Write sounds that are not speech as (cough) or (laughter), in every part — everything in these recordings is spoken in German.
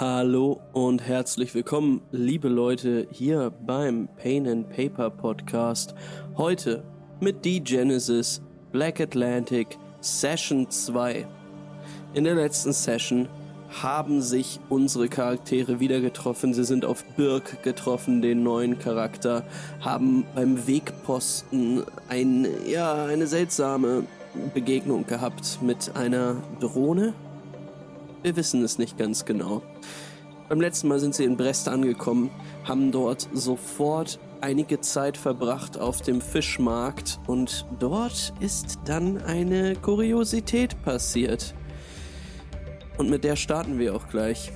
Hallo und herzlich willkommen, liebe Leute, hier beim Pain and Paper Podcast. Heute mit D-Genesis Black Atlantic Session 2. In der letzten Session haben sich unsere Charaktere wieder getroffen. Sie sind auf Birk getroffen, den neuen Charakter, haben beim Wegposten ein, ja, eine seltsame Begegnung gehabt mit einer Drohne. Wir wissen es nicht ganz genau. Beim letzten Mal sind sie in Brest angekommen, haben dort sofort einige Zeit verbracht auf dem Fischmarkt und dort ist dann eine Kuriosität passiert. Und mit der starten wir auch gleich.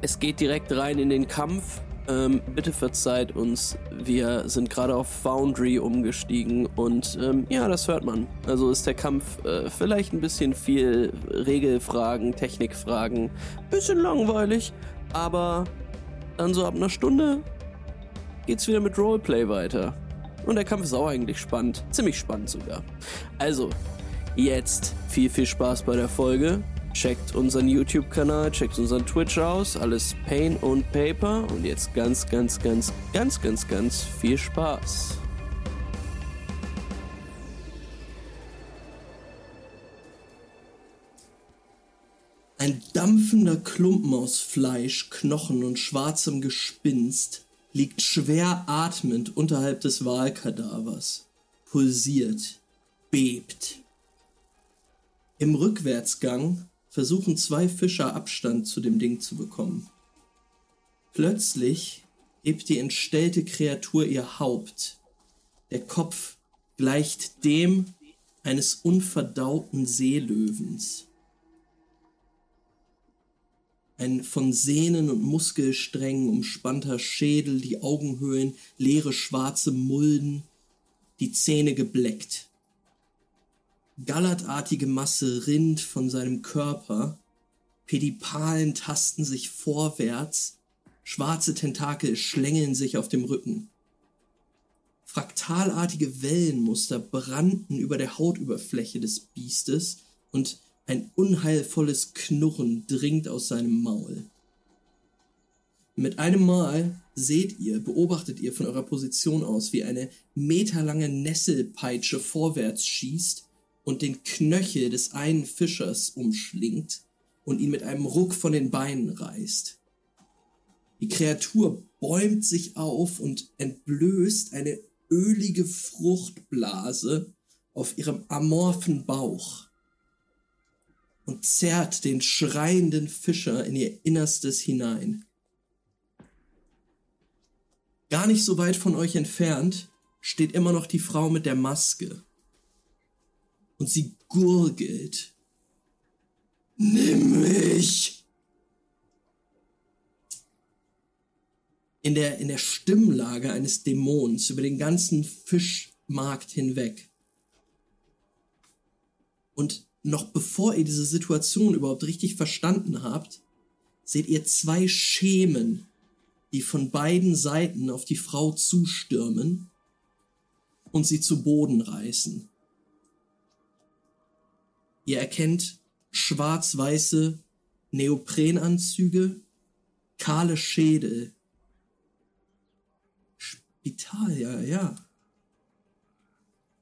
Es geht direkt rein in den Kampf. Ähm, bitte verzeiht uns, wir sind gerade auf Foundry umgestiegen und ähm, ja, das hört man. Also ist der Kampf äh, vielleicht ein bisschen viel Regelfragen, Technikfragen, bisschen langweilig, aber dann so ab einer Stunde geht's wieder mit Roleplay weiter. Und der Kampf ist auch eigentlich spannend, ziemlich spannend sogar. Also, jetzt viel, viel Spaß bei der Folge. Checkt unseren YouTube-Kanal, checkt unseren Twitch aus, alles Pain und Paper und jetzt ganz, ganz, ganz, ganz, ganz, ganz viel Spaß. Ein dampfender Klumpen aus Fleisch, Knochen und schwarzem Gespinst liegt schwer atmend unterhalb des Wahlkadavers, pulsiert, bebt. Im Rückwärtsgang versuchen zwei Fischer Abstand zu dem Ding zu bekommen. Plötzlich hebt die entstellte Kreatur ihr Haupt. Der Kopf gleicht dem eines unverdauten Seelöwens. Ein von Sehnen und Muskelsträngen umspannter Schädel, die Augenhöhlen, leere schwarze Mulden, die Zähne gebleckt. Gallertartige Masse rinnt von seinem Körper, Pedipalen tasten sich vorwärts, schwarze Tentakel schlängeln sich auf dem Rücken. Fraktalartige Wellenmuster brannten über der Hautoberfläche des Biestes und ein unheilvolles Knurren dringt aus seinem Maul. Mit einem Mal seht ihr, beobachtet ihr von eurer Position aus, wie eine meterlange Nesselpeitsche vorwärts schießt und den Knöchel des einen Fischers umschlingt und ihn mit einem Ruck von den Beinen reißt. Die Kreatur bäumt sich auf und entblößt eine ölige Fruchtblase auf ihrem amorphen Bauch und zerrt den schreienden Fischer in ihr Innerstes hinein. Gar nicht so weit von euch entfernt steht immer noch die Frau mit der Maske und sie gurgelt. Nimm mich! In der, in der Stimmlage eines Dämons über den ganzen Fischmarkt hinweg. Und noch bevor ihr diese Situation überhaupt richtig verstanden habt, seht ihr zwei Schemen, die von beiden Seiten auf die Frau zustürmen und sie zu Boden reißen. Ihr erkennt schwarz-weiße Neoprenanzüge, kahle Schädel. Spital, ja, ja.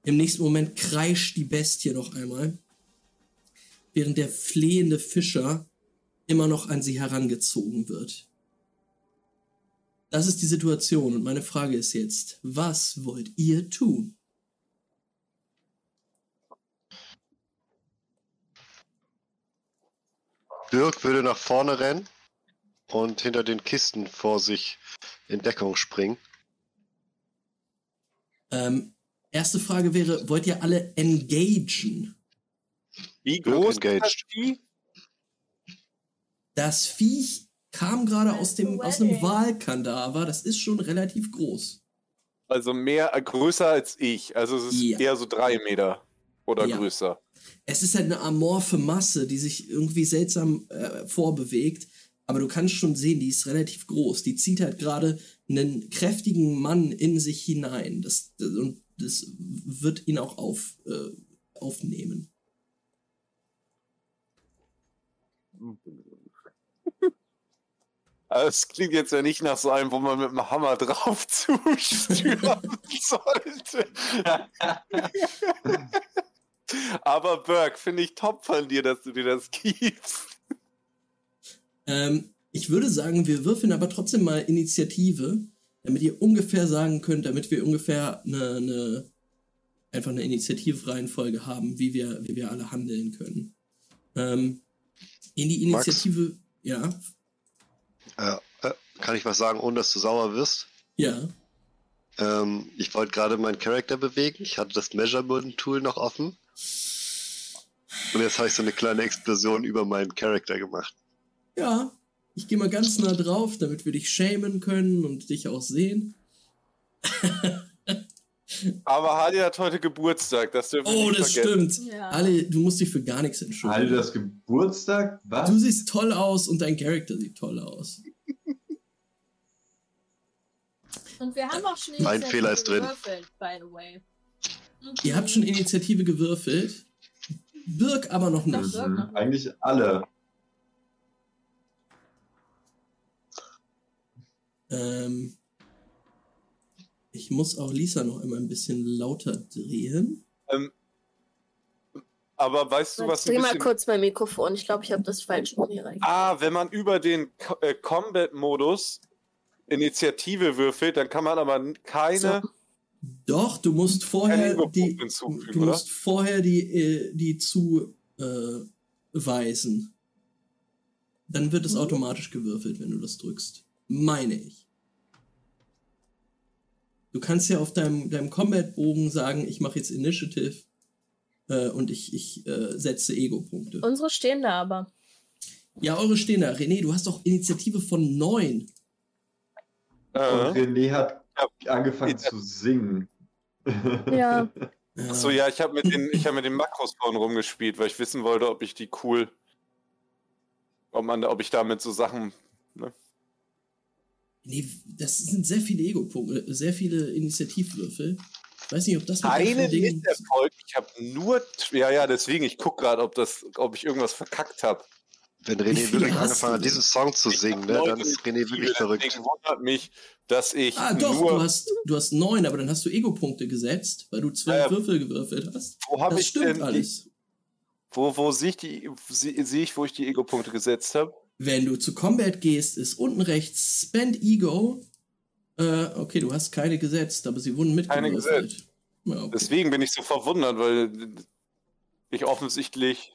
Im nächsten Moment kreischt die Bestie noch einmal, während der flehende Fischer immer noch an sie herangezogen wird. Das ist die Situation und meine Frage ist jetzt, was wollt ihr tun? Dirk würde nach vorne rennen und hinter den Kisten vor sich in Deckung springen. Ähm, erste Frage wäre, wollt ihr alle engagen? Wie groß ist das Vieh? Das Viech kam gerade aus dem aus einem Wahlkadaver. Das ist schon relativ groß. Also mehr äh, größer als ich. Also es ist ja. eher so drei Meter oder ja. größer es ist halt eine amorphe Masse, die sich irgendwie seltsam äh, vorbewegt. Aber du kannst schon sehen, die ist relativ groß. Die zieht halt gerade einen kräftigen Mann in sich hinein. Das, das und das wird ihn auch auf, äh, aufnehmen. (laughs) Also es klingt jetzt ja nicht nach so einem, wo man mit dem Hammer drauf (laughs) zustürmen sollte. (laughs) Aber Burke, finde ich top von dir, dass du dir das (laughs) gibst. Ähm, ich würde sagen, wir würfeln aber trotzdem mal Initiative, damit ihr ungefähr sagen könnt, damit wir ungefähr eine, eine einfach eine Initiativreihenfolge haben, wie wir, wie wir alle handeln können. Ähm, in die Initiative, Max? ja. Äh, äh, kann ich was sagen, ohne dass du sauer wirst? Ja. Ähm, ich wollte gerade meinen Charakter bewegen. Ich hatte das Measurement-Tool noch offen. Und jetzt habe ich so eine kleine Explosion über meinen Charakter gemacht. Ja, ich gehe mal ganz nah drauf, damit wir dich shamen können und dich auch sehen. (laughs) Aber Hali hat heute Geburtstag, das dürfen Oh, das vergessen. stimmt. Ja. Ali, du musst dich für gar nichts entschuldigen. Hali, das Geburtstag? Was? Du siehst toll aus und dein Charakter sieht toll aus. Und wir haben auch schon Initiative mein Fehler ist drin. gewürfelt, by the way. Mhm. Ihr habt schon Initiative gewürfelt. Birk aber noch nicht. Mhm. Eigentlich alle. Ähm, ich muss auch Lisa noch immer ein bisschen lauter drehen. Ähm, aber weißt du, was Dreh mal kurz mein Mikrofon. Ich glaube, ich habe das falsch rein. Ah, wenn man über den äh, Combat-Modus Initiative würfelt, dann kann man aber keine. So. Doch, du musst vorher die, du musst vorher die, äh, die zuweisen. Dann wird es mhm. automatisch gewürfelt, wenn du das drückst. Meine ich. Du kannst ja auf deinem, deinem Combat-Bogen sagen, ich mache jetzt Initiative äh, und ich, ich äh, setze Ego-Punkte. Unsere stehen da aber. Ja, eure stehen da. René, du hast doch Initiative von 9. Äh. Und René hat angefangen zu singen. Ja. (laughs) Achso, ja, ich habe mit, den, hab mit den Makros vorhin rumgespielt, weil ich wissen wollte, ob ich die cool. Ob, man, ob ich damit so Sachen. Ne? Nee, das sind sehr viele Ego-Punkte, sehr viele Initiativwürfel. Ich weiß nicht, ob das mit Eine Misserfolg. Ich habe nur. Ja, ja, deswegen, ich gucke gerade, ob, ob ich irgendwas verkackt habe. Wenn René wirklich angefangen hat, diesen Song zu singen, ne, dann ist René wirklich verrückt. Deswegen wundert mich, dass ich. Ah, doch, du hast, du hast neun, aber dann hast du Ego-Punkte gesetzt, weil du zwölf äh, Würfel gewürfelt hast. Wo habe ich stimmt denn alles. Die, wo, wo sehe ich, die, sehe ich, wo ich die Ego-Punkte gesetzt habe? Wenn du zu Combat gehst, ist unten rechts Spend Ego. Äh, okay, du hast keine gesetzt, aber sie wurden mitgewürfelt. Keine gesetzt. Ja, okay. Deswegen bin ich so verwundert, weil ich offensichtlich.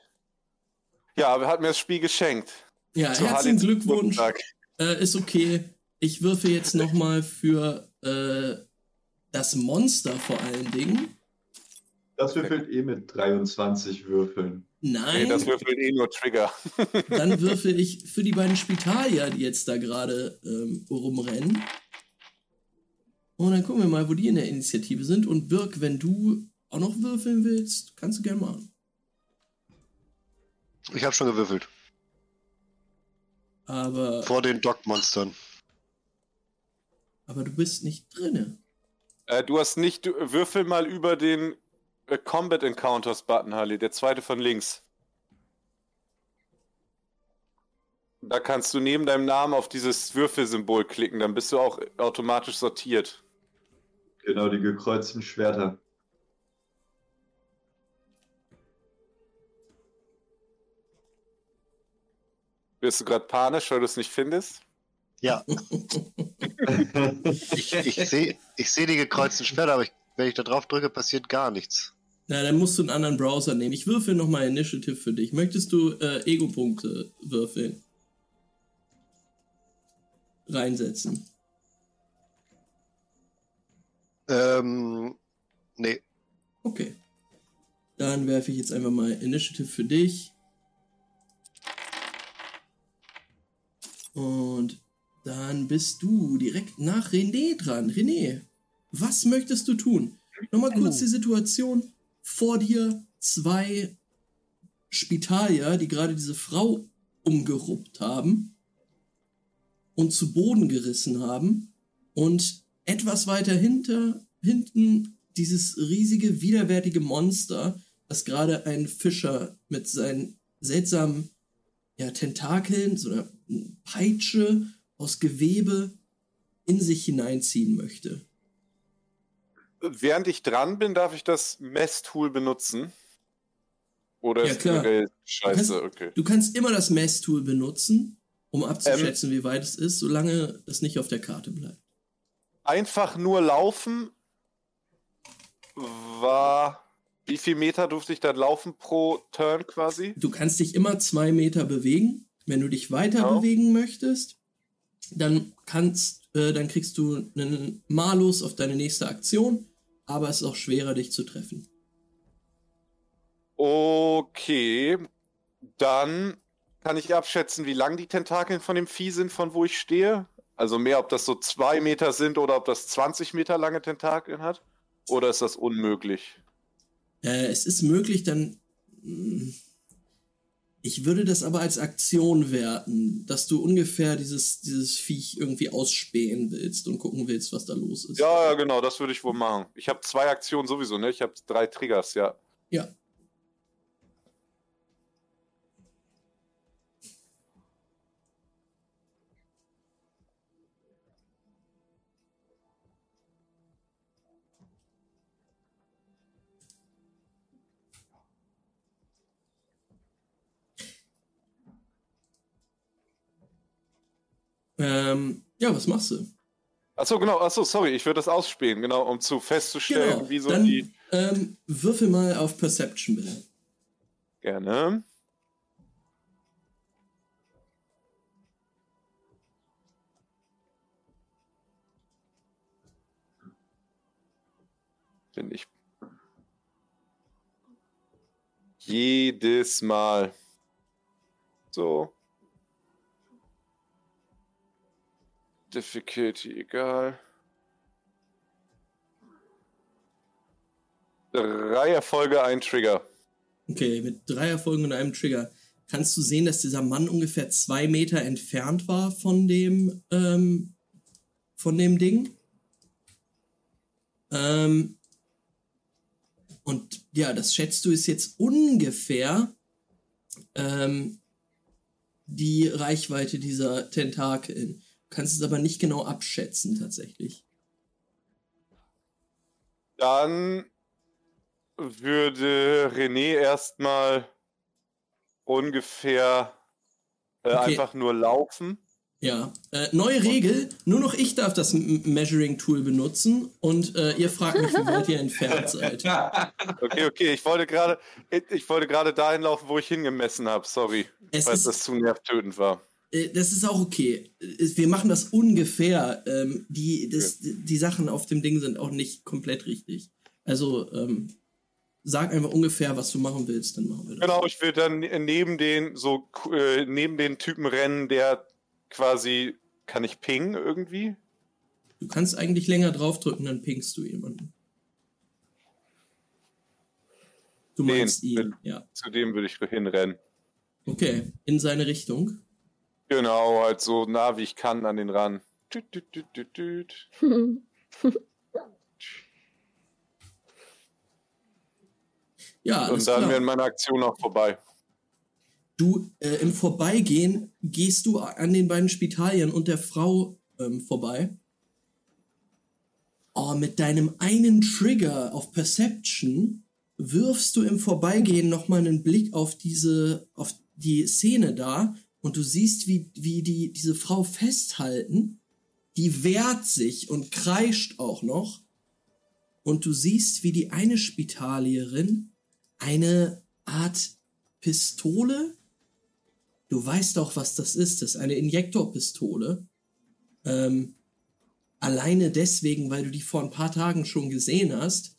Ja, aber er hat mir das Spiel geschenkt. Ja, Zu herzlichen Glückwunsch. Äh, ist okay. Ich würfe jetzt nochmal für äh, das Monster vor allen Dingen. Das würfelt eh mit 23 Würfeln. Nein. Nee, das würfelt eh nur Trigger. (laughs) Dann würfel ich für die beiden Spitalier, die jetzt da gerade ähm, rumrennen. Und dann gucken wir mal, wo die in der Initiative sind. Und Birk, wenn du auch noch würfeln willst, kannst du gerne machen. Ich habe schon gewürfelt. Aber. Vor den Dog-Monstern. Aber du bist nicht drinne. Äh, du hast nicht. Du, würfel mal über den äh, Combat Encounters Button, Harley, der zweite von links. Da kannst du neben deinem Namen auf dieses Würfelsymbol klicken, dann bist du auch automatisch sortiert. Genau, die gekreuzten Schwerter. Wirst du gerade panisch, weil du es nicht findest? Ja. (laughs) ich ich sehe ich seh die gekreuzten Schwerter, aber ich, wenn ich da drauf drücke, passiert gar nichts. Na, dann musst du einen anderen Browser nehmen. Ich würfel nochmal Initiative für dich. Möchtest du äh, Ego-Punkte würfeln? Reinsetzen. Ähm, nee. Okay. Dann werfe ich jetzt einfach mal Initiative für dich. Und dann bist du direkt nach René dran. René, was möchtest du tun? Nochmal kurz die Situation vor dir zwei Spitalier, die gerade diese Frau umgeruppt haben und zu Boden gerissen haben und etwas weiter hinter, hinten dieses riesige, widerwärtige Monster, das gerade ein Fischer mit seinen seltsamen ja, Tentakeln, so einer Peitsche aus Gewebe in sich hineinziehen möchte. Während ich dran bin, darf ich das Messtool benutzen? Oder Ja, ist klar. scheiße? Du kannst- Okay. Du kannst immer das Messtool benutzen, um Ähm. abzuschätzen, wie weit es ist, solange es nicht auf der Karte bleibt. Einfach nur laufen war. Wie viel Meter durfte ich dann laufen pro Turn quasi? Du kannst dich immer zwei Meter bewegen. Wenn du dich weiter Ja. bewegen möchtest, dann kannst, äh, dann kriegst du einen Malus auf deine nächste Aktion, aber es ist auch schwerer, dich zu treffen. Okay. Dann kann ich abschätzen, wie lang die Tentakeln von dem Vieh sind, von wo ich stehe. Also mehr, ob das so zwei Meter sind oder ob das 20 Meter lange Tentakeln hat. Oder ist das unmöglich? Äh, es ist möglich, dann. mh, Ich würde das aber als Aktion werten, dass du ungefähr dieses, dieses Viech irgendwie ausspähen willst und gucken willst, was da los ist. Ja, ja, genau, das würde ich wohl machen. Ich habe zwei Aktionen sowieso, ne? Ich habe drei Triggers, ja. Ja. Ähm, ja, was machst du? Achso, genau, achso, sorry, ich würde das ausspähen, genau, um zu festzustellen, Genau, wie so dann die. ähm, würfel mal auf Perception bitte. Gerne. Bin ich. Jedes Mal. So. Difficulty egal. Drei Erfolge, ein Trigger. Okay, mit drei Erfolgen und einem Trigger kannst du sehen, dass dieser Mann ungefähr zwei Meter entfernt war von dem, ähm, von dem Ding. Ähm, und ja, das schätzt du ist jetzt ungefähr ähm, die Reichweite dieser Tentakeln. Du kannst es aber nicht genau abschätzen tatsächlich. Dann würde René erstmal ungefähr äh, Okay. einfach nur laufen. Ja, äh, neue Regel, nur noch ich darf das Measuring-Tool benutzen und äh, ihr fragt mich, wie weit ihr entfernt (laughs) seid. Okay, okay, ich wollte gerade ich- ich wollte gerade dahin laufen, wo ich hingemessen habe. Sorry, Es falls ist- das zu nervtötend war. Äh, Das ist auch okay. Äh, Wir machen das ungefähr. Ähm, die, das, die Sachen auf dem Ding sind auch nicht komplett richtig. Also ähm, sag einfach ungefähr, was du machen willst, dann machen wir das. Genau, ich will dann ne- neben den so äh, neben den Typen rennen, der quasi kann ich pingen irgendwie? Du kannst eigentlich länger draufdrücken, dann pingst du jemanden. Du Den, meinst ihn, den. ja. Zu dem würde ich hinrennen. Okay, in seine Richtung. Genau, halt so nah wie ich kann an den ran. Tüt, tüt, tüt, tüt, tüt. (laughs) Ja, Und dann wäre meine Aktion auch vorbei. Du, äh, im Vorbeigehen gehst du an den beiden Spitalien und der Frau ähm, vorbei. Oh, mit deinem einen Trigger auf Perception wirfst du im Vorbeigehen nochmal einen Blick auf diese, auf die Szene da und du siehst, wie, wie die, diese Frau festhalten. Die wehrt sich und kreischt auch noch. Und du siehst, wie die eine Spitalierin eine Art Pistole. Du weißt doch, was das ist. Das ist eine Injektorpistole. Ähm, alleine deswegen, weil du die vor ein paar Tagen schon gesehen hast,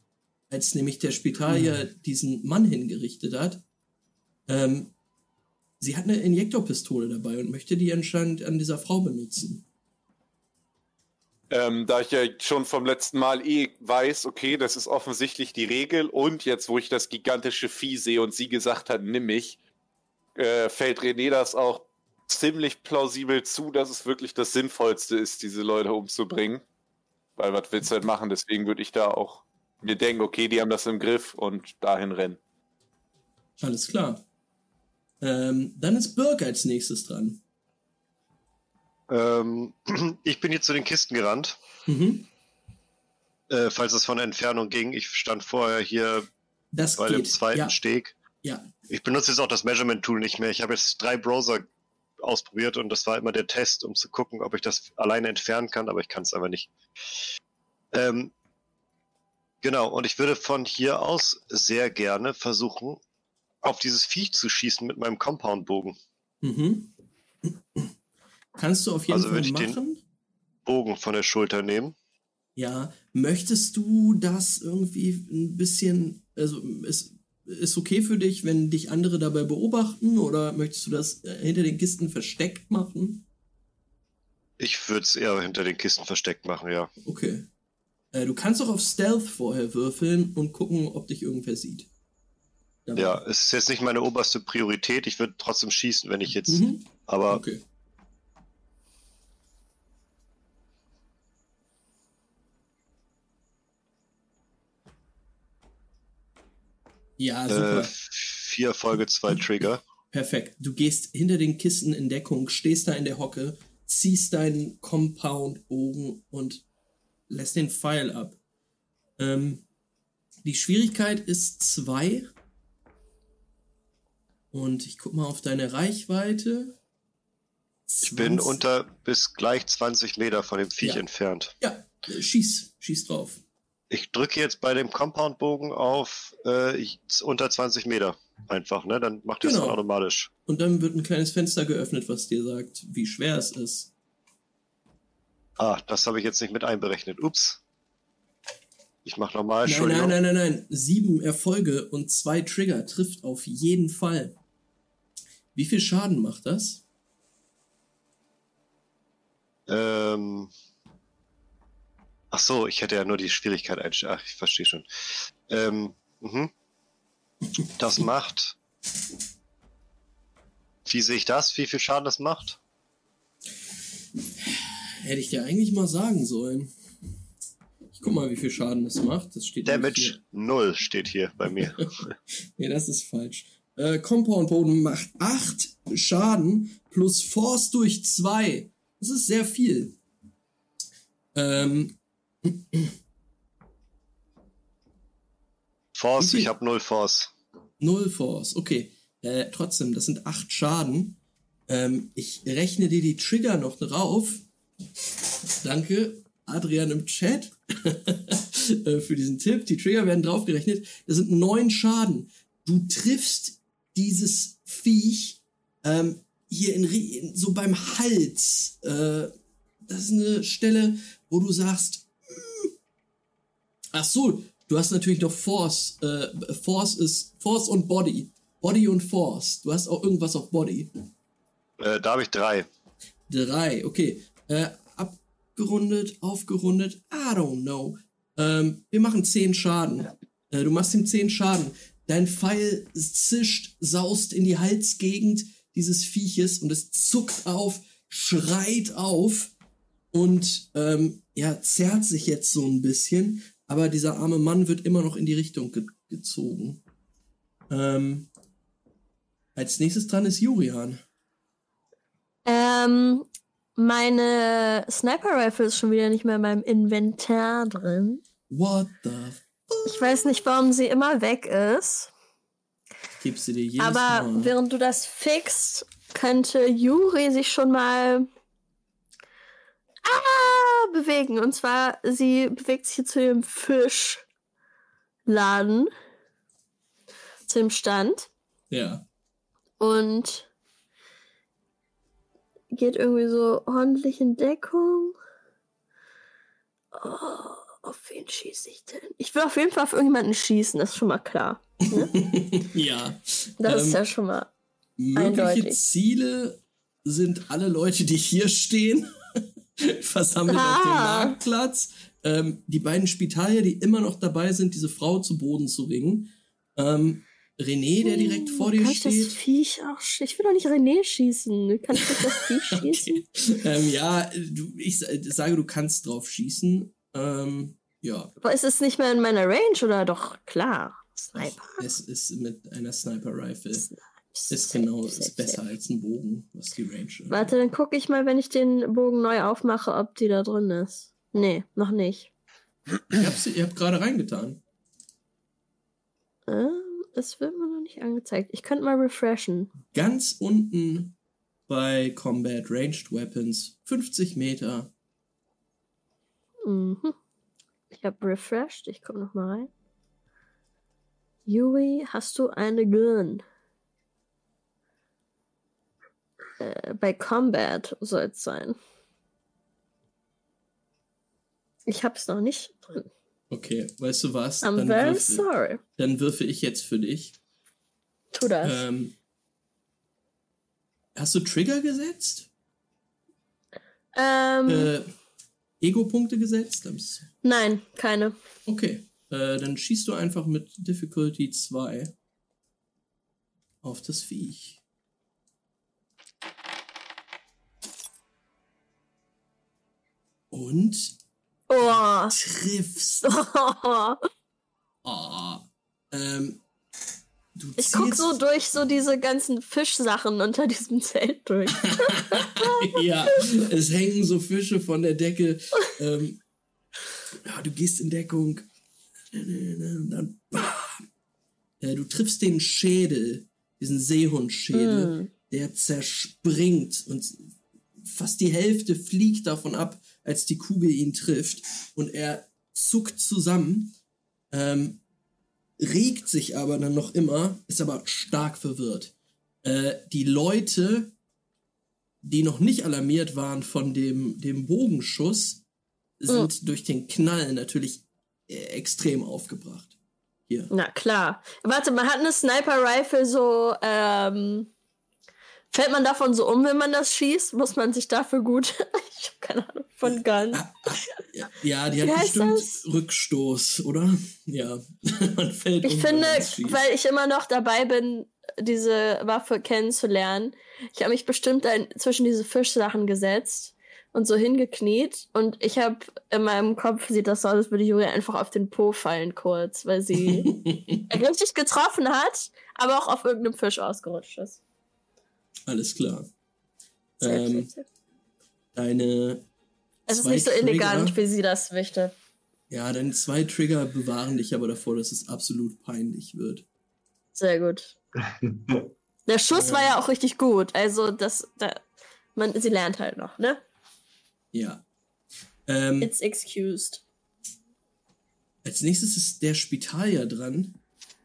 als nämlich der Spitalier diesen Mann hingerichtet hat. Ähm, sie hat eine Injektorpistole dabei und möchte die anscheinend an dieser Frau benutzen. Ähm, da ich ja schon vom letzten Mal eh weiß, okay, das ist offensichtlich die Regel und jetzt, wo ich das gigantische Vieh sehe und sie gesagt hat, nimm mich, äh, fällt René das auch ziemlich plausibel zu, dass es wirklich das Sinnvollste ist, diese Leute umzubringen. Weil was willst du halt machen? Deswegen würde ich da auch mir denken, okay, die haben das im Griff und dahin rennen. Alles klar. Ähm, dann ist Birk als nächstes dran. Ähm, (clears throat) ich bin jetzt zu den Kisten gerannt, Mhm. äh, falls es von der Entfernung ging. Ich stand vorher hier Das bei geht. dem zweiten ja, Steg. ja. Ich benutze jetzt auch das Measurement-Tool nicht mehr. Ich habe jetzt drei Browser ausprobiert und das war immer der Test, um zu gucken, ob ich das alleine entfernen kann, aber ich kann es aber nicht. Ähm, genau, und ich würde von hier aus sehr gerne versuchen, auf dieses Viech zu schießen mit meinem Compound-Bogen. Mhm. Kannst du auf jeden Also, Fall ich den- machen. Bogen von der Schulter nehmen. Ja, möchtest du das irgendwie ein bisschen, also ist, ist okay für dich, wenn dich andere dabei beobachten oder möchtest du das äh, hinter den Kisten versteckt machen? Ich würde es eher hinter den Kisten versteckt machen, ja. Okay. Äh, du kannst auch auf Stealth vorher würfeln und gucken, ob dich irgendwer sieht. Dabei. Ja, es ist jetzt nicht meine oberste Priorität. Ich würde trotzdem schießen, wenn ich jetzt. Mhm. Aber Okay. Ja, äh, super. vier Folge, zwei Trigger. Perfekt. Du gehst hinter den Kisten in Deckung, stehst da in der Hocke, ziehst deinen Compound-Bogen und lässt den Pfeil ab. Ähm, die Schwierigkeit ist zwei. Und ich guck mal auf deine Reichweite. Ich bin 20 unter bis gleich 20 Meter von dem Viech Ja. entfernt. Ja, äh, schieß. Schieß drauf. Ich drücke jetzt bei dem Compound-Bogen auf äh, unter 20 Meter. Einfach, ne? Dann macht er es Genau. automatisch. Und dann wird ein kleines Fenster geöffnet, was dir sagt, wie schwer es ist. Ah, das habe ich jetzt nicht mit einberechnet. Ups. Ich mache nochmal, Nein, Entschuldigung. nein, nein, nein, nein. Sieben Erfolge und zwei Trigger trifft auf jeden Fall. Wie viel Schaden macht das? Ähm. Ach so, ich hätte ja nur die Schwierigkeit einstellen. Ach, ich verstehe schon. Ähm, mhm. Das (laughs) macht. Wie sehe ich das? Wie viel Schaden das macht? Hätte ich dir eigentlich mal sagen sollen. Ich guck mal, wie viel Schaden das macht. Das steht Damage 0 steht hier bei mir. (laughs) Nee, das ist falsch. Äh, Compound Boden macht 8 Schaden plus Force durch 2. Das ist sehr viel. Ähm, Force, viel? ich habe 0 Force. Null Force, okay. Äh, trotzdem, das sind acht Schaden. Ähm, ich rechne dir die Trigger noch drauf. Danke, Adrian im Chat, (laughs) äh, für diesen Tipp. Die Trigger werden draufgerechnet. Das sind neun Schaden. Du triffst dieses Viech ähm, hier in, so beim Hals. Äh, das ist eine Stelle, wo du sagst, hm. ach so, du hast natürlich noch Force. Äh, Force ist Force und Body. Body und Force. Du hast auch irgendwas auf Body. Äh, da habe ich 3. Drei, okay. Äh, abgerundet, aufgerundet, I don't know. Ähm, wir machen zehn Schaden. Äh, du machst ihm zehn Schaden. Dein Pfeil zischt, saust in die Halsgegend dieses Vieches und es zuckt auf, schreit auf und ähm, ja, zerrt sich jetzt so ein bisschen, aber dieser arme Mann wird immer noch in die Richtung ge gezogen. Ähm, als nächstes dran ist Jurian. Ähm, meine Sniper Rifle ist schon wieder nicht mehr in meinem Inventar drin. What the f Ich weiß nicht, warum sie immer weg ist. gibst du dir jedes Aber Mal? während du das fixst, könnte Juri sich schon mal ah, bewegen. Und zwar, sie bewegt sich zu dem Fischladen, zu dem Stand Ja. und geht irgendwie so ordentlich in Deckung. Oh, auf wen schieße ich denn? Ich will auf jeden Fall auf irgendjemanden schießen, das ist schon mal klar. (laughs) ja. Das ist Ähm, ja schon mal. Mögliche eindeutig. Ziele sind alle Leute, die hier stehen, (laughs) versammelt auf dem Ah. Marktplatz. Ähm, die beiden Spitalier, die immer noch dabei sind, diese Frau zu Boden zu ringen. Ähm, René, der direkt vor dir Kann ich das steht. Viech auch Ich will doch nicht René schießen. Kann ich das Viech (laughs) schießen? Okay. Ähm, ja, du, ich sa- sage, du kannst drauf schießen. Ähm, ja, Aber ist es nicht mehr in meiner Range oder doch klar? Sniper. es ist mit einer Sniper-Rifle. Ist genau, ist besser als ein Bogen, was die Range ist. Warte, dann gucke ich mal, wenn ich den Bogen neu aufmache, ob die da drin ist. Nee, noch nicht. Ich hab sie, ihr habt gerade reingetan. Ähm, es wird mir noch nicht angezeigt. Ich könnte mal refreshen. Ganz unten bei Combat Ranged Weapons, 50 Meter. Mhm. Ich habe refreshed. Ich komme noch mal rein. Yui, hast du eine Gun? Äh, bei Combat soll es sein. Ich hab's noch nicht drin. Okay, weißt du was? I'm Dann very würfel, sorry. dann würfe ich jetzt für dich. Tu das. Ähm, hast du Trigger gesetzt? ähm, Äh, Ego-Punkte gesetzt?Ams- nein, keine. Okay, äh, dann schießt du einfach mit Difficulty 2 auf das Viech. Und Oh. triffst. oh. (laughs) Oh. Ähm, du Ich guck so durch so diese ganzen Fischsachen unter diesem Zelt durch. (laughs) ja, es hängen so Fische von der Decke. Ähm, ja, du gehst in Deckung. Und dann. Äh, du triffst den Schädel, diesen Seehundschädel, Mm. der zerspringt und fast die Hälfte fliegt davon ab, als die Kugel ihn trifft. Und er zuckt zusammen, ähm, regt sich aber dann noch immer, ist aber stark verwirrt. Äh, die Leute, die noch nicht alarmiert waren von dem, dem Bogenschuss, sind durch den Knall natürlich äh, extrem aufgebracht. Hier. Na klar. Warte, man hat eine Sniper-Rifle so, ähm, fällt man davon so um, wenn man das schießt? Muss man sich dafür gut, (laughs) ich hab keine Ahnung, von Guns. Ja, die Wie hat bestimmt das? Rückstoß, oder? Ja, (laughs) man fällt Ich um, finde, man schießt. weil ich immer noch dabei bin, diese Waffe kennenzulernen, ich habe mich bestimmt ein, zwischen diese Fischsachen gesetzt und so hingekniet und ich habe in meinem Kopf sieht das so aus, als würde Julia einfach auf den Po fallen kurz, weil sie (laughs) richtig getroffen hat, aber auch auf irgendeinem Fisch ausgerutscht ist. Alles klar. Safe, Ähm, safe, safe. Deine Es ist zwei nicht so elegant, Trigger- wie sie das möchte. Ja, deine zwei Trigger bewahren dich aber davor, dass es absolut peinlich wird. Sehr gut. (laughs) Der Schuss Ja. war ja auch richtig gut. Also, das, da, man, sie lernt halt noch, ne? Ja. Ähm, It's excused. als nächstes ist der Spitalier dran.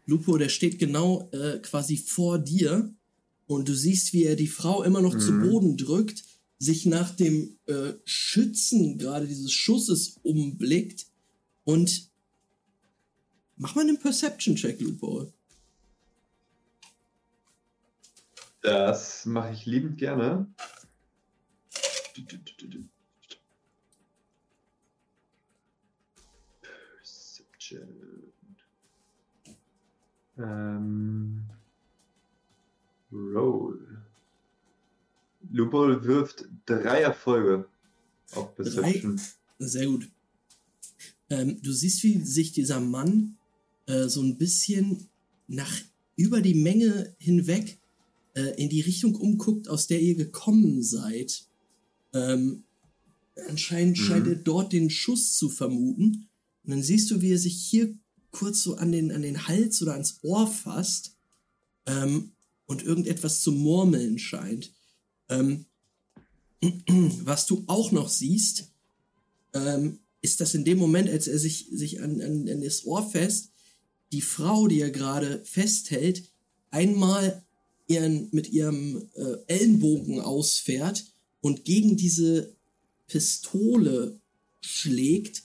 Lupo, der steht genau äh, quasi vor dir und du siehst, wie er die Frau immer noch zu Mhm. Boden drückt, sich nach dem äh, Schützen gerade dieses Schusses umblickt und mach mal einen Perception-Check, Lupo. Das mache ich liebend gerne. Perception. Ähm, Roll. Lupol wirft drei Erfolge auf Perception. Sehr gut. Ähm, du siehst, wie sich dieser Mann äh, so ein bisschen nach über die Menge hinweg äh, in die Richtung umguckt, aus der ihr gekommen seid. Ähm, anscheinend Mhm. scheint er dort den Schuss zu vermuten. Und dann siehst du, wie er sich hier kurz so an den, an den Hals oder ans Ohr fasst ähm, und irgendetwas zu murmeln scheint. Ähm, (clears throat) was du auch noch siehst, ähm, ist, dass in dem Moment, als er sich, sich an, an, an das Ohr fest, die Frau, die er gerade festhält, einmal ihren, mit ihrem äh, Ellenbogen ausfährt und gegen diese Pistole schlägt,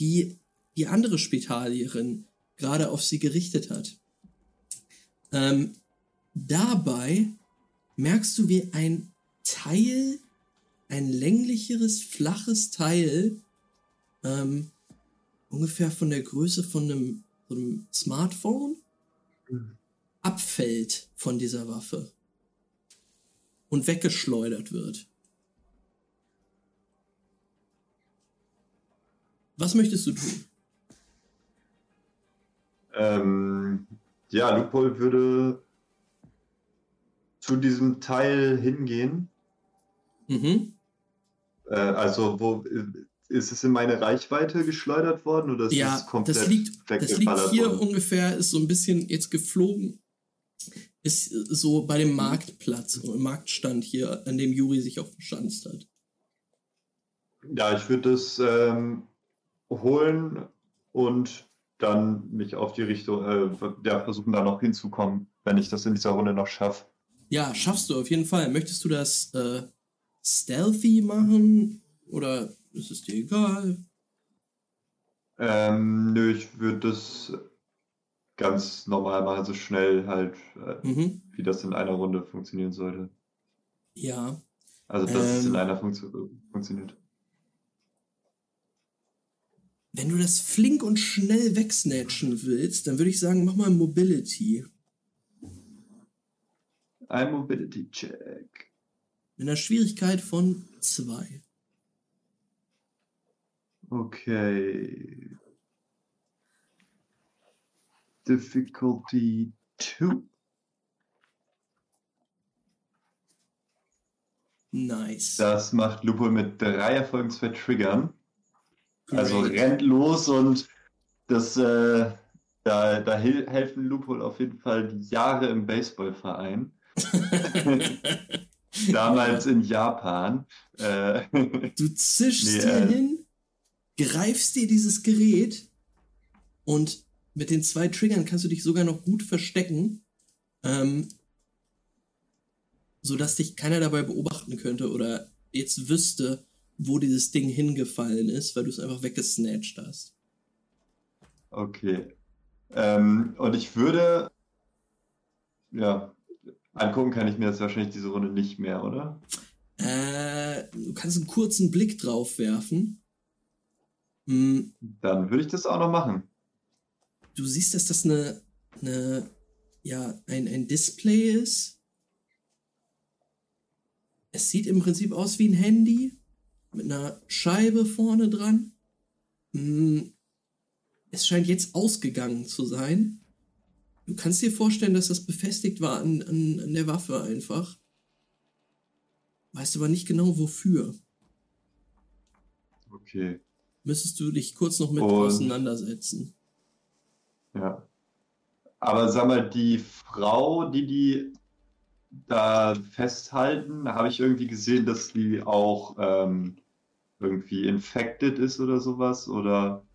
die die andere Spitalierin gerade auf sie gerichtet hat. Ähm, dabei merkst du, wie ein Teil, ein länglicheres, flaches Teil, ähm, ungefähr von der Größe von einem, von einem Smartphone, Mhm. abfällt von dieser Waffe und weggeschleudert wird. Was möchtest du tun? Ähm, ja, Lupol würde zu diesem Teil hingehen? Mhm. Äh, also, wo ist es in meine Reichweite geschleudert worden oder ist ja, es komplett das liegt, das liegt hier worden? ungefähr, ist so ein bisschen jetzt geflogen, ist so bei dem Marktplatz, im Marktstand hier, an dem Juri sich auch verschanzt hat. Ja, ich würde das ähm, holen und dann mich auf die Richtung, äh, ja, versuchen da noch hinzukommen, wenn ich das in dieser Runde noch schaffe. Ja, schaffst du auf jeden Fall. Möchtest du das äh, stealthy machen oder ist es dir egal? Ähm, nö, ich würde das ganz normal machen, so schnell halt, äh, mhm. wie das in einer Runde funktionieren sollte. Ja. Also, dass ähm, es in ähm. einer Funktio funktioniert. Wenn du das flink und schnell wegsnatchen willst, dann würde ich sagen, mach mal Mobility. Ein Mobility-Check. Mit einer Schwierigkeit von zwei. Okay. Difficulty 2. Nice. Das macht Lupo mit drei Erfolgen, zwei Triggern. Also rennt los und das, äh, da, da helfen Loophole auf jeden Fall die Jahre im Baseballverein. (laughs) Damals in Japan. Äh, du zischst nee, dir äh, hin, greifst dir dieses Gerät und mit den zwei Triggern kannst du dich sogar noch gut verstecken, ähm, sodass dich keiner dabei beobachten könnte oder jetzt wüsste, wo dieses Ding hingefallen ist, weil du es einfach weggesnatcht hast. Okay. Ähm, und ich würde, ja, angucken kann ich mir das wahrscheinlich diese Runde nicht mehr, oder? Äh, du kannst einen kurzen Blick drauf werfen. Hm. Dann würde ich das auch noch machen. Du siehst, dass das eine, eine ja, ein, ein Display ist. Es sieht im Prinzip aus wie ein Handy mit einer Scheibe vorne dran. Hm, es scheint jetzt ausgegangen zu sein. Du kannst dir vorstellen, dass das befestigt war an, an, an der Waffe einfach. Weißt aber nicht genau wofür. Okay. Müsstest du dich kurz noch mit Und, auseinandersetzen. Ja. Aber sag mal, die Frau, die die da festhalten, habe ich irgendwie gesehen, dass die auch ähm, irgendwie infected ist oder sowas? Oder?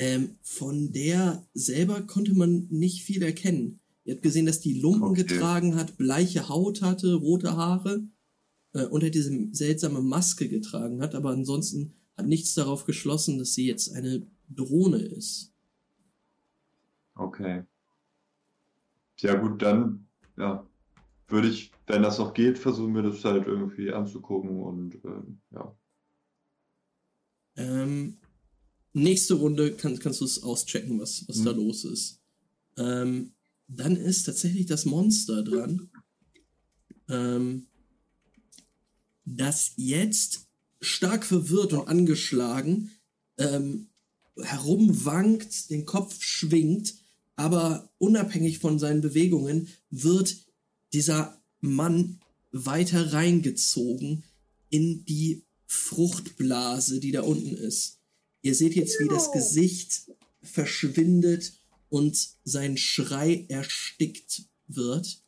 Ähm, von der selber konnte man nicht viel erkennen. Ihr habt gesehen, dass die Lumpen okay. getragen hat, bleiche Haut hatte, rote Haare äh, und er diese seltsame Maske getragen hat, aber ansonsten hat nichts darauf geschlossen, dass sie jetzt eine Drohne ist. Okay. Ja gut, dann ja, würde ich, wenn das noch geht, versuchen wir das halt irgendwie anzugucken und ähm, ja. Ähm, nächste Runde kann, kannst du es auschecken, was, was mhm. da los ist. Ähm, dann ist tatsächlich das Monster dran. Ähm, das jetzt stark verwirrt und angeschlagen ähm, herumwankt, den Kopf schwingt, aber unabhängig von seinen Bewegungen wird dieser Mann weiter reingezogen in die Fruchtblase, die da unten ist. Ihr seht jetzt, wie das Gesicht verschwindet und sein Schrei erstickt wird.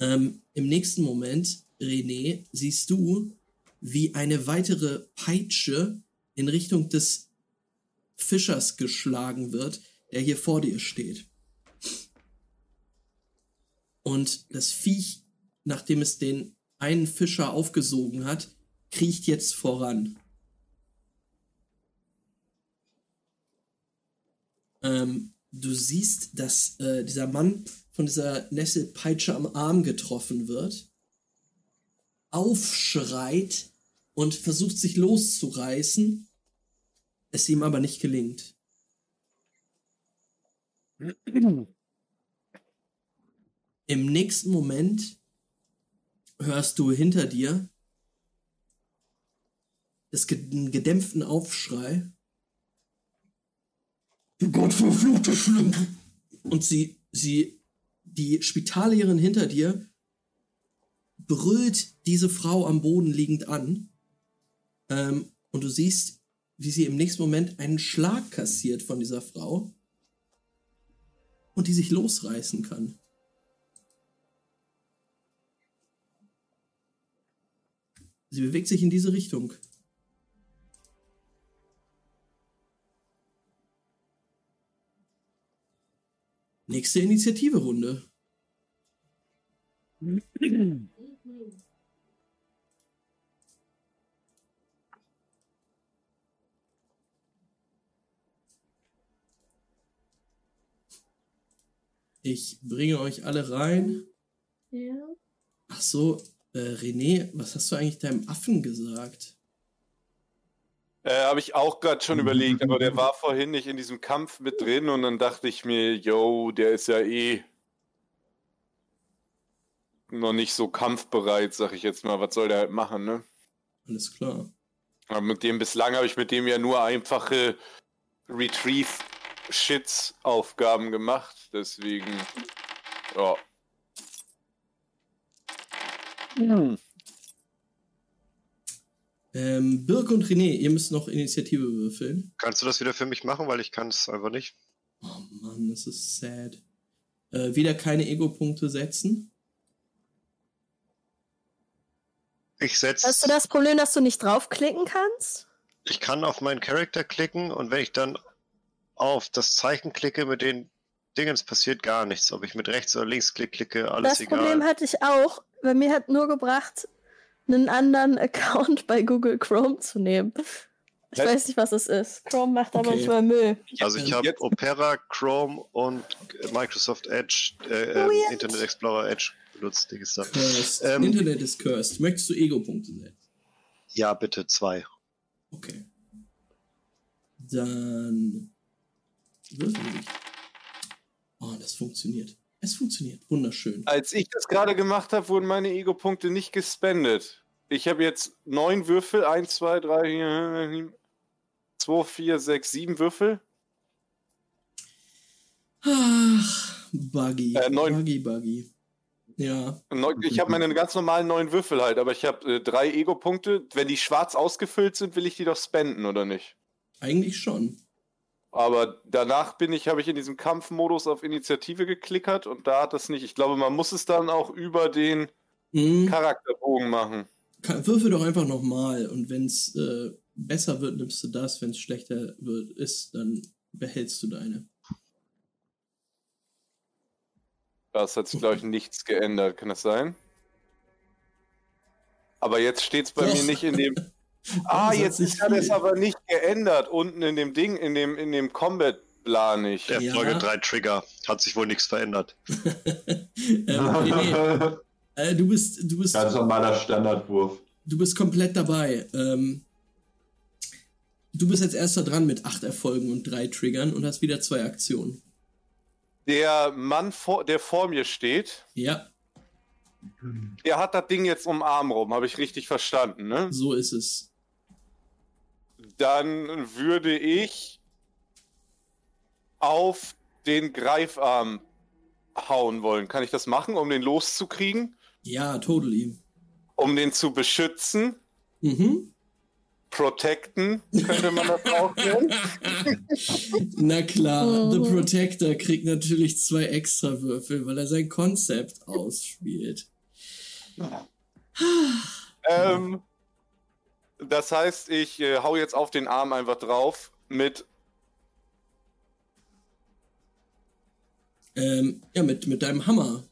Ähm, Im nächsten Moment, René, siehst du, wie eine weitere Peitsche in Richtung des Fischers geschlagen wird, der hier vor dir steht. Und das Viech, nachdem es den einen Fischer aufgesogen hat, kriecht jetzt voran. Ähm, du siehst, dass äh, dieser Mann von dieser Nesselpeitsche am Arm getroffen wird, aufschreit und versucht sich loszureißen, es ihm aber nicht gelingt. Im nächsten Moment hörst du hinter dir des gedämpften Aufschrei. Du Gottverfluchte Schlimpe! Und sie, sie, die Spitallehrerin hinter dir brüllt diese Frau am Boden liegend an. Ähm, und du siehst, wie sie im nächsten Moment einen Schlag kassiert von dieser Frau. Und die sich losreißen kann. Sie bewegt sich in diese Richtung. Nächste Initiative-Runde. Ich bringe euch alle rein. Ja. Ach so, äh, René, was hast du eigentlich deinem Affen gesagt? Äh, Habe ich auch gerade schon überlegt, aber der war (laughs) vorhin nicht in diesem Kampf mit drin und dann dachte ich mir, yo, der ist ja eh noch nicht so kampfbereit, sag ich jetzt mal. Was soll der halt machen, ne? Alles klar. Aber mit dem bislang habe ich mit dem ja nur einfache Retrieve-Shits-Aufgaben gemacht. Deswegen, ja. Ähm, Birk und René, ihr müsst noch Initiative würfeln. Kannst du das wieder für mich machen, weil ich kann es einfach nicht. Oh Mann, das ist sad. Äh, wieder keine Ego-Punkte setzen. Ich setze. Hast du das Problem, dass du nicht draufklicken kannst? Ich kann auf meinen Charakter klicken und wenn ich dann auf das Zeichen klicke, mit den Dingens passiert gar nichts. Ob ich mit rechts oder links klick, klicke, alles das egal. Problem hatte ich auch. Bei mir hat nur gebracht, einen anderen (laughs) Account bei Google Chrome zu nehmen. Ich Was? weiß nicht, was es ist. Chrome macht da Okay. manchmal Müll. Also ich habe Opera, Chrome und Microsoft Edge, äh, ähm, Weird. Internet Explorer Edge benutzt. Die gesagt. Ähm, Internet ist cursed. Möchtest du Ego-Punkte setzen? Ja, bitte zwei. Okay. Dann würfel ich. Oh, das funktioniert. Es funktioniert. Wunderschön. Als ich das gerade gemacht habe, wurden meine Ego-Punkte nicht gespendet. Ich habe jetzt neun Würfel. Eins, zwei, drei, zwei, vier, sechs, sieben Würfel. Ach, Buggy. Äh, neun. Buggy, Buggy. Ja. Neun, ich habe meine ganz normalen neun Würfel halt, aber ich habe äh, drei Ego-Punkte. Wenn die schwarz ausgefüllt sind, will ich die doch spenden, oder nicht? Eigentlich schon. Aber danach bin ich, habe ich in diesem Kampfmodus auf Initiative geklickert und da hat das nicht. Ich glaube, man muss es dann auch über den Hm, Charakterbogen machen. würfel doch einfach nochmal. Und wenn es äh, besser wird, nimmst du das. Wenn es schlechter wird, ist, dann behältst du deine. Das hat sich, glaube ich, nichts geändert. Kann das sein? Aber jetzt steht es bei Doch. mir nicht in dem. Ah, Das jetzt hat es viel. aber nicht geändert. Unten in dem Ding, in dem, in dem Combat-Plan nicht. Der Ja. Folge 3 Trigger. Hat sich wohl nichts verändert. (laughs) ähm, René, (laughs) äh, du bist, du bist Ganz normaler Standardwurf. Du bist komplett dabei. Ähm, du bist als erster dran mit acht Erfolgen und drei Triggern und hast wieder zwei Aktionen. Der Mann, vor, der vor mir steht, Ja, der hat das Ding jetzt um Arm rum. Habe ich richtig verstanden, ne? so ist es. Dann würde ich auf den Greifarm hauen wollen. Kann ich das machen, um den loszukriegen? Ja, totally. Um den zu beschützen? Mhm. Protecten, könnte man das auch nennen. (laughs) Na klar, The Mhm. Protector kriegt natürlich zwei extra Würfel, weil er sein Konzept ausspielt. ähm, das heißt, ich äh, hau jetzt auf den Arm einfach drauf mit. Ähm, ja, mit, mit deinem Hammer.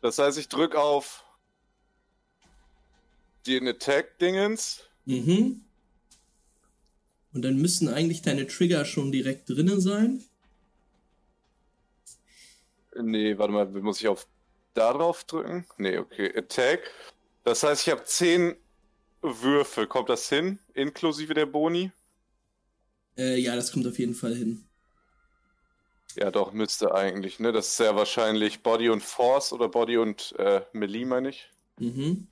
Das heißt, ich drück auf den Attack-Dingens. Mhm. Und dann müssen eigentlich deine Trigger schon direkt drinnen sein. Nee, warte mal, muss ich auf da drauf drücken? Nee, okay. Attack. Das heißt, ich habe 10 Würfel. Kommt das hin? Inklusive der Boni? Äh, ja, das kommt auf jeden Fall hin. Ja, doch, müsste eigentlich, ne? Das ist ja wahrscheinlich Body und Force oder Body und äh, Melee, meine ich. Mhm.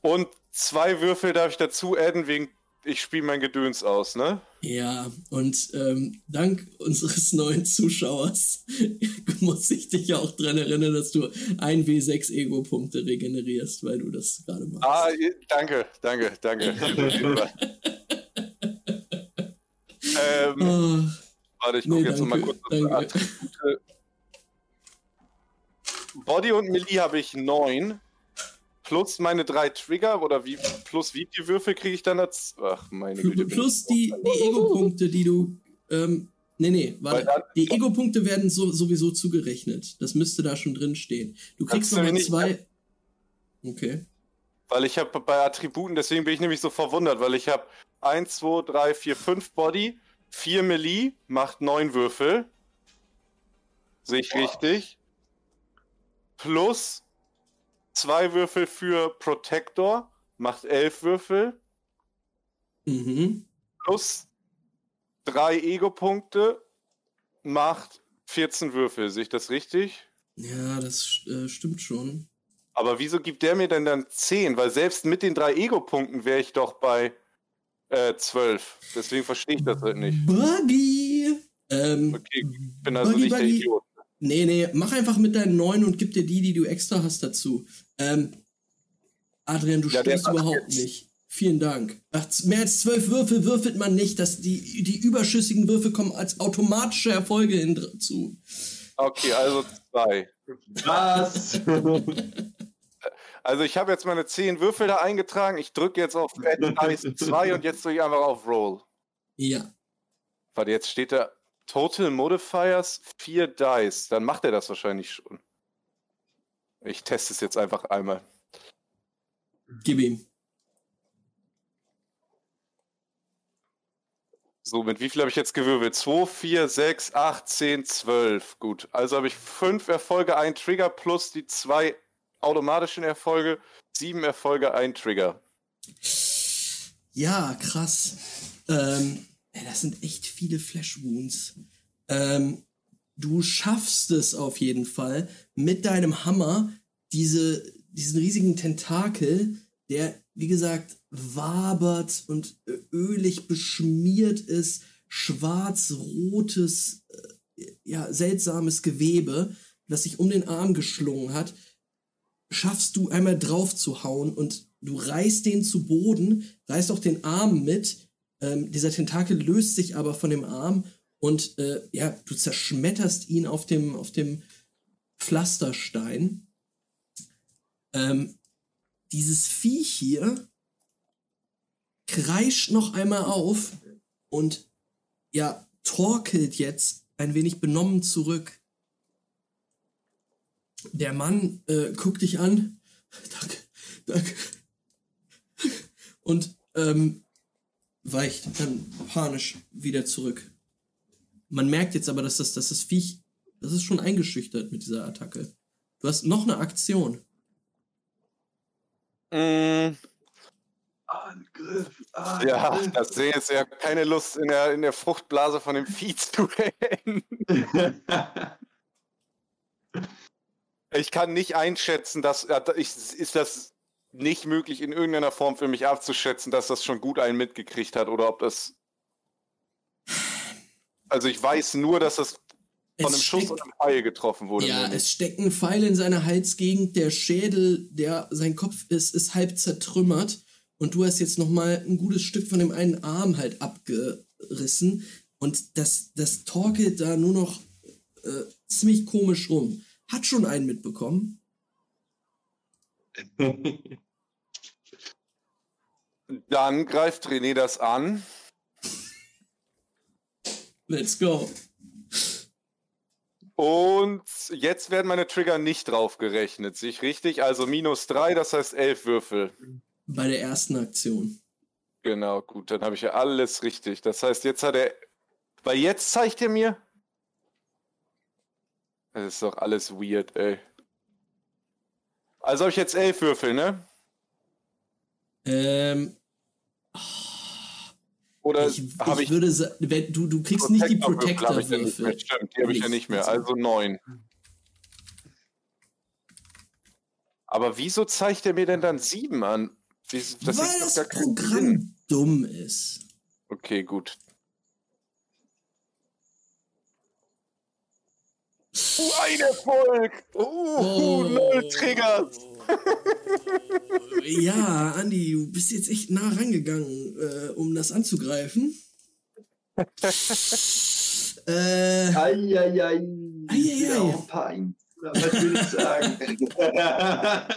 Und zwei Würfel darf ich dazu adden wegen ich spiele mein Gedöns aus, ne? Ja, und ähm, dank unseres (laughs) neuen Zuschauers (laughs) muss ich dich ja auch dran erinnern, dass du ein W6 Ego-Punkte regenerierst, weil du das gerade machst. Ah, danke, danke, danke. (laughs) ähm, Ah, warte, ich nee, gucke jetzt nochmal kurz auf danke. Attribute. Body und Melee habe ich neun. Plus meine drei Trigger oder wie plus wie viele Würfel kriege ich dann als. Ach meine Güte. Plus die, die Ego-Punkte, die du. Ähm, nee, nee, warte. dann- Die Ego-Punkte werden so, sowieso zugerechnet. Das müsste da schon drin stehen. Du kriegst nochmal zwei. Okay. Weil ich habe bei Attributen, deswegen bin ich nämlich so verwundert, weil ich habe 1, 2, 3, 4, 5 Body, 4 Melee, macht 9 Würfel. Sehe ich richtig. Plus 2 Würfel für Protector, macht 11 Würfel. Mhm. Plus 3 Ego-Punkte, macht 14 Würfel. Sehe ich das richtig? Ja, das äh, stimmt schon. Aber wieso gibt der mir denn dann 10? Weil selbst mit den drei Ego-Punkten wäre ich doch bei äh, 12. Deswegen verstehe ich das halt nicht. Buggy! Ähm, Okay, ich bin also Buggy, nicht der Buggy. Idiot. Nee, nee, mach einfach mit deinen neun und gib dir die, die du extra hast, dazu. Ähm, Adrian, du Ja, stimmst überhaupt jetzt. nicht. Vielen Dank. Ach, z- mehr als zwölf Würfel würfelt man nicht. Das, die, die überschüssigen Würfel kommen als automatische Erfolge hinzu. Okay, also 2. Was? (laughs) Also ich habe jetzt meine 10 Würfel da eingetragen. Ich drücke jetzt auf Red Dice 2 und jetzt drücke ich einfach auf Roll. Ja. Warte, jetzt steht da Total Modifiers 4 Dice. Dann macht er das wahrscheinlich schon. Ich teste es jetzt einfach einmal. Gib ihm. So, mit wie viel habe ich jetzt gewirbelt? 2, 4, 6, 8, 10, 12. Gut. Also habe ich 5 Erfolge, ein Trigger plus die zwei automatischen Erfolge. 7 Erfolge, ein Trigger. Ja, krass. Ähm, ey, das sind echt viele Flash Wounds. Ähm, du schaffst es auf jeden Fall mit deinem Hammer diese, diesen riesigen Tentakel, der, wie gesagt, wabert und ölig beschmiert ist, schwarz-rotes, äh, ja, seltsames Gewebe, das sich um den Arm geschlungen hat, schaffst du einmal drauf zu hauen und du reißt den zu Boden, reißt auch den Arm mit. Ähm, dieser Tentakel löst sich aber von dem Arm und äh, ja, du zerschmetterst ihn auf dem, auf dem Pflasterstein. Ähm, dieses Viech hier kreischt noch einmal auf und ja, torkelt jetzt ein wenig benommen zurück. Der Mann äh, guckt dich an. (laughs) Danke, danke. Und ähm, weicht dann panisch wieder zurück. Man merkt jetzt aber, dass das, dass das Viech, das ist schon eingeschüchtert mit dieser Attacke. Du hast noch eine Aktion. Mm, Angriff, ja, Angriff. das sehe jetzt ja keine Lust in der, in der Fruchtblase von dem Vieh zu (laughs) hängen. (laughs) Ich kann nicht einschätzen, dass ja, da- ich, ist das nicht möglich in irgendeiner Form für mich abzuschätzen, dass das schon gut einen mitgekriegt hat oder ob das. Also ich weiß nur, dass das von einem Schuss steckt- und einem Pfeil getroffen wurde. Ja, es stecken Pfeile in seiner Halsgegend. Der Schädel, der sein Kopf ist, ist halb zertrümmert. Und du hast jetzt noch mal ein gutes Stück von dem einen Arm halt abgerissen. Und das, das torkelt da nur noch äh, ziemlich komisch rum. Hat schon einen mitbekommen. (laughs) Dann greift René das an. Let's go. Und jetzt werden meine Trigger nicht draufgerechnet. Sehe ich richtig? Also minus drei, das heißt elf Würfel. Bei der ersten Aktion. Genau, gut, dann habe ich ja alles richtig. Das heißt, jetzt hat er. Weil jetzt zeigt er mir. Das ist doch alles weird, ey. Also habe ich jetzt elf Würfel, ne? Ähm, Oder habe ich würde sagen, du, du kriegst nicht die Protector-Würfel ja. Stimmt, die habe ich ja Nicht. mehr. Also neun. Aber wieso zeigt er mir denn dann sieben an? Wie, das Weil ist doch das keinen Sinn. Programm dumm ist. Okay, gut. Uh, ein Erfolg! Uh, Oh. null Triggers! Ja, Andi, du bist jetzt echt nah rangegangen, äh, um das anzugreifen. (laughs) äh, Eieiei. Eieiei. Ja, Pein. Was will ich sagen? (laughs)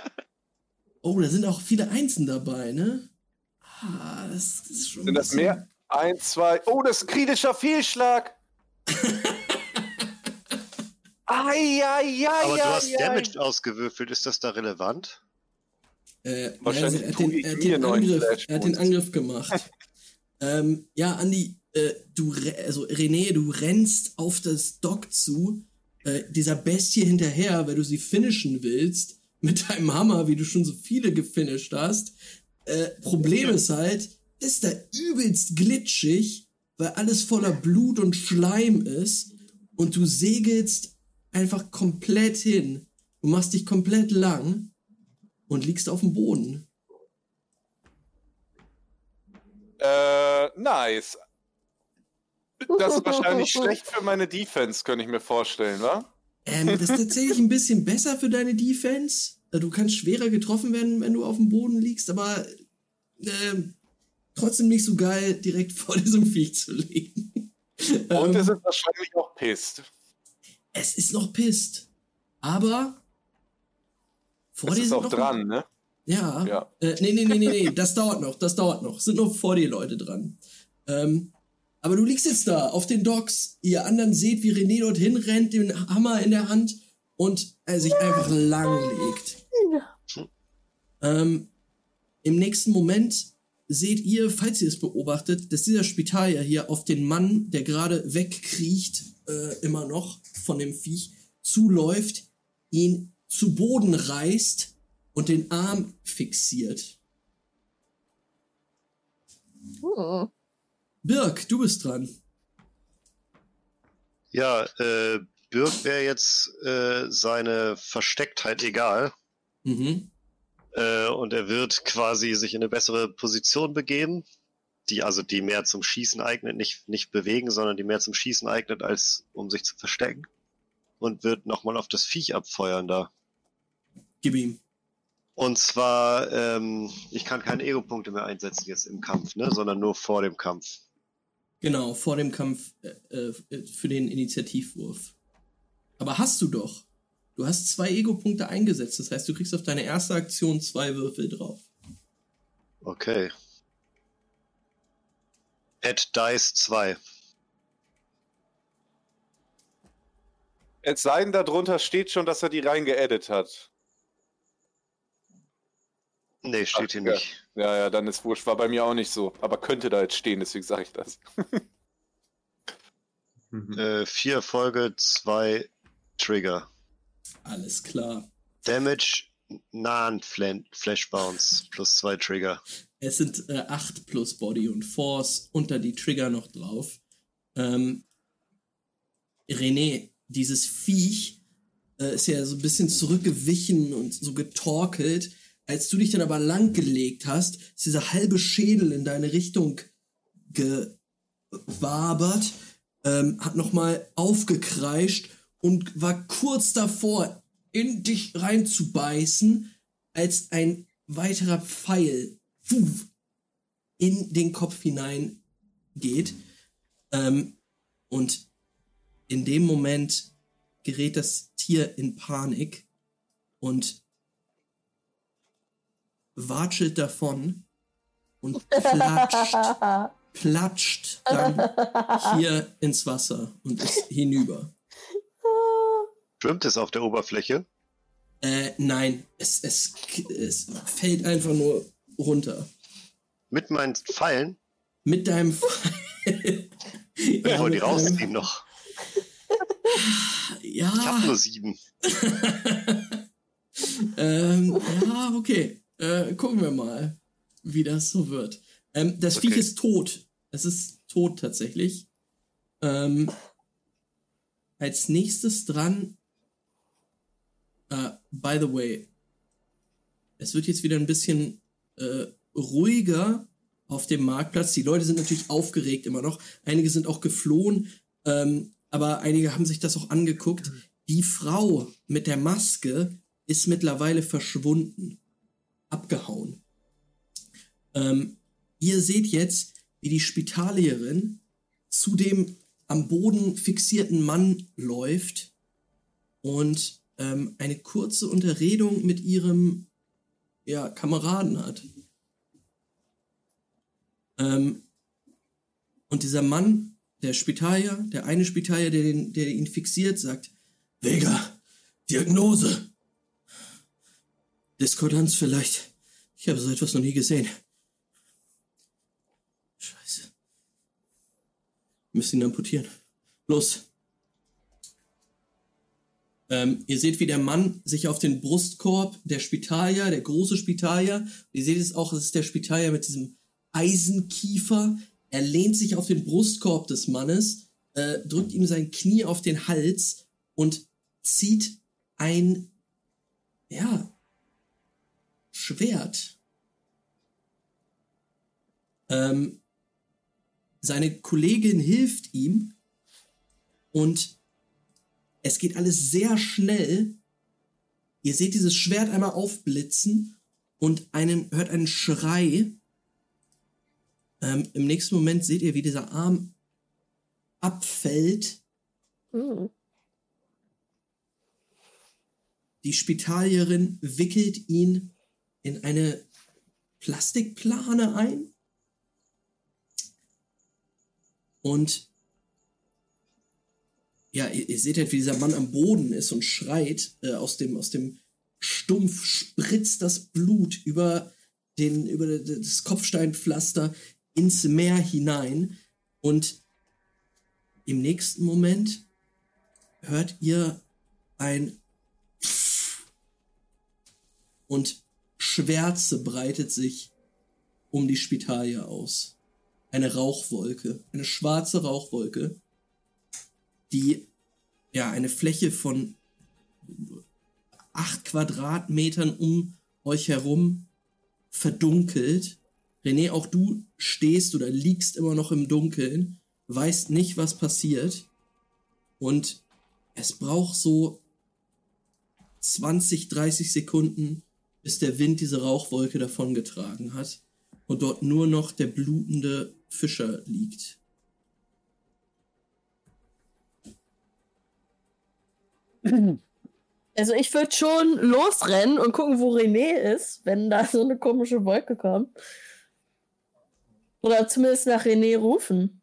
oh, da sind auch viele Einsen dabei, ne? Ah, das, das ist schon. Sind das mehr? Eins, zwei. Oh, das ist ein kritischer Fehlschlag! (laughs) Eieiei! Aber du hast Damage ausgewürfelt, ist das da relevant? Äh, Wahrscheinlich er hat den, er hat Angriff, er hat den. Angriff gemacht. (laughs) ähm, ja, Andi, äh, du, also René, du rennst auf das Dock zu, äh, dieser Bestie hinterher, weil du sie finishen willst, mit deinem Hammer, wie du schon so viele gefinisht hast. Äh, Problem ist halt, ist da übelst glitschig, weil alles voller Blut und Schleim ist und du segelst einfach komplett hin. Du machst dich komplett lang und liegst auf dem Boden. Äh, nice. Das ist wahrscheinlich (laughs) schlecht für meine Defense, könnte ich mir vorstellen, wa? Ähm, das ist tatsächlich ein bisschen besser für deine Defense. Äh, Du kannst schwerer getroffen werden, wenn du auf dem Boden liegst, aber ähm, trotzdem nicht so geil, direkt (laughs) vor diesem Viech zu liegen. Und Ähm, es ist wahrscheinlich auch pisst. Es ist noch pisst. Aber vor Es dir ist sind auch noch dran, ne? Ja. Ja. Äh, nee, nee, nee, nee, nee, das (laughs) dauert noch, das dauert noch. Sind noch vor dir Leute dran. Ähm, aber du liegst jetzt da auf den Docks. Ihr anderen seht, wie René dorthin rennt, den Hammer in der Hand und er sich einfach langlegt. Ähm, Im nächsten Moment seht ihr, falls ihr es beobachtet, dass dieser Spitalier hier auf den Mann, der gerade wegkriecht, äh, immer noch von dem Viech, zuläuft, ihn zu Boden reißt und den Arm fixiert. Hm. Birk, du bist dran. Ja, äh, Birk wäre jetzt äh, seine Verstecktheit egal. Mhm. Äh, und er wird quasi sich in eine bessere Position begeben, die also die mehr zum Schießen eignet, nicht, nicht bewegen, sondern die mehr zum Schießen eignet, als um sich zu verstecken. Und wird nochmal auf das Viech abfeuern da. Gib ihm. Und zwar, ähm, ich kann keine Ego-Punkte mehr einsetzen jetzt im Kampf, ne, sondern nur vor dem Kampf. Genau, vor dem Kampf äh, äh, für den Initiativwurf. Aber hast du doch. Du hast zwei Ego-Punkte eingesetzt. Das heißt, du kriegst auf deine erste Aktion zwei Würfel drauf. Okay. Add Dice 2. Es sei denn, darunter steht schon, dass er die reingeedit hat. Nee, steht hier ja. nicht. Ja, ja, dann ist wurscht. War bei mir auch nicht so. Aber könnte da jetzt stehen, deswegen sage ich das. Mhm. Äh, vier Erfolge, zwei Trigger. Alles klar. Damage, nahen Flan Flash Bounce, plus zwei Trigger. Es sind äh, 8 plus Body und Force, unter die Trigger noch drauf. Ähm, René, dieses Viech äh, ist ja so ein bisschen zurückgewichen und so getorkelt. Als du dich dann aber langgelegt hast, ist dieser halbe Schädel in deine Richtung gewabert, ähm, hat nochmal aufgekreischt und war kurz davor, in dich reinzubeißen, als ein weiterer Pfeil in den Kopf hinein geht. Ähm, und in dem Moment gerät das Tier in Panik und watschelt davon und platscht, (laughs) platscht dann hier ins Wasser und ist hinüber. Schwimmt es auf der Oberfläche? Äh, nein, es, es, es fällt einfach nur runter. Mit meinen Pfeilen? Mit deinem Pfeil. (laughs) Ich ja, wollte die rausziehen noch. (laughs) Ich hab Ja, nur sieben. (laughs) ähm, ja, okay. Äh, gucken wir mal, wie das so wird. Ähm, das Okay. Viech ist tot. Es ist tot tatsächlich. Ähm, als nächstes dran. Äh, by the way, es wird jetzt wieder ein bisschen äh, ruhiger auf dem Marktplatz. Die Leute sind natürlich aufgeregt immer noch. Einige sind auch geflohen, ähm, aber einige haben sich das auch angeguckt. Die Frau mit der Maske ist mittlerweile verschwunden, abgehauen. Ähm, ihr seht jetzt, wie die Spitalierin zu dem am Boden fixierten Mann läuft und ähm, eine kurze Unterredung mit ihrem ja, Kameraden hat. Ähm, und dieser Mann, der Spitalier, der eine Spitalier, der, den, der ihn fixiert, sagt, Vega, Diagnose. Diskordanz vielleicht. Ich habe so etwas noch nie gesehen. Scheiße. Müssen ihn amputieren. Los. Ähm, ihr seht, wie der Mann sich auf den Brustkorb der Spitalier, der große Spitalier, ihr seht es auch, es ist der Spitalier mit diesem Eisenkiefer. Er lehnt sich auf den Brustkorb des Mannes, äh, drückt ihm sein Knie auf den Hals und zieht ein, ja, Schwert. Ähm, seine Kollegin hilft ihm und es geht alles sehr schnell. Ihr seht dieses Schwert einmal aufblitzen und einen, hört einen Schrei. Ähm, Im nächsten Moment seht ihr, wie dieser Arm abfällt. Mhm. Die Spitalierin wickelt ihn in eine Plastikplane ein. Und ja, ihr, ihr seht halt, wie dieser Mann am Boden ist und schreit. Äh, aus, dem, aus dem Stumpf spritzt das Blut über, den, über das Kopfsteinpflaster ins Meer hinein. Und im nächsten Moment hört ihr ein und Schwärze breitet sich um die Spitalie aus. Eine Rauchwolke, eine schwarze Rauchwolke, die ja eine Fläche von acht Quadratmetern um euch herum verdunkelt. René, auch du stehst oder liegst immer noch im Dunkeln, weißt nicht, was passiert. Und es braucht so 20, 30 Sekunden, bis der Wind diese Rauchwolke davongetragen hat und dort nur noch der blutende Fischer liegt. Also ich würde schon losrennen und gucken, wo René ist, wenn da so eine komische Wolke kommt. Oder zumindest nach René rufen.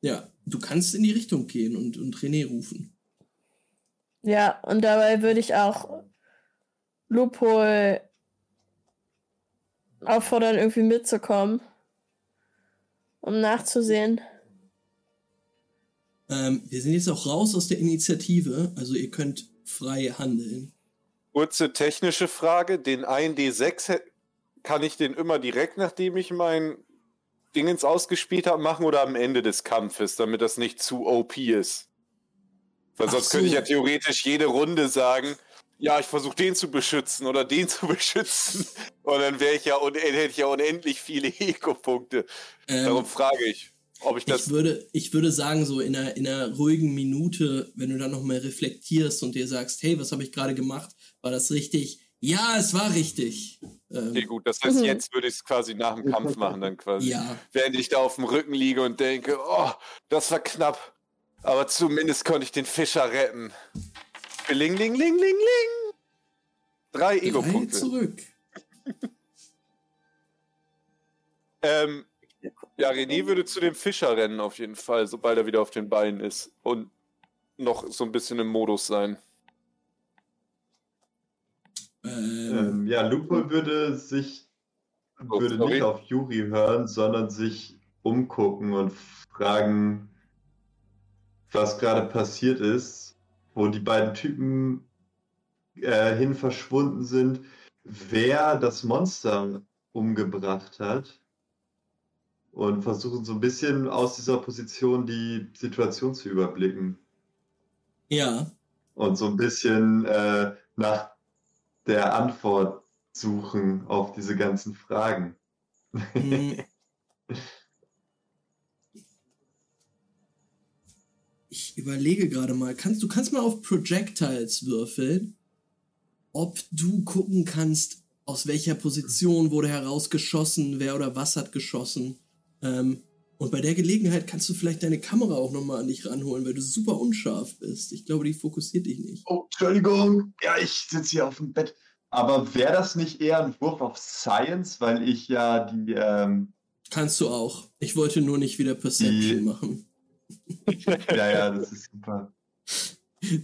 Ja, du kannst in die Richtung gehen und, und René rufen. Ja, und dabei würde ich auch Lupol auffordern, irgendwie mitzukommen, um nachzusehen. Ähm, wir sind jetzt auch raus aus der Initiative, also ihr könnt frei handeln. Kurze technische Frage: Den 1D6 hä- kann ich den immer direkt, nachdem ich mein Dingens ausgespielt habe, machen oder am Ende des Kampfes, damit das nicht zu OP ist? Weil Ach sonst so. könnte ich ja theoretisch jede Runde sagen, ja, ich versuche den zu beschützen oder den (laughs) zu beschützen. Und dann wäre ich ja hätte ich ja unendlich viele Ego-Punkte. Ähm, Darum frage ich, ob ich das. ich, würde, ich würde sagen, so in einer, in einer ruhigen Minute, wenn du dann nochmal reflektierst und dir sagst, hey, was habe ich gerade gemacht? War das richtig? Ja, es war richtig. Ähm, Okay, gut, das heißt, Mhm. jetzt würde ich es quasi nach dem Kampf machen, dann quasi. Ja, Während ich da auf dem Rücken liege und denke, oh, das war knapp. Aber zumindest konnte ich den Fischer retten. Ling, ling, ling, ling, ling. Drei drei Ego-Punkte. zurück. Ähm, ja, René würde zu dem Fischer rennen auf jeden Fall, sobald er wieder auf den Beinen ist. Und noch so ein bisschen im Modus sein. Ähm, ja, Lupo würde sich Oh, würde nicht auf Yuri hören, sondern sich umgucken und fragen, was gerade passiert ist, wo die beiden Typen äh, hin verschwunden sind, wer das Monster umgebracht hat und versuchen so ein bisschen aus dieser Position die Situation zu überblicken ja, und so ein bisschen äh, nach der Antwort suchen auf diese ganzen Fragen. Hm. (laughs) Ich überlege gerade mal, kannst, du kannst mal auf Projectiles würfeln, ob du gucken kannst, aus welcher Position wurde herausgeschossen, wer oder was hat geschossen. Ähm, und bei der Gelegenheit kannst du vielleicht deine Kamera auch nochmal an dich ranholen, weil du super unscharf bist. Ich glaube, die fokussiert dich nicht. Oh, Entschuldigung. Ja, ich sitze hier auf dem Bett. Aber wäre das nicht eher ein Wurf auf Science, weil ich ja die. Ähm, Kannst du auch. Ich wollte nur nicht wieder Perception Die- machen. (laughs) ja, ja, das ist super.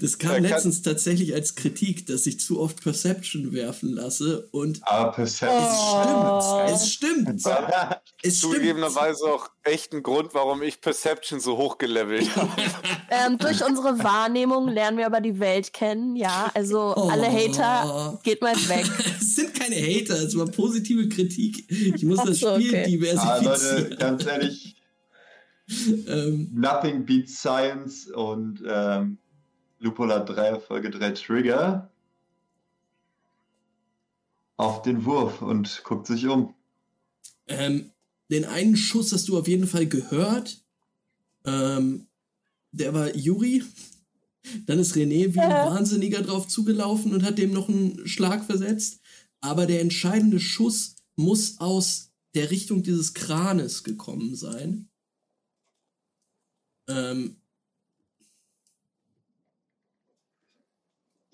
Das kam letztens tatsächlich als Kritik, dass ich zu oft Perception werfen lasse und Aber Perception. Es stimmt. Es stimmt. (laughs) Es stimmt. Zugegebenerweise auch echt ein Grund, warum ich Perception so hochgelevelt habe. (laughs) Ähm, durch unsere Wahrnehmung lernen wir aber die Welt kennen, ja. Also Oh. alle Hater, geht mal weg. (laughs) Es sind keine Hater, es war positive Kritik. Ich muss Ach das so, Spiel okay. Ah, diversifizieren. Leute, ganz ehrlich, ähm, Nothing beats Science und ähm, Lupola 3 Folge 3 Trigger auf den Wurf und guckt sich um. ähm, den einen Schuss hast du auf jeden Fall gehört. Ähm, der war Yuri. Dann ist René wie ein. Wahnsinniger drauf zugelaufen und hat dem noch einen Schlag versetzt. Aber der entscheidende Schuss muss aus der Richtung dieses Kranes gekommen sein. Ähm,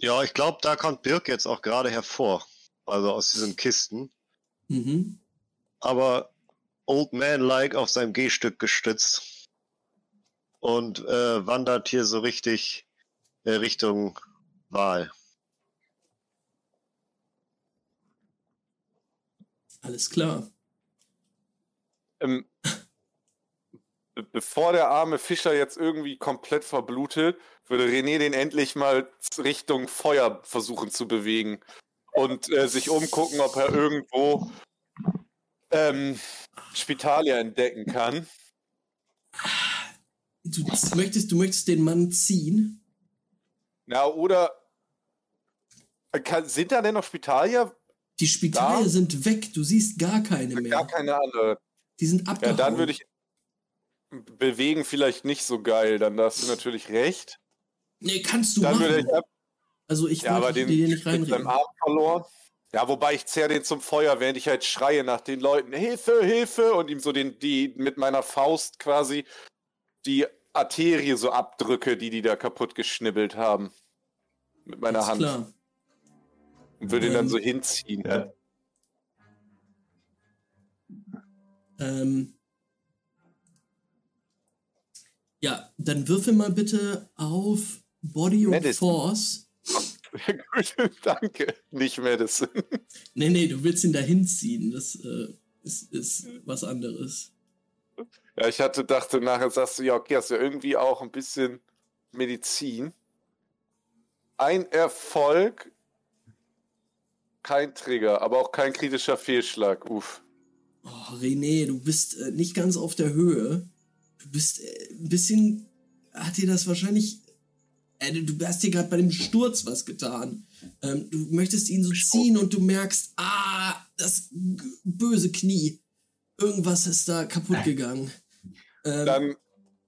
Ja, ich glaube, da kommt Birk jetzt auch gerade hervor. Also aus diesen Kisten. mhm. Aber Old Man-like auf seinem G-Stück gestützt. Und äh, wandert hier so richtig äh, Richtung Wahl. Alles klar. Ähm, bevor der arme Fischer jetzt irgendwie komplett verblutet, würde René den endlich mal Richtung Feuer versuchen zu bewegen und äh, sich umgucken, ob er irgendwo ähm, Spitalia entdecken kann. Du möchtest, du möchtest den Mann ziehen? Na, oder äh, kann, sind da denn noch Spitalia? Die Spitale Da? sind weg, du siehst gar keine mehr. Gar keine andere. Die sind Ja, abgehauen. dann würde ich bewegen vielleicht nicht so geil, dann hast du natürlich recht. Nee, kannst du Dann machen. würde ich ab also ich Ja, aber den dir nicht mit reinreden. Arm verloren. Ja, wobei ich zerr den zum Feuer, während ich halt schreie nach den Leuten, Hilfe, Hilfe, und ihm so den, die mit meiner Faust quasi die Arterie so abdrücke, die die da kaputt geschnibbelt haben. Mit meiner Ist Hand. Klar. Und würde ihn dann Ähm, so hinziehen. Ja, Ähm, ja, dann würfel mal bitte auf Body und Medicine. Force. Gut, (laughs) danke. Nicht Medicine. Nee, nee, du willst ihn da hinziehen. Das äh, ist, ist was anderes. Ja, ich hatte dachte, nachher sagst du, ja, okay, hast du ja irgendwie auch ein bisschen Medizin. Ein Erfolg, kein Trigger, aber auch kein kritischer Fehlschlag. Uff. Oh, René, du bist äh, nicht ganz auf der Höhe. Du bist äh, ein bisschen. Hat dir das wahrscheinlich. Äh, du- hast dir gerade bei dem Sturz was getan. Ähm, du möchtest ihn so ziehen und du merkst, ah, das böse Knie. Irgendwas ist da kaputt gegangen. Ähm, Dann,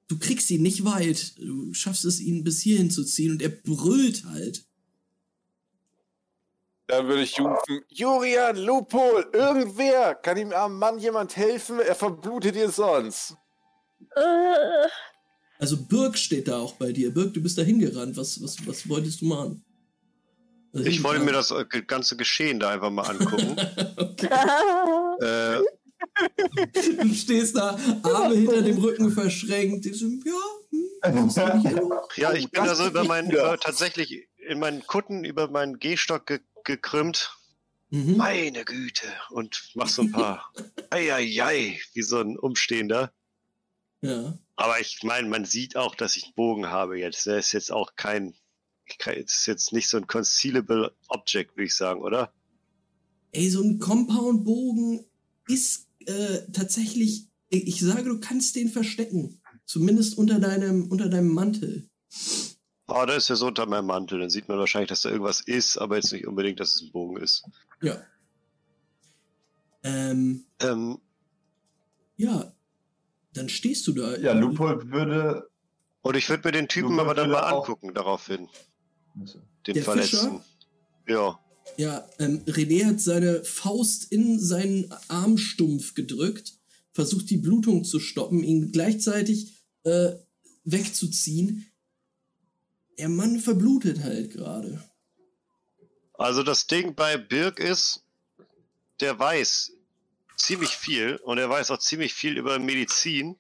du kriegst ihn nicht weit. Du schaffst es, ihn bis hierhin zu ziehen und er brüllt halt. dann würde ich rufen, Julian, Lupol, irgendwer, kann ihm armen Mann jemand helfen? Er verblutet ihr sonst. Äh, Also Birk steht da auch bei dir. Birk, du bist da hingerannt. Was, was, was wolltest du machen? Also Ich wollte mir das äh, ganze Geschehen da einfach mal angucken. (laughs) (laughs) äh, Du stehst da, Arme hinter dem Rücken verschränkt. Ich so, ja, hm, noch? ja, ich bin da so über meinen, über, tatsächlich in meinen Kutten über meinen Gehstock ge gekrümmt. Mhm. Meine Güte. Und mach so ein paar (laughs) Eieiei, wie so ein Umstehender. Ja. Aber ich meine, man sieht auch, dass ich einen Bogen habe jetzt. Der ist jetzt auch kein, kein ist jetzt nicht so ein concealable Object, würde ich sagen, oder? Ey, so ein Compound-Bogen ist äh, tatsächlich, ich sage, du kannst den verstecken. Zumindest unter deinem, unter deinem Mantel. Ah, da ist ja so unter meinem Mantel. Dann sieht man wahrscheinlich, dass da irgendwas ist, aber jetzt nicht unbedingt, dass es ein Bogen ist. Ja. Ähm, Ähm, Ja, dann stehst du da. Ja, Lupol würde. Und ich würde mir den Typen Du aber dann mal angucken, daraufhin. Den Der Verletzten. Ja. Ja, ähm, René hat seine Faust in seinen Armstumpf gedrückt, versucht die Blutung zu stoppen, ihn gleichzeitig äh, wegzuziehen. Der Mann verblutet halt gerade. Also das Ding bei Birk ist, der weiß ziemlich viel und er weiß auch ziemlich viel über Medizin,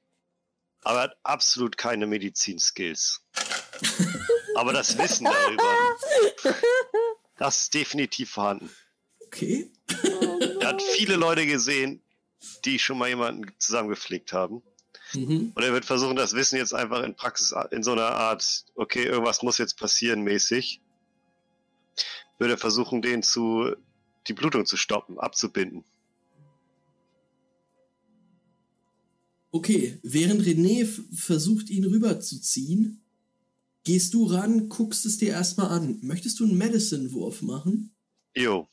aber er hat absolut keine Medizin-Skills. (laughs) aber das Wissen darüber, das ist definitiv vorhanden. Okay. Er hat viele Leute gesehen, die schon mal jemanden zusammengepflegt haben. Mhm. Und er wird versuchen, das Wissen jetzt einfach in Praxis, in so einer Art, okay, irgendwas muss jetzt passieren, mäßig. Würde er versuchen, den zu, die Blutung zu stoppen, abzubinden. Okay, während René versucht, ihn rüberzuziehen, gehst du ran, guckst es dir erstmal an. Möchtest du einen Medicine-Wurf machen? Jo.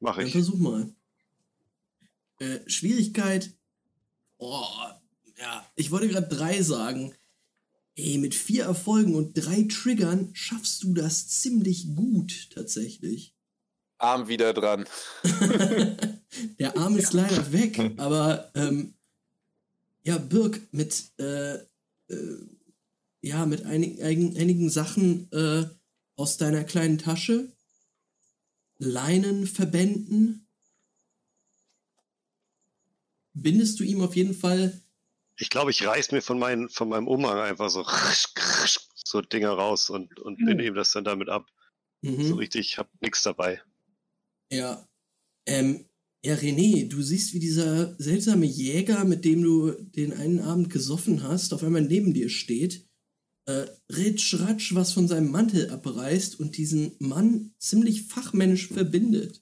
Mach Dann ich. versuch mal. Äh, Schwierigkeit. Oh, ja, ich wollte gerade drei sagen. Ey, mit vier Erfolgen und drei Triggern schaffst du das ziemlich gut, tatsächlich. Arm wieder dran. (laughs) Der Arm ist leider weg, (laughs) aber ähm, ja, Birk mit äh, äh, ja mit einig, einigen, einigen Sachen äh, aus deiner kleinen Tasche, Leinenverbänden, bindest du ihm auf jeden Fall Ich glaube, ich reiß mir von, meinen, von meinem Umhang einfach so, (laughs) so Dinger raus und, und Hm. binde ihm das dann damit ab. mhm. So richtig, ich habe nichts dabei. Ja. Ähm, ja, René, du siehst, wie dieser seltsame Jäger, mit dem du den einen Abend gesoffen hast, auf einmal neben dir steht, äh, ritsch, ratsch was von seinem Mantel abreißt und diesen Mann ziemlich fachmännisch verbindet.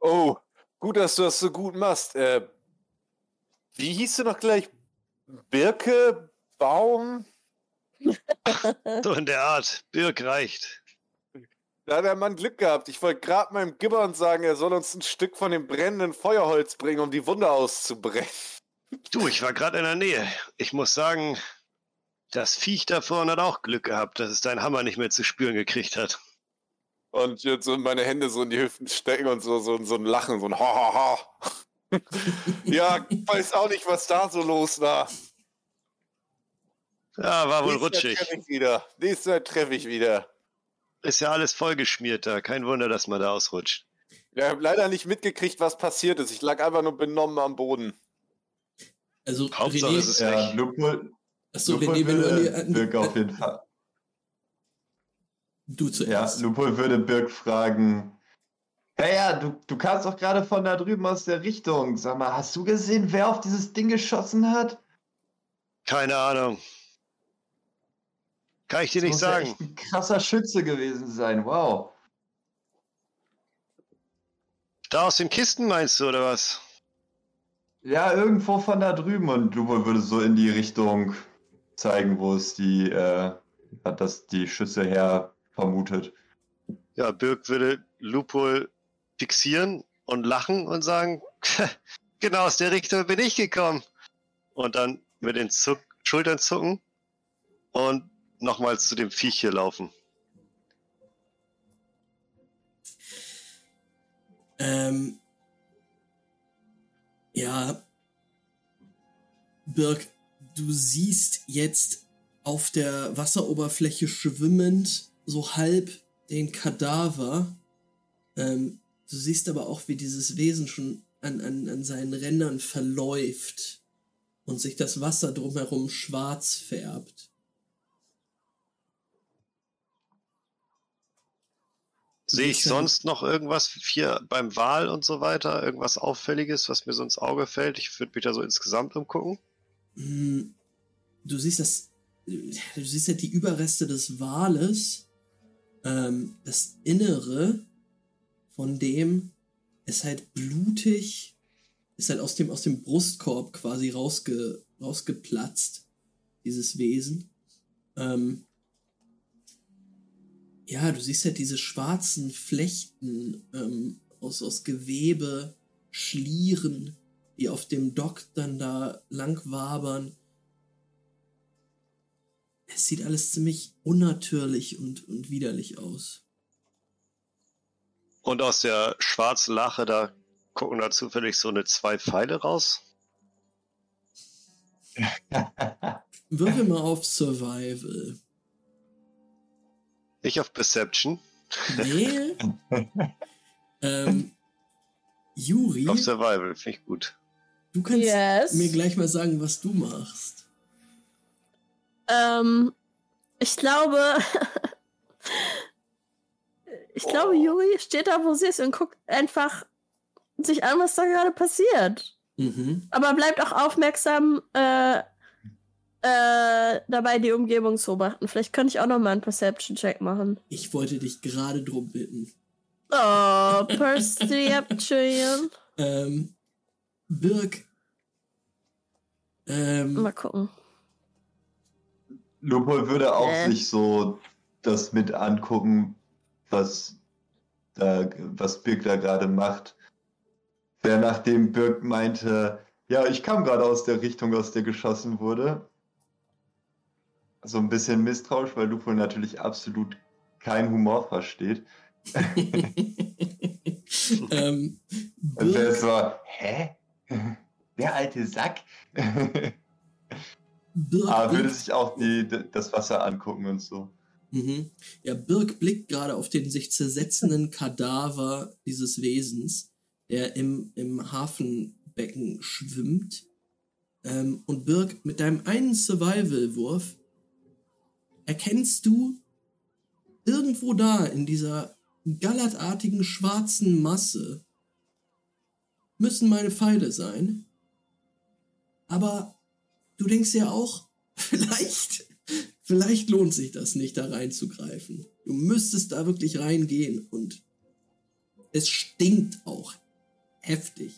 Oh, gut, dass du das so gut machst. Äh, wie hieß du noch gleich? Birke, Baum? (laughs) So in der Art. Birk reicht. Da hat der Mann Glück gehabt. Ich wollte gerade meinem Gibbon sagen, er soll uns ein Stück von dem brennenden Feuerholz bringen, um die Wunde auszubrechen. Du, ich war gerade in der Nähe. Ich muss sagen, das Viech da vorne hat auch Glück gehabt, dass es deinen Hammer nicht mehr zu spüren gekriegt hat. Und jetzt so meine Hände so in die Hüften stecken und so, so, so ein Lachen, so ein Ha, ha, ha. (laughs) ja, ich weiß auch nicht, was da so los war. Ja, war wohl Nächstes Mal rutschig. treffe ich wieder. Nächstes Mal treffe ich wieder. Ist ja alles vollgeschmiert da. Kein Wunder, dass man da ausrutscht. Ja, ich habe leider nicht mitgekriegt, was passiert ist. Ich lag einfach nur benommen am Boden. Also, Hauptsache, es ist René, Ja, weg. Lupol, achso, Lupol René, wenn du würde an, Birk auf jeden Fall. du Ja, zuerst. Lupol würde Birk fragen. Hey, ja, du, du kamst doch gerade von da drüben aus der Richtung. Sag mal, hast du gesehen, wer auf dieses Ding geschossen hat? Keine Ahnung. Kann ich dir Das nicht muss ja sagen. echt ein krasser Schütze gewesen sein. Wow. Da aus den Kisten meinst du, oder was? Ja, irgendwo von da drüben. Und Lupol würde so in die Richtung zeigen, wo es die, äh, hat das die Schütze her vermutet. Ja, Birk würde Lupol fixieren und lachen und sagen, (laughs) genau aus der Richtung bin ich gekommen. Und dann mit den Zuck Schultern zucken und nochmals zu dem Viech hier laufen. Ähm, ja, Birk, du siehst jetzt auf der Wasseroberfläche schwimmend so halb den Kadaver. Ähm, du siehst aber auch, wie dieses Wesen schon an, an, an seinen Rändern verläuft und sich das Wasser drumherum schwarz färbt. Sehe ich sonst noch irgendwas hier beim Wal und so weiter? Irgendwas Auffälliges, was mir so ins Auge fällt? Ich würde mich da so insgesamt umgucken. Hm, Du siehst das, du siehst halt die Überreste des Wales, ähm, das Innere von dem ist halt blutig, ist halt aus dem, aus dem Brustkorb quasi rausge, rausgeplatzt, dieses Wesen. Ähm, ja, du siehst halt diese schwarzen Flechten ähm, aus, aus Gewebe, Schlieren, die auf dem Dock dann da lang wabern. Es sieht alles ziemlich unnatürlich und, und widerlich aus. Und aus der schwarzen Lache, da gucken da zufällig so eine zwei Pfeile raus. (laughs) Würfel mal auf Survival. Ich auf Perception. Nee. (laughs) ähm, Juri, Auf Survival, finde ich gut. du kannst Yes. mir gleich mal sagen, was du machst. Ähm, ich glaube, (laughs) ich glaube, Juri steht da, wo sie ist und guckt einfach sich an, was da gerade passiert. Mhm. Aber bleibt auch aufmerksam äh, äh, dabei, die Umgebung zu beobachten. Vielleicht könnte ich auch noch mal einen Perception-Check machen. Ich wollte dich gerade drum bitten. Oh, Perception. (laughs) Ähm, Birg. Ähm, Mal gucken. Lupol würde auch Äh. sich so das mit angucken, was, da, was Birk da gerade macht. Der nachdem Birk meinte, ja, ich kam gerade aus der Richtung, aus der geschossen wurde. So ein bisschen misstrauisch, weil Lupol natürlich absolut keinen Humor versteht. (laughs) ähm, Und der Birg, so, hä? (laughs) Der alte Sack? Birg Aber würde sich auch die, das Wasser angucken und so. mhm. ja, Birg blickt gerade auf den sich zersetzenden Kadaver dieses Wesens, der im, im Hafenbecken schwimmt. Ähm, und Birg, mit deinem einen Survival-Wurf erkennst du irgendwo da in dieser gallertartigen schwarzen Masse müssen meine Pfeile sein. Aber du denkst ja auch, (laughs) vielleicht, vielleicht lohnt sich das nicht, da reinzugreifen. Du müsstest da wirklich reingehen und es stinkt auch heftig.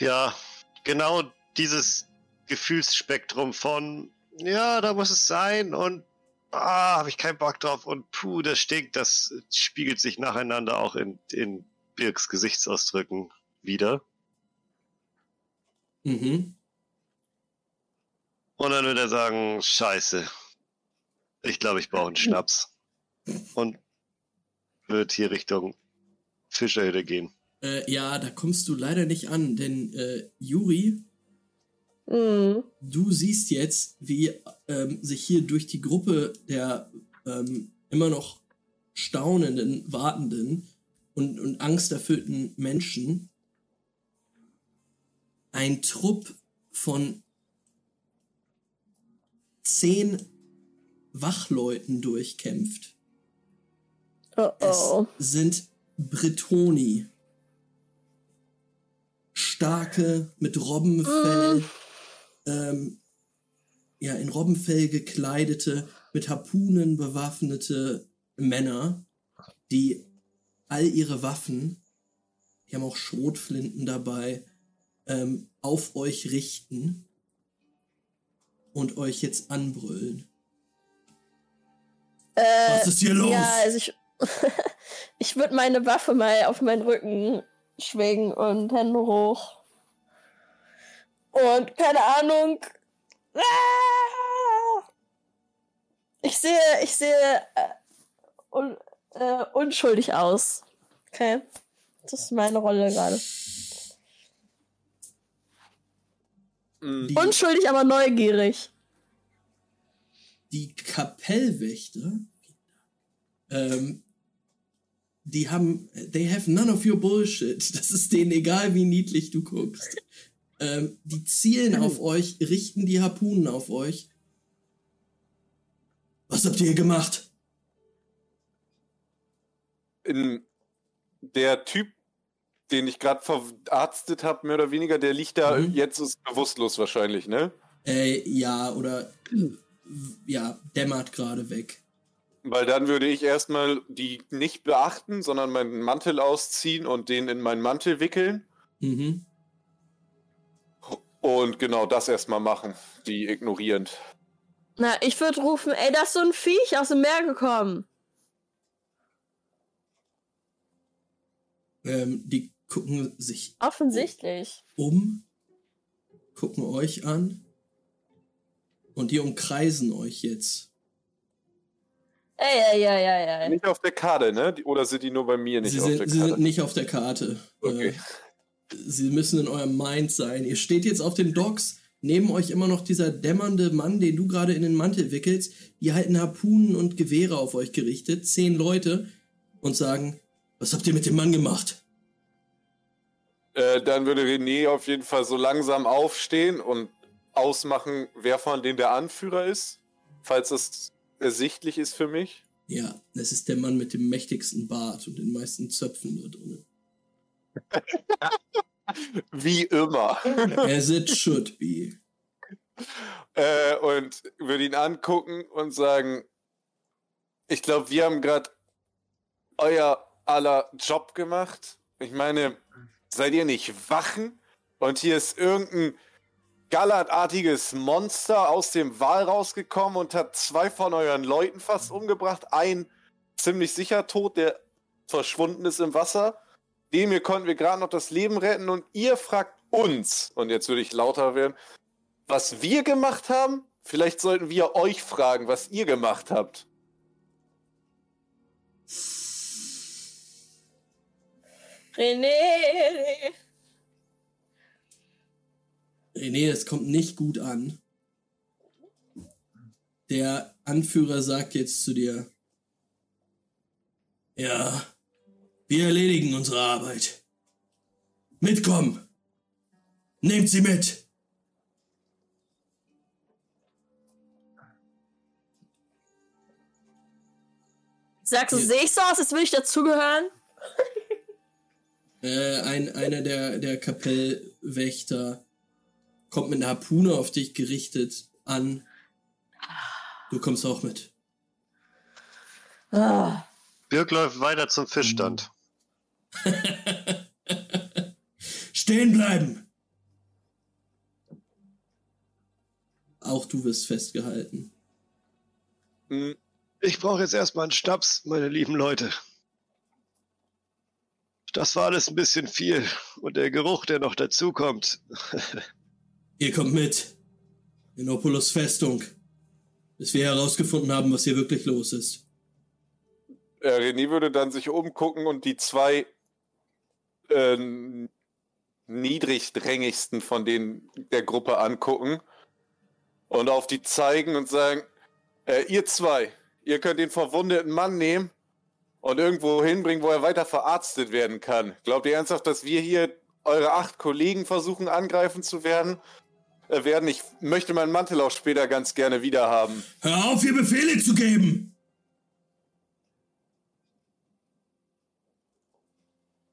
Ja, genau dieses Gefühlsspektrum von, ja, da muss es sein und ah, habe ich keinen Bock drauf und puh, das stinkt, das spiegelt sich nacheinander auch in, in Birks Gesichtsausdrücken wieder. Mhm. Und dann wird er sagen, scheiße, ich glaube, ich brauche einen Schnaps. Und wird hier Richtung Fischerhütte gehen. Äh, ja, da kommst du leider nicht an, denn äh, Juri, Mhm. du siehst jetzt, wie ähm, sich hier durch die Gruppe der ähm, immer noch staunenden, wartenden und, und angsterfüllten Menschen ein Trupp von zehn Wachleuten durchkämpft. Oh Es oh. sind Bretoni. Starke, mit Robbenfell, ähm, ja, in Robbenfell gekleidete, mit Harpunen bewaffnete Männer, die all ihre Waffen, die haben auch Schrotflinten dabei, ähm, auf euch richten und euch jetzt anbrüllen. Äh, Was ist hier los? Ja, also ich, (laughs) ich würde meine Waffe mal auf meinen Rücken schwingen und Hände hoch. Und keine Ahnung. Ah! Ich sehe, ich sehe äh, un, äh, unschuldig aus. Okay. Das ist meine Rolle gerade. Mm, Die- Unschuldig, aber neugierig. die Kapellwächter, ähm, die haben, they have none of your bullshit. Das ist denen egal, wie niedlich du guckst. Ähm, die zielen auf euch, richten die Harpunen auf euch. Was habt ihr hier gemacht? in der Typ, den ich gerade verarztet habe, mehr oder weniger, der liegt da Mhm. jetzt ist bewusstlos wahrscheinlich, ne? Äh, ja, oder, ja, dämmert gerade weg. Weil dann würde ich erstmal die nicht beachten, sondern meinen Mantel ausziehen und den in meinen Mantel wickeln. Mhm. Und genau das erstmal machen, die ignorierend. Na, ich würde rufen, ey, da ist so ein Viech aus dem Meer gekommen. Ähm, die gucken sich Offensichtlich. um, gucken euch an und die umkreisen euch jetzt. Ey, ey, ey, ey, ey. Nicht auf der Karte, ne? Oder sind die nur bei mir nicht Sie auf der sind, sie Karte? sind nicht auf der Karte. Okay. Äh, sie müssen in eurem Mind sein. Ihr steht jetzt auf den Docks. Neben euch immer noch dieser dämmernde Mann, den du gerade in den Mantel wickelst. Die halten Harpunen und Gewehre auf euch gerichtet. Zehn Leute. Und sagen, was habt ihr mit dem Mann gemacht? Äh, dann würde René auf jeden Fall so langsam aufstehen und ausmachen, wer von denen der Anführer ist, falls das ersichtlich ist für mich. Ja, das ist der Mann mit dem mächtigsten Bart und den meisten Zöpfen da drin. (laughs) Wie immer. As it should be. äh, und würde ihn angucken und sagen, ich glaube, wir haben gerade euer aller Job gemacht. Ich meine, seid ihr nicht Wachen? Und hier ist irgendein gallertartiges Monster aus dem Wal rausgekommen und hat zwei von euren Leuten fast umgebracht. Ein ziemlich sicher tot, der verschwunden ist im Wasser. Dem hier konnten wir gerade noch das Leben retten und ihr fragt uns, und jetzt würde ich lauter werden, was wir gemacht haben? Vielleicht sollten wir euch fragen, was ihr gemacht habt. René. René, das kommt nicht gut an. Der Anführer sagt jetzt zu dir, ja, wir erledigen unsere Arbeit. Mitkommen. Nehmt sie mit. Sagst du, sehe ich so aus, als würde ich dazugehören? (laughs) Äh, ein, einer der, der Kapellwächter kommt mit einer Harpune auf dich gerichtet an. Du kommst auch mit. Ah. Birk läuft weiter zum Fischstand. (laughs) Stehen bleiben! Auch du wirst festgehalten. Hm, Ich brauche jetzt erstmal einen Schnaps, meine lieben Leute. Das war alles ein bisschen viel. Und der Geruch, der noch dazukommt. (laughs) Ihr kommt mit. In Opolos Festung. Bis wir herausgefunden haben, was hier wirklich los ist. äh, René würde dann sich umgucken und die zwei äh, niedrigdrängigsten von denen der Gruppe angucken und auf die zeigen und sagen, äh, ihr zwei, ihr könnt den verwundeten Mann nehmen und irgendwo hinbringen, wo er weiter verarztet werden kann. Glaubt ihr ernsthaft, dass wir hier eure acht Kollegen versuchen angreifen zu werden? Äh, werden? Ich möchte meinen Mantel auch später ganz gerne wieder haben. Hör auf, ihr Befehle zu geben!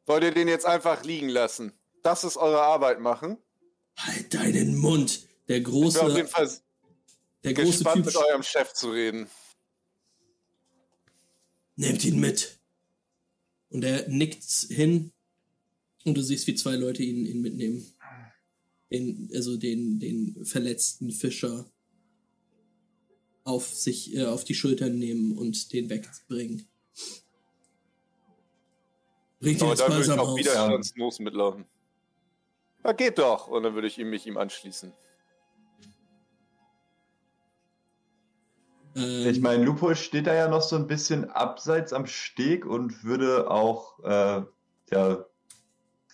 Wollt ihr den jetzt einfach liegen lassen? Das ist eure Arbeit machen? Halt deinen Mund! Der Ich bin auf große, jeden Fall der große gespannt, Typ mit eurem Chef zu reden. Nehmt ihn mit. Und er nickt hin und du siehst, wie zwei Leute ihn, ihn mitnehmen. Den, also den, den verletzten Fischer auf sich, äh, auf die Schultern nehmen und den wegbringen. Bringt Aber jetzt dann würde ich auch aus. widerstandslos mitlaufen. Na, geht doch. Und dann würde ich mich ihm anschließen. Ähm, Ich meine, Lupo steht da ja noch so ein bisschen abseits am Steg und würde auch äh, ja,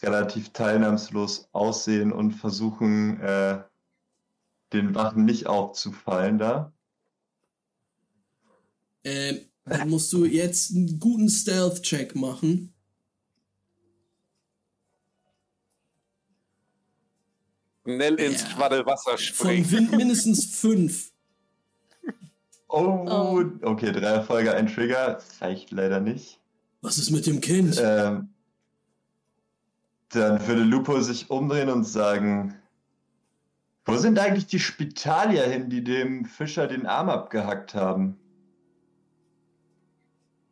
relativ teilnahmslos aussehen und versuchen, äh, den Wachen nicht aufzufallen da. ähm, dann musst du jetzt einen guten Stealth-Check machen. Schnell ins Ja. Quaddelwasser Von springen. Wind mindestens fünf. Oh, Oh. okay, drei Erfolge, ein Trigger. Reicht leider nicht. Was ist mit dem Kind? Ähm, dann würde Lupo sich umdrehen und sagen: Wo sind eigentlich die Spitalier hin, die dem Fischer den Arm abgehackt haben?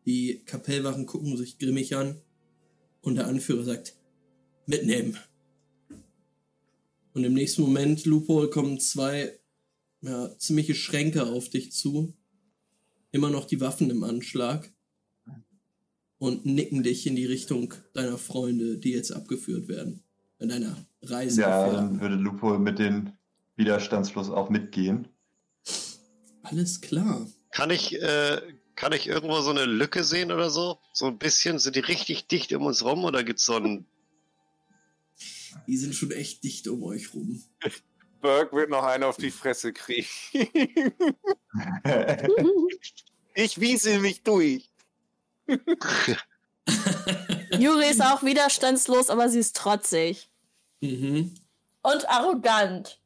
Die Kapellwachen gucken sich grimmig an und der Anführer sagt, mitnehmen. Und im nächsten Moment, Lupo, kommen zwei ja, ziemliche Schränke auf dich zu. Immer noch die Waffen im Anschlag. Und nicken dich in die Richtung deiner Freunde, die jetzt abgeführt werden. In deiner Reise. Ja, dann würde Lupo mit den Widerstandslos auch mitgehen. Alles klar. Kann ich, äh, kann ich irgendwo so eine Lücke sehen oder so? So ein bisschen? Sind die richtig dicht um uns rum oder gibt's so ein. Die sind schon echt dicht um euch rum. (laughs) Burke wird noch einen auf die Fresse kriegen. (laughs) ich wiese mich durch. (laughs) Juri ist auch widerstandslos, aber sie ist trotzig. Mhm. Und arrogant.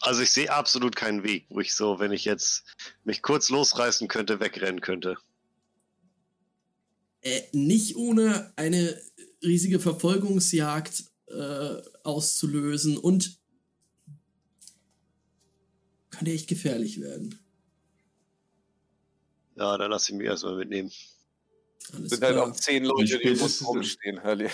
Also ich sehe absolut keinen Weg, wo ich so, wenn ich jetzt mich kurz losreißen könnte, wegrennen könnte. Äh, nicht ohne eine riesige Verfolgungsjagd äh, auszulösen und könnte echt gefährlich werden. Ja, dann lass ich mich erstmal mitnehmen. Alles sind halt klar. auch zehn Wie Leute, die spät im ist es rumstehen. Herrlich.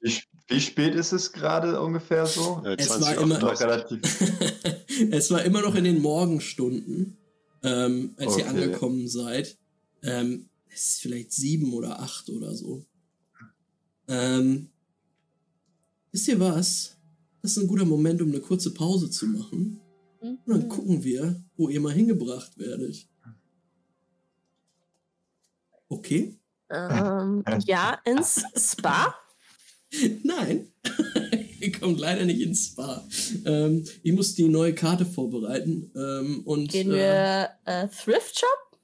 Wie, wie spät ist es gerade ungefähr so? Äh, Es war immer- Noch 38. relativ. (laughs) es war immer noch in den Morgenstunden, ähm, als ihr Okay. angekommen seid. Ähm, es ist vielleicht sieben oder acht oder so. Ähm, wisst ihr was? Das ist ein guter Moment, um eine kurze Pause zu machen. Und dann gucken wir, wo ihr mal hingebracht werdet. Okay? Ähm, ja, ins Spa. (laughs) Nein. (laughs) ihr kommt leider nicht ins Spa. Ähm, ich muss die neue Karte vorbereiten. Ähm, und, Gehen äh, wir äh, Thrift Shop?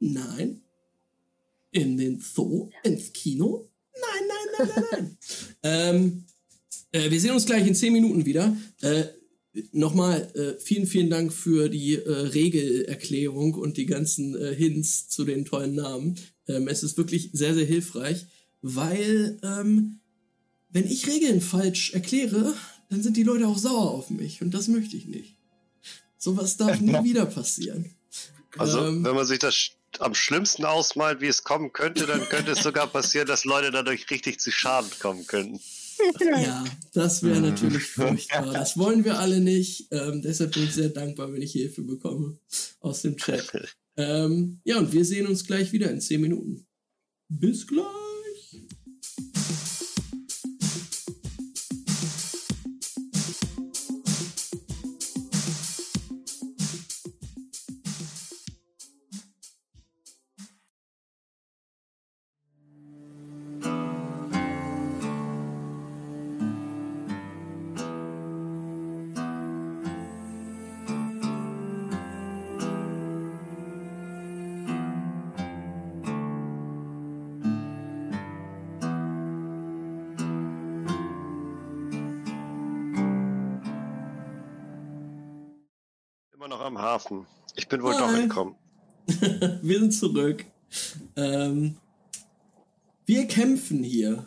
Nein. In den Zoo? Ins Kino? Nein, nein, nein, nein, nein. (laughs) ähm, äh, wir sehen uns gleich in 10 Minuten wieder. Äh, Nochmal äh, vielen, vielen Dank für die äh, Regelerklärung und die ganzen äh, Hints zu den tollen Namen. Ähm, es ist wirklich sehr, sehr hilfreich, weil ähm, wenn ich Regeln falsch erkläre, dann sind die Leute auch sauer auf mich und das möchte ich nicht. Sowas darf nie (laughs) wieder passieren. Also, Ähm, wenn man sich das am schlimmsten ausmalt, wie es kommen könnte, dann könnte es sogar passieren, dass Leute dadurch richtig zu Schaden kommen könnten. Ja, das wäre natürlich furchtbar. Das wollen wir alle nicht. Ähm, deshalb bin ich sehr dankbar, wenn ich Hilfe bekomme aus dem Chat. (laughs) Ähm, ja, und wir sehen uns gleich wieder in 10 Minuten. Bis gleich. Hafen. Ich bin wohl doch Hi. entkommen. (laughs) wir sind zurück. Ähm, wir kämpfen hier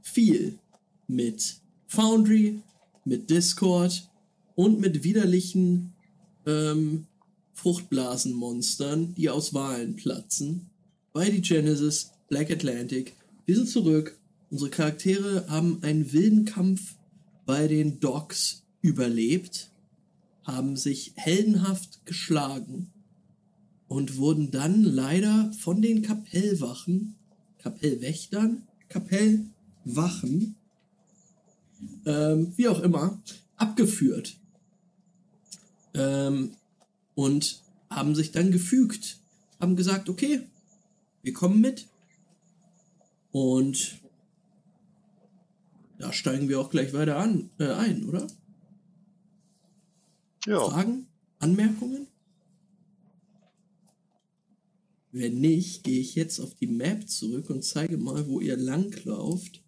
viel mit Foundry, mit Discord und mit widerlichen ähm, Fruchtblasenmonstern, die aus Wahlen platzen. Bei die Genesis, Black Atlantic. Wir sind zurück. Unsere Charaktere haben einen wilden Kampf bei den Docks überlebt, haben sich heldenhaft geschlagen und wurden dann leider von den Kapellwachen, Kapellwächtern, Kapellwachen, ähm, wie auch immer, abgeführt. Ähm, und haben sich dann gefügt, haben gesagt, okay, wir kommen mit. Und da steigen wir auch gleich weiter an, äh, ein, oder? Ja. Fragen? Anmerkungen? Wenn nicht, gehe ich jetzt auf die Map zurück und zeige mal, wo ihr langlauft.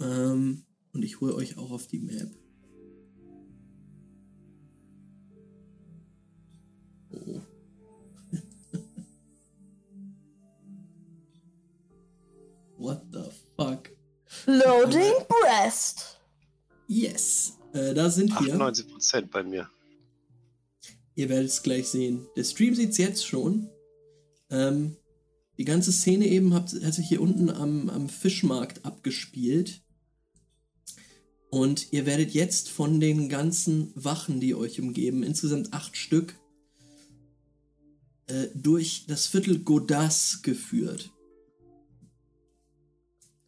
Ähm, und ich hole euch auch auf die Map. Oh. (laughs) What the fuck? Loading Breast. Yes, äh, da sind wir. 98% bei mir. Ihr werdet es gleich sehen. Der Stream sieht's jetzt schon. Ähm, die ganze Szene eben hat, hat sich hier unten am, am Fischmarkt abgespielt. Und ihr werdet jetzt von den ganzen Wachen, die euch umgeben, insgesamt acht Stück, äh, durch das Viertel Godas geführt.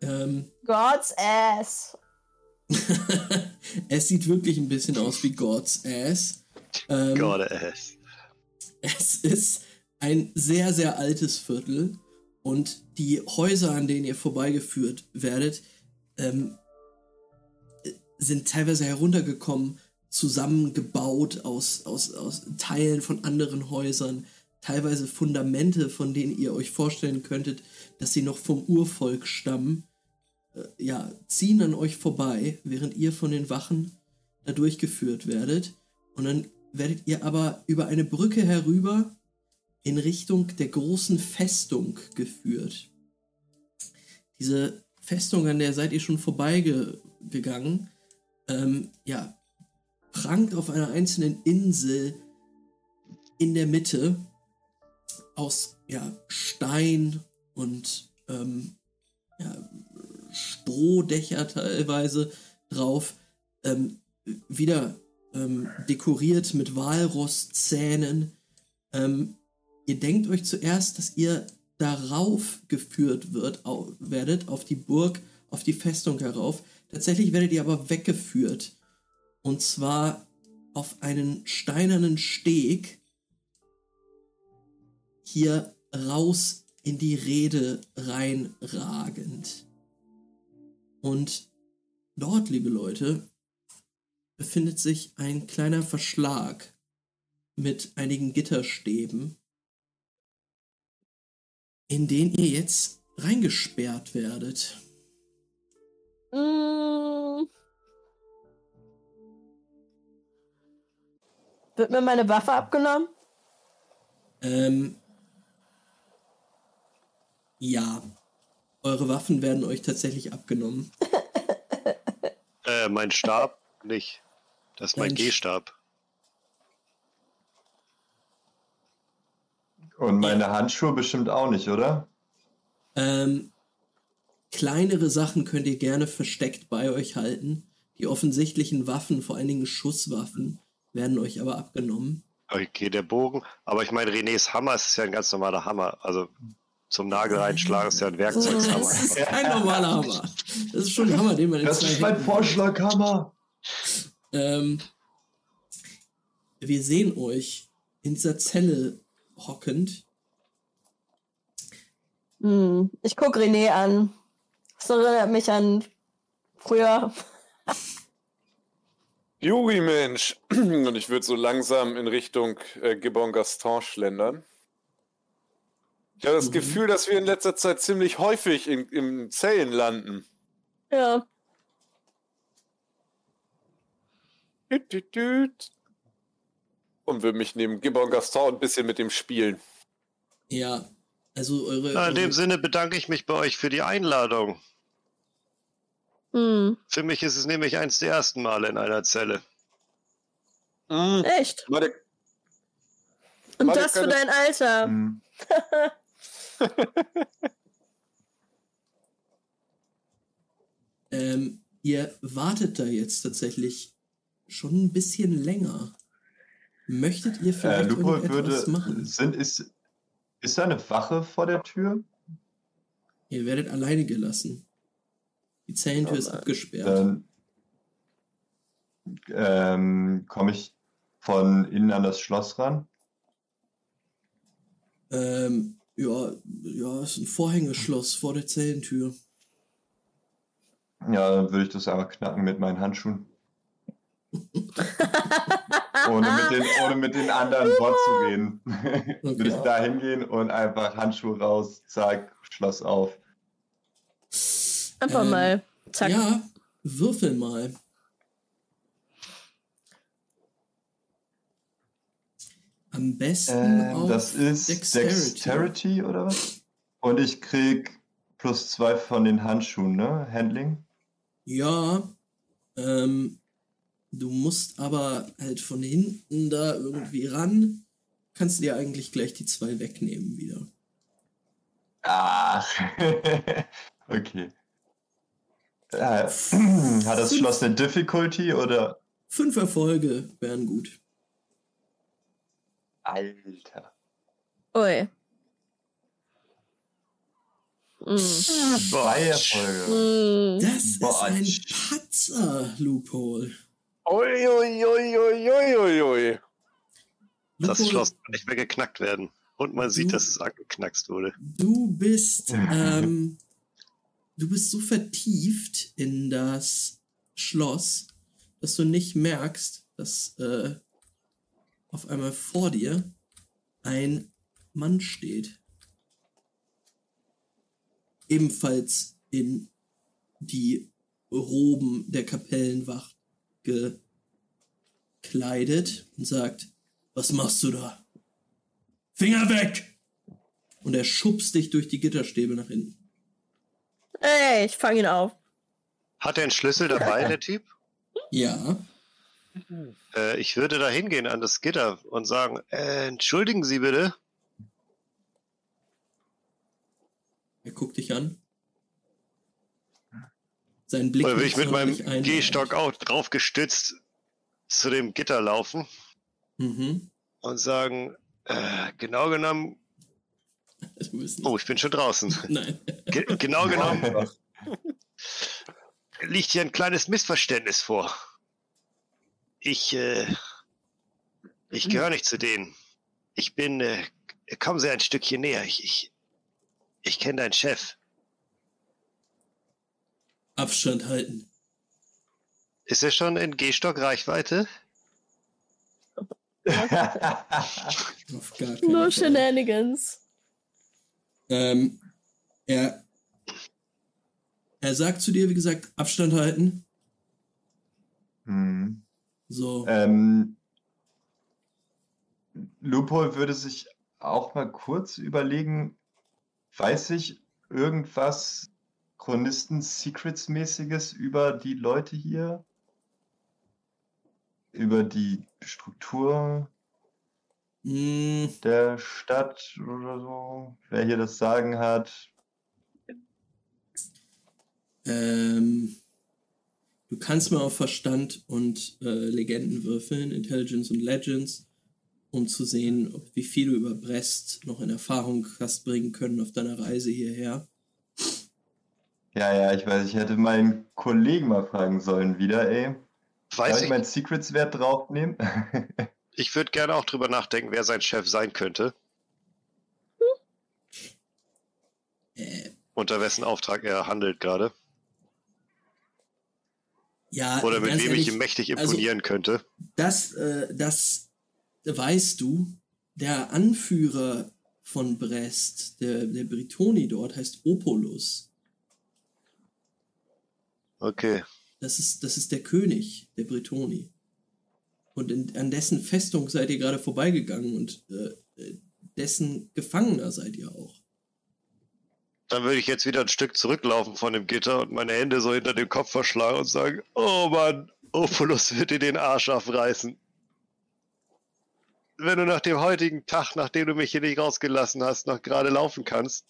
Ähm, God's ass. (laughs) es sieht wirklich ein bisschen aus wie God's Ass. Ähm, God ass. Es ist ein sehr, sehr altes Viertel und die Häuser, an denen ihr vorbeigeführt werdet, ähm, sind teilweise heruntergekommen, zusammengebaut aus, aus, aus Teilen von anderen Häusern, teilweise Fundamente, von denen ihr euch vorstellen könntet, dass sie noch vom Urvolk stammen, ja, ziehen an euch vorbei, während ihr von den Wachen da durchgeführt werdet. Und dann werdet ihr aber über eine Brücke herüber in Richtung der großen Festung geführt. Diese Festung, an der seid ihr schon vorbeigegangen, ähm, ja, prangt auf einer einzelnen Insel in der Mitte aus ja, Stein und ähm, ja, Strohdächer teilweise drauf, ähm, wieder ähm, dekoriert mit Walrosszähnen. Ähm, ihr denkt euch zuerst, dass ihr darauf geführt wird, au werdet, auf die Burg, auf die Festung herauf. Tatsächlich werdet ihr aber weggeführt. Und zwar auf einen steinernen Steg hier raus in die Rede reinragend. Und dort, liebe Leute, befindet sich ein kleiner Verschlag mit einigen Gitterstäben, in den ihr jetzt reingesperrt werdet. Mm. Wird mir meine Waffe abgenommen? Ähm, ja, eure Waffen werden euch tatsächlich abgenommen. (laughs) Äh, mein Stab nicht. Das ist mein G-Stab. Und meine Handschuhe bestimmt auch nicht, oder? Ähm, kleinere Sachen könnt ihr gerne versteckt bei euch halten. Die offensichtlichen Waffen, vor allen Dingen Schusswaffen, werden euch aber abgenommen. Okay, der Bogen. Aber ich meine, Renés Hammer ist ja ein ganz normaler Hammer. Also zum Nagel reinschlagen ist ja ein Werkzeughammer. Das ist kein normaler Hammer. Das ist schon ein Hammer, den man in Das ist mein Vorschlaghammer. Ähm, wir sehen euch in dieser Zelle hockend. Hm. Ich guck René an. Das erinnert mich an früher. Juri, Mensch. Und ich würde so langsam in Richtung äh, Gibbon Gaston schlendern. Ich habe das Mhm. Gefühl, dass wir in letzter Zeit ziemlich häufig in, in Zellen landen. Ja. Und würde mich neben Gibbon Gaston ein bisschen mit dem spielen. Ja, also eure. Na, in dem eure Sinne bedanke ich mich bei euch für die Einladung. Hm. Für mich ist es nämlich eins der ersten Male in einer Zelle. Mm. Echt? Warte, Und Warte, das für dein Alter. Hm. (laughs) (laughs) ähm, ihr wartet da jetzt tatsächlich schon ein bisschen länger. Möchtet ihr Äh, vielleicht Lupo irgendetwas würde. machen? Sind, ist, ist da eine Wache vor der Tür? Ihr werdet alleine gelassen. Die Zellentür ist Aber- abgesperrt. Dann ähm, komme ich von innen an das Schloss ran. Ähm, ja, ja, ist ein Vorhängeschloss vor der Zellentür. Ja, dann würde ich das aber knacken mit meinen Handschuhen. (laughs) ohne, mit den, ohne mit den anderen Wort zu reden. würde ich da hingehen und einfach Handschuhe raus, zack, Schloss auf. Einfach Ähm, mal. Zack. Ja, würfel mal. Am besten Ähm, auf das ist Dexterity. Dexterity. oder was? Und ich krieg plus zwei von den Handschuhen, ne? Handling. Ja, ähm, du musst aber halt von hinten da irgendwie ran. Kannst du dir eigentlich gleich die zwei wegnehmen wieder. Ach. (laughs) okay. Äh, (clears throat) hat das Schloss eine Difficulty oder? Fünf Erfolge wären gut. Alter. Ui. Mm. Zwei Erfolge. Mm. Das Boah, ist ein sch- Patzer, Loophole. Uiuiuiuiui. Das Schloss kann nicht mehr geknackt werden. Und man sieht, Du- dass es angeknackst wurde. Du bist, ähm, du bist so vertieft in das Schloss, dass du nicht merkst, dass äh, auf einmal vor dir ein Mann steht. Ebenfalls in die Roben der Kapellenwacht gekleidet und sagt, was machst du da? Finger weg! Und er schubst dich durch die Gitterstäbe nach hinten. Ey, ich fange ihn auf. Hat er einen Schlüssel dabei, (laughs) der Typ? Ja. Äh, ich würde da hingehen an das Gitter und sagen, äh, entschuldigen Sie bitte. Er guckt dich an. Sein Blick Oder will ich mit meinem Gehstock auch drauf gestützt zu dem Gitter laufen Mhm. und sagen, äh, genau genommen, oh, ich bin schon draußen. (laughs) Nein. Ge genau genommen liegt hier ein kleines Missverständnis vor. Ich, äh, ich gehöre nicht zu denen. Ich bin, äh, kommen Sie ein Stückchen näher. Ich, ich, ich kenne deinen Chef. Abstand halten. Ist er schon in Gehstock-Reichweite? (laughs) Auf gar keinen No Fall. Shenanigans. Ähm, er, er sagt zu dir, wie gesagt, Abstand halten. hm. So. Ähm, Loophole würde sich auch mal kurz überlegen, weiß ich irgendwas Chronisten-Secrets-mäßiges über die Leute hier? Über die Struktur Hm, der Stadt oder so? Wer hier das Sagen hat? ähm, du kannst mal auf Verstand und äh, Legenden würfeln, Intelligence und Legends, um zu sehen, ob, wie viel du über Brest noch in Erfahrung hast bringen können auf deiner Reise hierher. Ja, ja, ich weiß, ich hätte meinen Kollegen mal fragen sollen wieder, ey. Darf Weiß ich ich. meinen Secrets-Wert draufnehmen? (laughs) Ich würde gerne auch drüber nachdenken, wer sein Chef sein könnte. Äh, Unter wessen Auftrag er handelt gerade. Ja, Oder mit wem ehrlich, ich ihm mächtig also- imponieren könnte. Das, äh, das weißt du. Der Anführer von Brest, der, der Britoni dort, heißt Opolus. Okay. Das ist, das ist der König der Britoni. Und in, an dessen Festung seid ihr gerade vorbeigegangen und äh, äh, dessen Gefangener seid ihr auch. Dann würde ich jetzt wieder ein Stück zurücklaufen von dem Gitter und meine Hände so hinter dem Kopf verschlagen und sagen, oh Mann, Opulus wird dir den Arsch aufreißen. Wenn du nach dem heutigen Tag, nachdem du mich hier nicht rausgelassen hast, noch gerade laufen kannst,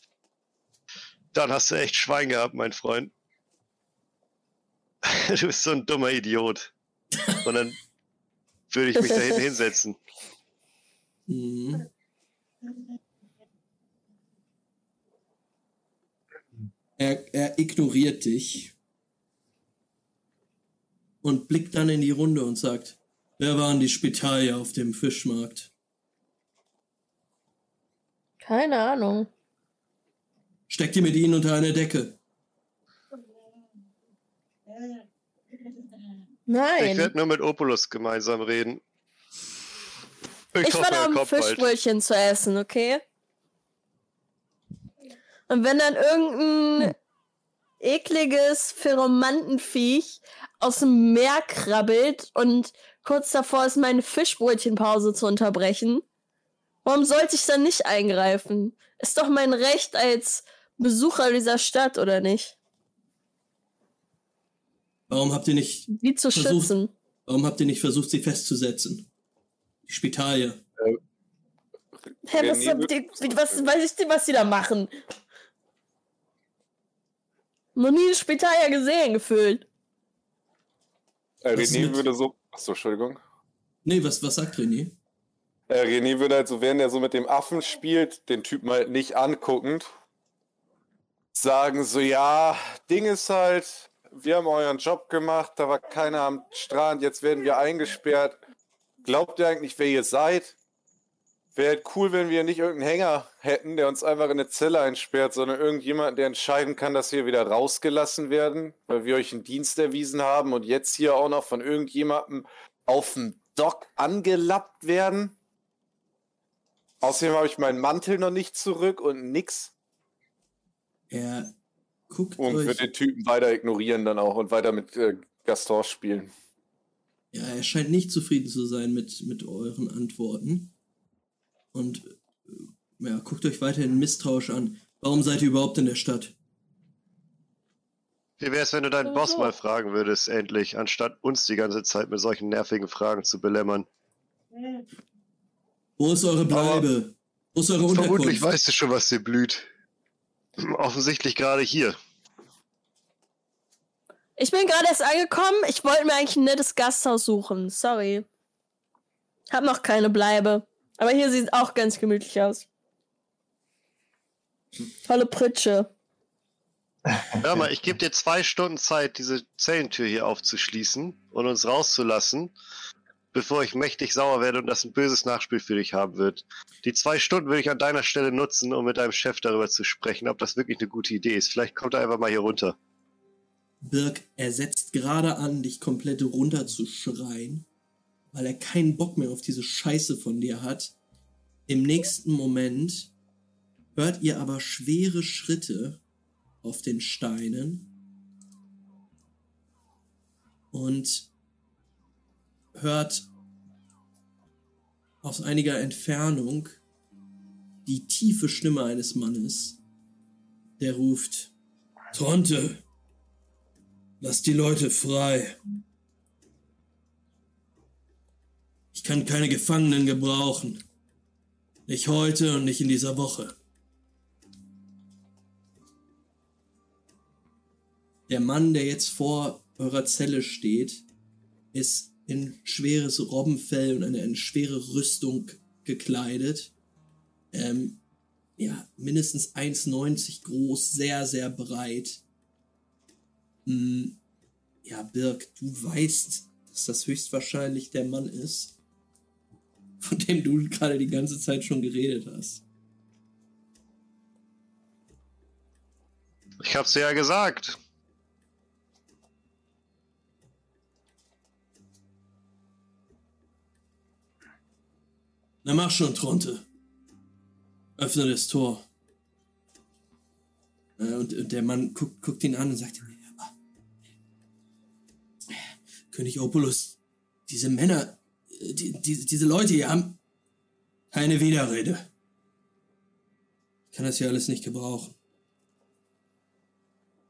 dann hast du echt Schwein gehabt, mein Freund. (laughs) Du bist so ein dummer Idiot. Und dann würde ich mich (laughs) da hinten hinsetzen. Mhm. Er, er ignoriert dich und blickt dann in die Runde und sagt, wer waren die Spitalier auf dem Fischmarkt? Keine Ahnung. Steckt ihr mit ihnen unter eine Decke? Nein. Ich werde nur mit Opulus gemeinsam reden. Ich hoffe, war da, um. Fischbrötchen zu essen, okay? Und wenn dann irgendein ekliges Pheromantenviech aus dem Meer krabbelt und kurz davor ist, meine Fischbrötchenpause zu unterbrechen, warum sollte ich dann nicht eingreifen? Ist doch mein Recht als Besucher dieser Stadt, oder nicht? Warum habt ihr nicht, Die zu Versucht- schützen. warum habt ihr nicht versucht, sie festzusetzen? Die Spitalier. Hä, was, Ja, nee, die, wie- was weiß ich denn, was die da machen? Noch nie ein Spitalier gesehen, gefühlt. Äh, René würde so. Achso, Entschuldigung. Nee, was, was sagt René? Äh, René würde halt so, während er so mit dem Affen spielt, den Typen halt nicht anguckend, sagen so, ja, Ding ist halt, wir haben euren Job gemacht, da war keiner am Strand, jetzt werden wir eingesperrt. Glaubt ihr eigentlich, wer ihr seid? Wäre cool, wenn wir nicht irgendeinen Hänger hätten, der uns einfach in eine Zelle einsperrt, sondern irgendjemand, der entscheiden kann, dass wir wieder rausgelassen werden, weil wir euch einen Dienst erwiesen haben und jetzt hier auch noch von irgendjemandem auf dem Dock angelappt werden. Außerdem habe ich meinen Mantel noch nicht zurück und nix. Er guckt Und euch. wird den Typen weiter ignorieren dann auch und weiter mit äh, Gaston spielen. Ja, er scheint nicht zufrieden zu sein mit, mit euren Antworten. Und äh, ja, guckt euch weiterhin misstrauisch an. Warum seid ihr überhaupt in der Stadt? Wie wär's, wenn du deinen Boss mal fragen würdest, endlich, anstatt uns die ganze Zeit mit solchen nervigen Fragen zu belämmern? Wo ist eure Bleibe? Wo ist eure Vermutlich Unterkunft? weißt du schon, was dir blüht. Offensichtlich gerade hier. Ich bin gerade erst angekommen. Ich wollte mir eigentlich ein nettes Gasthaus suchen. Sorry. Hab noch keine Bleibe. Aber hier sieht auch ganz gemütlich aus. Tolle Pritsche. Hör mal, ich gebe dir zwei Stunden Zeit, diese Zellentür hier aufzuschließen und uns rauszulassen, bevor ich mächtig sauer werde und das ein böses Nachspiel für dich haben wird. Die zwei Stunden würde ich an deiner Stelle nutzen, um mit deinem Chef darüber zu sprechen, ob das wirklich eine gute Idee ist. Vielleicht kommt er einfach mal hier runter. Birk, er setzt gerade an, dich komplett runterzuschreien, weil er keinen Bock mehr auf diese Scheiße von dir hat. Im nächsten Moment hört ihr aber schwere Schritte auf den Steinen und hört aus einiger Entfernung die tiefe Stimme eines Mannes, der ruft, Tronte, Lass die Leute frei. Ich kann keine Gefangenen gebrauchen. Nicht heute und nicht in dieser Woche. Der Mann, der jetzt vor eurer Zelle steht, ist in schweres Robbenfell und eine, eine schwere Rüstung gekleidet. Ähm, ja, mindestens 1,90 groß, sehr, sehr breit. Hm, Ja, Birk, du weißt, dass das höchstwahrscheinlich der Mann ist, von dem du gerade die ganze Zeit schon geredet hast. Ich hab's dir ja gesagt. Na mach schon, Tronte. Öffne das Tor. Äh, Und, der Mann guckt, guckt ihn an und sagt, "Aber, König Opulus, diese Männer, äh, die, die, diese Leute hier haben keine Widerrede. Ich kann das hier alles nicht gebrauchen.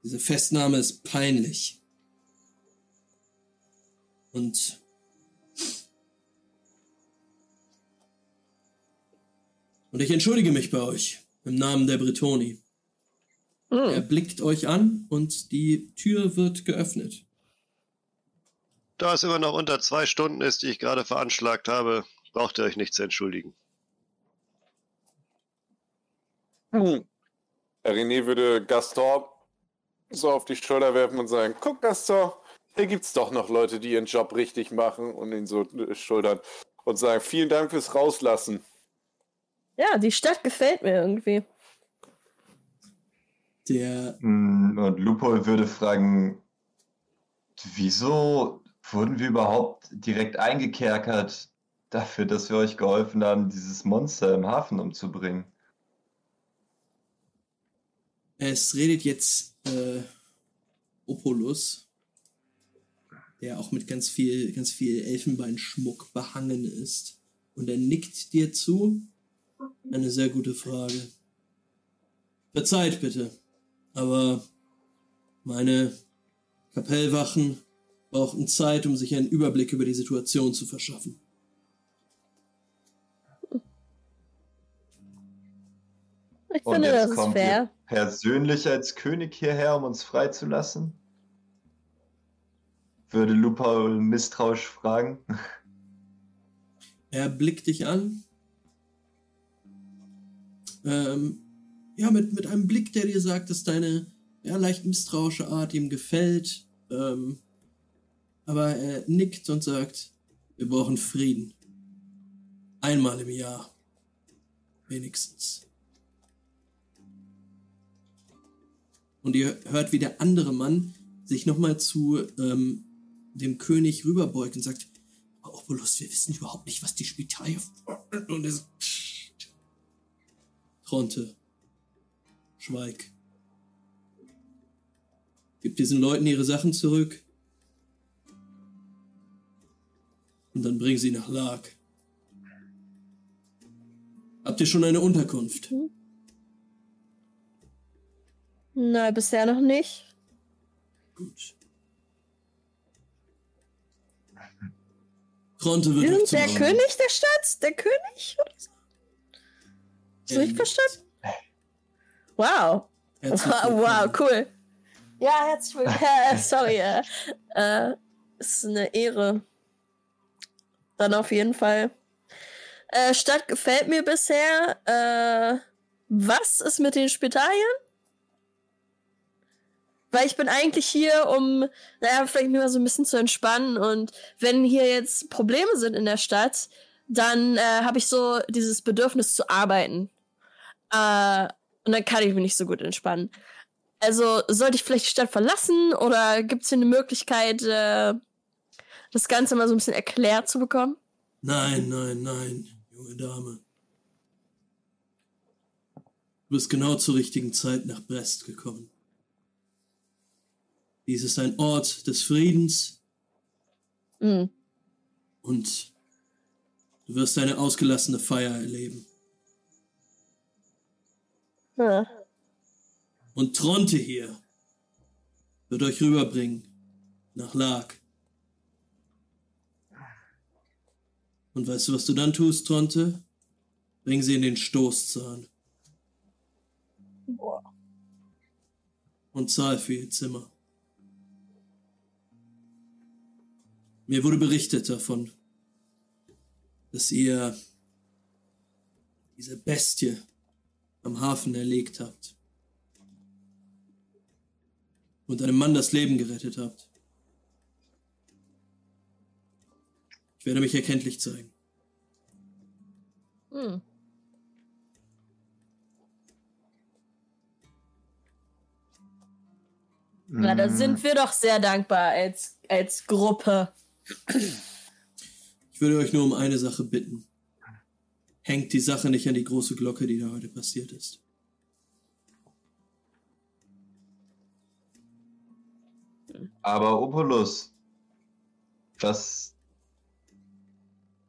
Diese Festnahme ist peinlich. Und Und ich entschuldige mich bei euch im Namen der Bretoni. Er Hm. blickt euch an und die Tür wird geöffnet. Da es immer noch unter zwei Stunden ist, die ich gerade veranschlagt habe, braucht ihr euch nicht zu entschuldigen. Hm. René würde Gaston so auf die Schulter werfen und sagen, guck Gaston, hier gibt's doch noch Leute, die ihren Job richtig machen und ihn so schultern und sagen, vielen Dank fürs Rauslassen. Ja, die Stadt gefällt mir irgendwie. Der Mm, Und Lupo würde fragen, wieso wurden wir überhaupt direkt eingekerkert dafür, dass wir euch geholfen haben, dieses Monster im Hafen umzubringen? es redet jetzt äh, Opulus, der auch mit ganz viel, ganz viel Elfenbeinschmuck behangen ist. Und er nickt dir zu. Eine sehr gute Frage. Verzeiht bitte, aber meine Kapellwachen brauchten Zeit, um sich einen Überblick über die Situation zu verschaffen. Ich Und finde, jetzt das ist kommt fair. ihr persönlich als König hierher, um uns freizulassen? Würde Lupa misstrauisch fragen. (laughs) Er blickt dich an. Ähm, ja, mit, mit einem Blick, der dir sagt, dass deine ja, leicht misstrauische Art ihm gefällt. Ähm, aber er nickt und sagt, wir brauchen Frieden. Einmal im Jahr. Wenigstens. Und ihr hört, wie der andere Mann sich nochmal zu ähm, dem König rüberbeugt und sagt, Obolus, wir wissen überhaupt nicht, was die Spitalia und er so, Tronte, schweig. Gib diesen Leuten ihre Sachen zurück. Und dann bring sie nach Lag. Habt ihr schon eine Unterkunft? Nein, bisher noch nicht. Gut. Tronte wird sind der König der Stadt? Der König? Oder so? Hast du richtig verstanden? Wow. Wow, cool. Ja, herzlich (laughs) willkommen. (laughs) Sorry. Äh, äh, ist eine Ehre. Dann auf jeden Fall. Äh, Stadt gefällt mir bisher. Äh, was ist mit den Spitalien? Weil ich bin eigentlich hier, um, naja, vielleicht mir mal so ein bisschen zu entspannen. Und wenn hier jetzt Probleme sind in der Stadt, dann äh, habe ich so dieses Bedürfnis zu arbeiten. Äh, und dann kann ich mich nicht so gut entspannen. Also sollte ich vielleicht die Stadt verlassen oder gibt es hier eine Möglichkeit, äh, das Ganze mal so ein bisschen erklärt zu bekommen? Nein, nein, nein, junge Dame. Du bist genau zur richtigen Zeit nach Brest gekommen. Dies ist ein Ort des Friedens Hm. und du wirst eine ausgelassene Feier erleben. Ja. Und Tronte hier wird euch rüberbringen nach Lag. Und weißt du, was du dann tust, Tronte? Bring sie in den Stoßzahn Boah. und zahl für ihr Zimmer. Mir wurde berichtet davon, dass ihr diese Bestie am Hafen erlegt habt und einem Mann das Leben gerettet habt. Ich werde mich erkenntlich zeigen. Hm. Na, da Mm, sind wir doch sehr dankbar als, als Gruppe. Ich würde euch nur um eine Sache bitten. Hängt die Sache nicht an die große Glocke, die da heute passiert ist. Aber Opolus, was,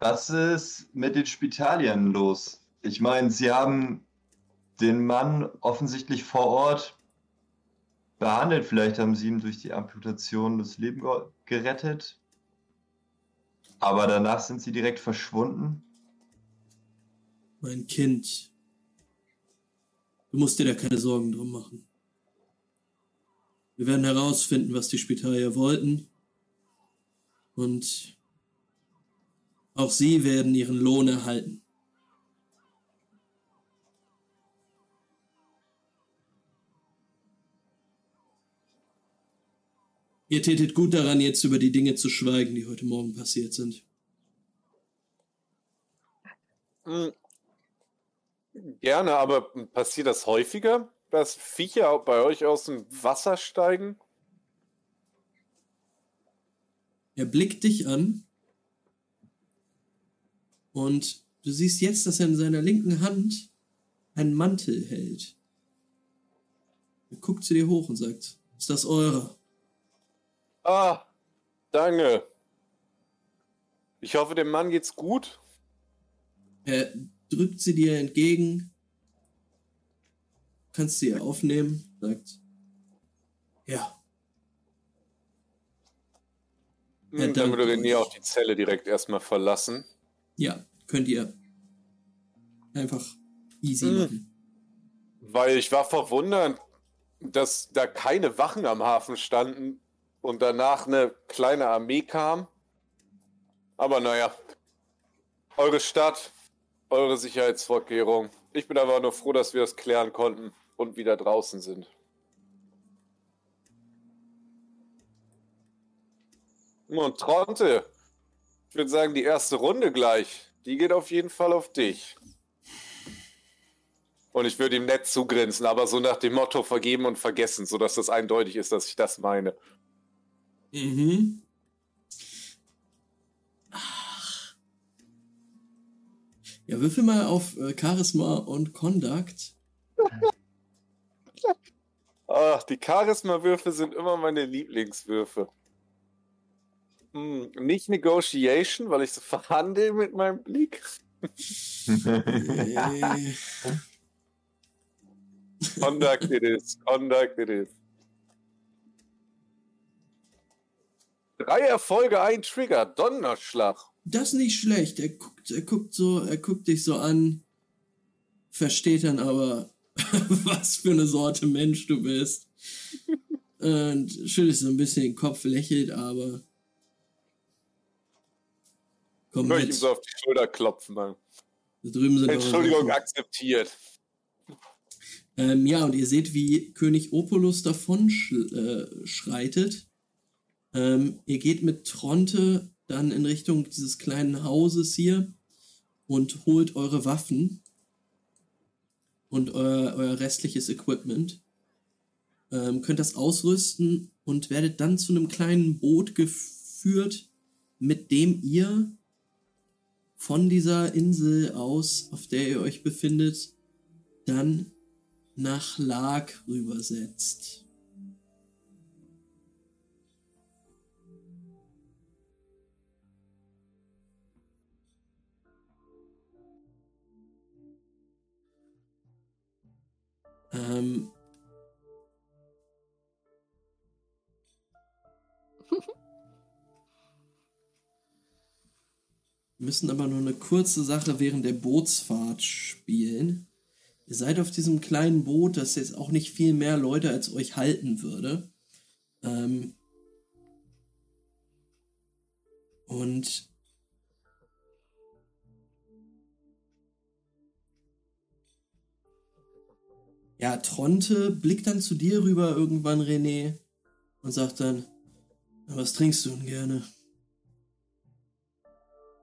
was ist mit den Spitalien los? Ich meine, sie haben den Mann offensichtlich vor Ort behandelt. Vielleicht haben sie ihm durch die Amputation das Leben ge gerettet. Aber danach sind sie direkt verschwunden. Mein Kind, du musst dir da keine Sorgen drum machen. Wir werden herausfinden, was die Spitalier wollten. Und auch sie werden ihren Lohn erhalten. Ihr tätet gut daran, jetzt über die Dinge zu schweigen, die heute Morgen passiert sind. Hm. Gerne, aber passiert das häufiger, dass Viecher bei euch aus dem Wasser steigen? Er blickt dich an und du siehst jetzt, dass er in seiner linken Hand einen Mantel hält. Er guckt zu dir hoch und sagt, ist das eure? Ah, danke. Ich hoffe, dem Mann geht's gut. Er drückt sie dir entgegen, kannst sie aufnehmen, sagt, ja, Hm, dann würde René euch. auch die Zelle direkt erstmal verlassen. Ja, könnt ihr einfach easy Mhm. machen. Weil ich war verwundert, dass da keine Wachen am Hafen standen und danach eine kleine Armee kam. Aber naja, eure Stadt, eure Sicherheitsvorkehrung. Ich bin aber nur froh, dass wir das klären konnten und wieder draußen sind. Und Tronte, ich würde sagen, die erste Runde gleich, die geht auf jeden Fall auf dich. Und ich würde ihm nett zugrinsen, aber so nach dem Motto vergeben und vergessen, sodass das eindeutig ist, dass ich das meine. Mhm. Ach. Ja, würfel mal auf äh, Charisma und Conduct. Ach, die Charisma-Würfe sind immer meine Lieblingswürfe. Hm, nicht Negotiation, weil ich so verhandle mit meinem Blick. (laughs) Conduct it is. Conduct it is. Drei Erfolge, ein Trigger. Donnerschlag. das ist nicht schlecht. Er guckt, er guckt so, er guckt dich so an, versteht dann aber, (laughs) was für eine Sorte Mensch du bist. (laughs) Und schüttelt so ein bisschen den Kopf, lächelt, aber. Komm ich ihm so auf die Schulter klopfen. Mann. Da drüben sind eure Entschuldigung, akzeptiert. Ähm, ja, und ihr seht, wie König Opolus davon sch äh, schreitet. Ähm, ihr geht mit Tronte dann in Richtung dieses kleinen Hauses hier und holt eure Waffen und euer, euer restliches Equipment. Ähm, könnt das ausrüsten und werdet dann zu einem kleinen Boot geführt, mit dem ihr von dieser Insel aus, auf der ihr euch befindet, dann nach Lag rübersetzt. Ähm, müssen aber nur eine kurze Sache während der Bootsfahrt spielen. Ihr seid auf diesem kleinen Boot, das jetzt auch nicht viel mehr Leute als euch halten würde. Ähm und ja, Tronte blickt dann zu dir rüber irgendwann, René, und sagt dann, "Na, was trinkst du denn gerne?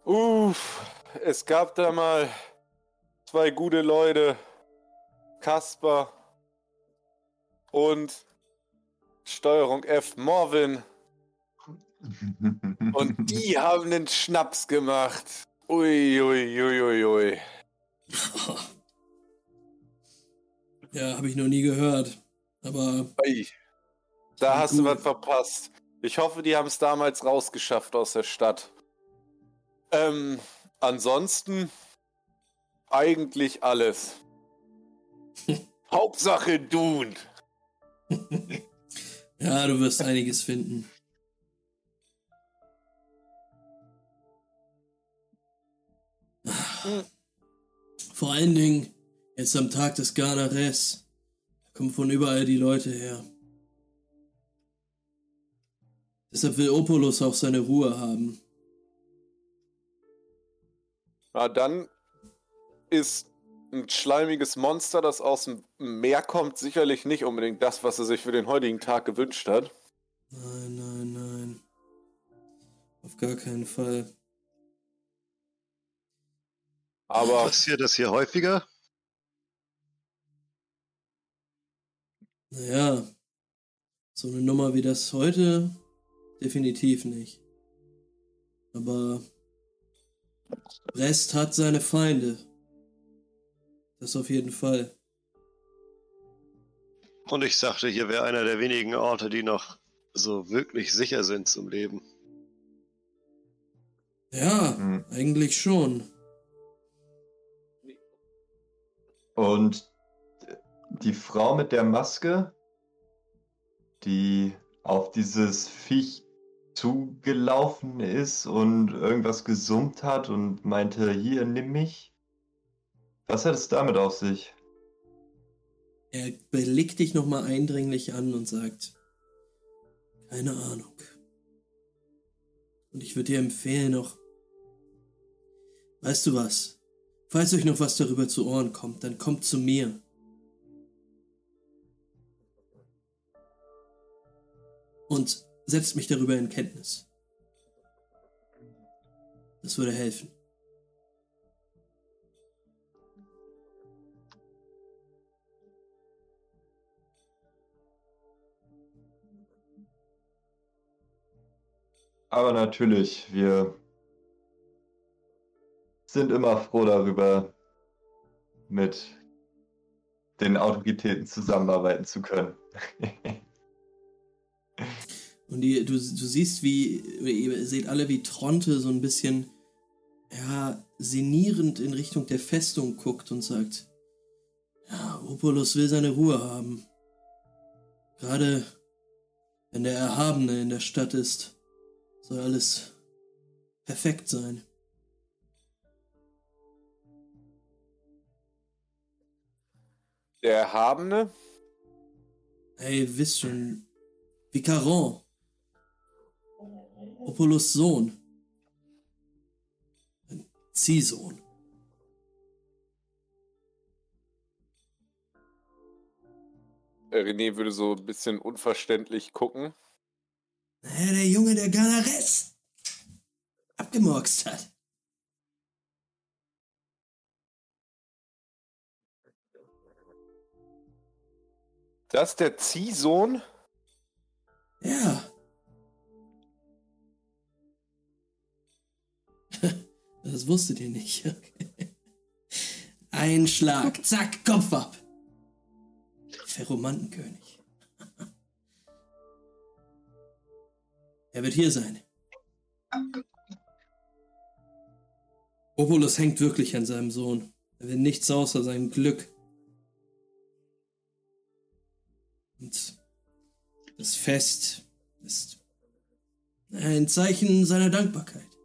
Uff, es gab da mal zwei gute Leute, Kasper und Steuerung F Morvin. Und die (laughs) haben den Schnaps gemacht. Ui, ui, ui, ui, ui. (laughs) Ja, habe ich noch nie gehört. Aber. Da hast du Gut. was verpasst. Ich hoffe, die haben es damals rausgeschafft aus der Stadt. Ähm, ansonsten eigentlich alles. (laughs) Hauptsache Dune. (laughs) ja, du wirst einiges finden. Vor allen Dingen jetzt am Tag des Garnares. Da kommen von überall die Leute her. Deshalb will Opolus auch seine Ruhe haben. Na, dann ist ein schleimiges Monster, das aus dem Meer kommt, sicherlich nicht unbedingt das, was er sich für den heutigen Tag gewünscht hat. Nein, nein, nein. Auf gar keinen Fall. Aber Passiert das hier häufiger? Naja, so eine Nummer wie das heute definitiv nicht. Aber Rest hat seine Feinde. Das auf jeden Fall. Und ich sagte, hier wäre einer der wenigen Orte, die noch so wirklich sicher sind zum Leben. Ja, Hm. eigentlich schon. Und die Frau mit der Maske, die auf dieses Viech zugelaufen ist und irgendwas gesummt hat und meinte, hier, nimm mich. Was hat es damit auf sich? Er blickt dich nochmal eindringlich an und sagt, keine Ahnung. Und ich würde dir empfehlen noch, weißt du was, falls euch noch was darüber zu Ohren kommt, dann kommt zu mir. Und setzt mich darüber in Kenntnis. Das würde helfen. Aber natürlich, wir sind immer froh darüber, mit den Autoritäten zusammenarbeiten zu können. (laughs) Und die, du, du siehst, wie, ihr seht alle, wie Tronte so ein bisschen, ja, sinnierend in Richtung der Festung guckt und sagt, ja, Opolus will seine Ruhe haben. Gerade wenn der Erhabene in der Stadt ist, soll alles perfekt sein. Der Erhabene? Hey, wisst schon, Vicaron. Opulus Sohn. Ein Ziehsohn. Äh, René würde so ein bisschen unverständlich gucken. Naja, der Junge, der Ganares abgemurkst hat. Das ist der Ziehsohn? Ja. (laughs) Das wusstet ihr nicht. (laughs) Okay. Ein Schlag, zack, Kopf ab. Ferromantenkönig. (laughs) Er wird hier sein. Obolus hängt wirklich an seinem Sohn. Er will nichts außer seinem Glück. Und das Fest ist ein Zeichen seiner Dankbarkeit.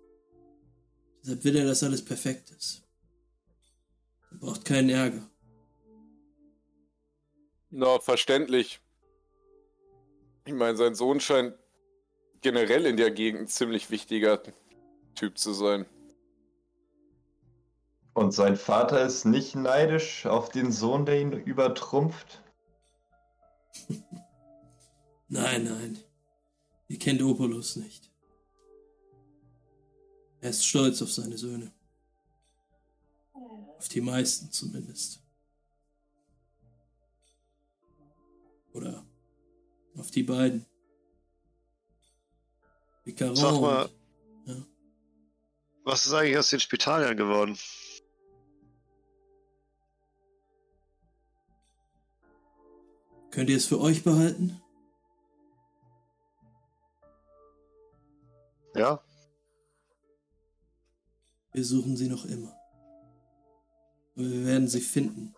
Deshalb will er, dass alles perfekt ist. Er braucht keinen Ärger. Na, verständlich. Ich meine, sein Sohn scheint generell in der Gegend ein ziemlich wichtiger Typ zu sein. Und sein Vater ist nicht neidisch auf den Sohn, der ihn übertrumpft? (laughs) Nein, nein. Ihr kennt Opolus nicht. Er ist stolz auf seine Söhne. Auf die meisten zumindest. Oder auf die beiden. Vicaron. Sag mal, ja. was ist eigentlich aus den Spitaliern geworden? Könnt ihr es für euch behalten? Ja? Wir suchen sie noch immer. Aber wir werden sie finden.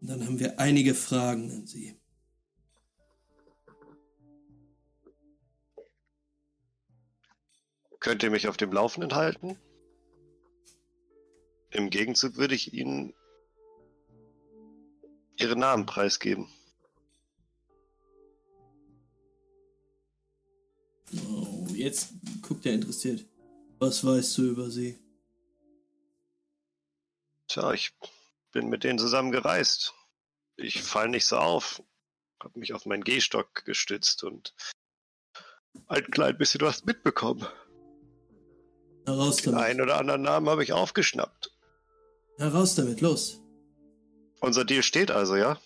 Und dann haben wir einige Fragen an sie. Könnt ihr mich auf dem Laufenden halten? Im Gegenzug würde ich Ihnen Ihre Namen preisgeben. Oh, jetzt guckt er interessiert. Was weißt du über sie? Tja, ich bin mit denen zusammen gereist. Ich fall nicht so auf. Hab mich auf meinen Gehstock gestützt und ein klein bisschen was mitbekommen. Heraus Den damit. einen oder anderen Namen habe ich aufgeschnappt. Heraus damit, los. Unser Deal steht also, ja?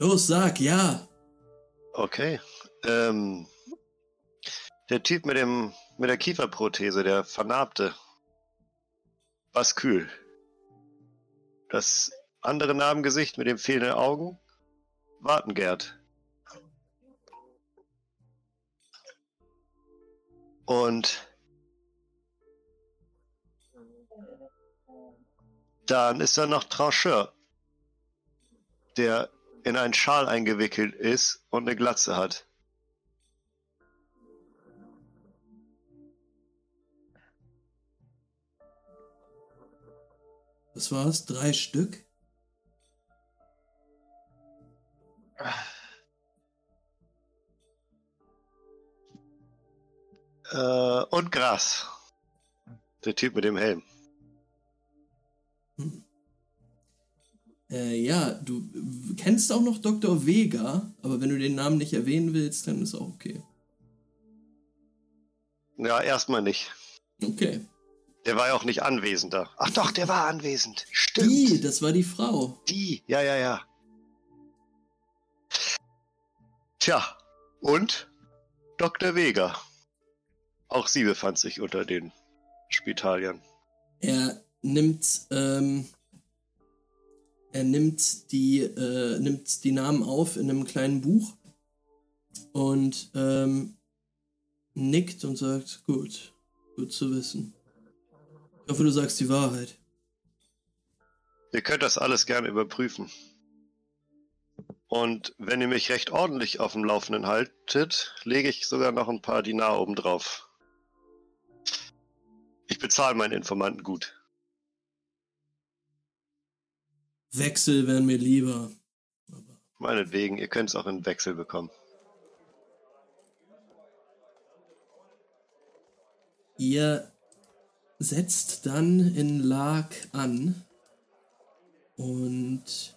Los, sag ja. Okay. Ähm, der Typ mit dem mit der Kieferprothese, der Vernarbte. Baskül. Das andere Narbengesicht mit dem fehlenden Augen. Wartengerd. Und dann ist da noch Trancheur, der in einen Schal eingewickelt ist und eine Glatze hat. Das war's, drei Stück. Äh, und Gras. Der Typ mit dem Helm. Äh, ja, du kennst auch noch Dr. Vega, aber wenn du den Namen nicht erwähnen willst, dann ist auch okay. Ja, erstmal nicht. Okay. Der war ja auch nicht anwesend da. Ach doch, der war anwesend. Stimmt. Die, das war die Frau. Die, ja, ja, ja. Tja, und Dr. Vega. Auch sie befand sich unter den Spitaliern. Er nimmt, ähm, er nimmt die, äh, nimmt die Namen auf in einem kleinen Buch und ähm, nickt und sagt, gut, gut zu wissen. Ich hoffe, du sagst die Wahrheit. Ihr könnt das alles gerne überprüfen. Und wenn ihr mich recht ordentlich auf dem Laufenden haltet, lege ich sogar noch ein paar Dinar oben drauf. Ich bezahle meinen Informanten gut. Wechsel wären mir lieber. Aber Meinetwegen, ihr könnt es auch in Wechsel bekommen. Ihr setzt dann in Lag an und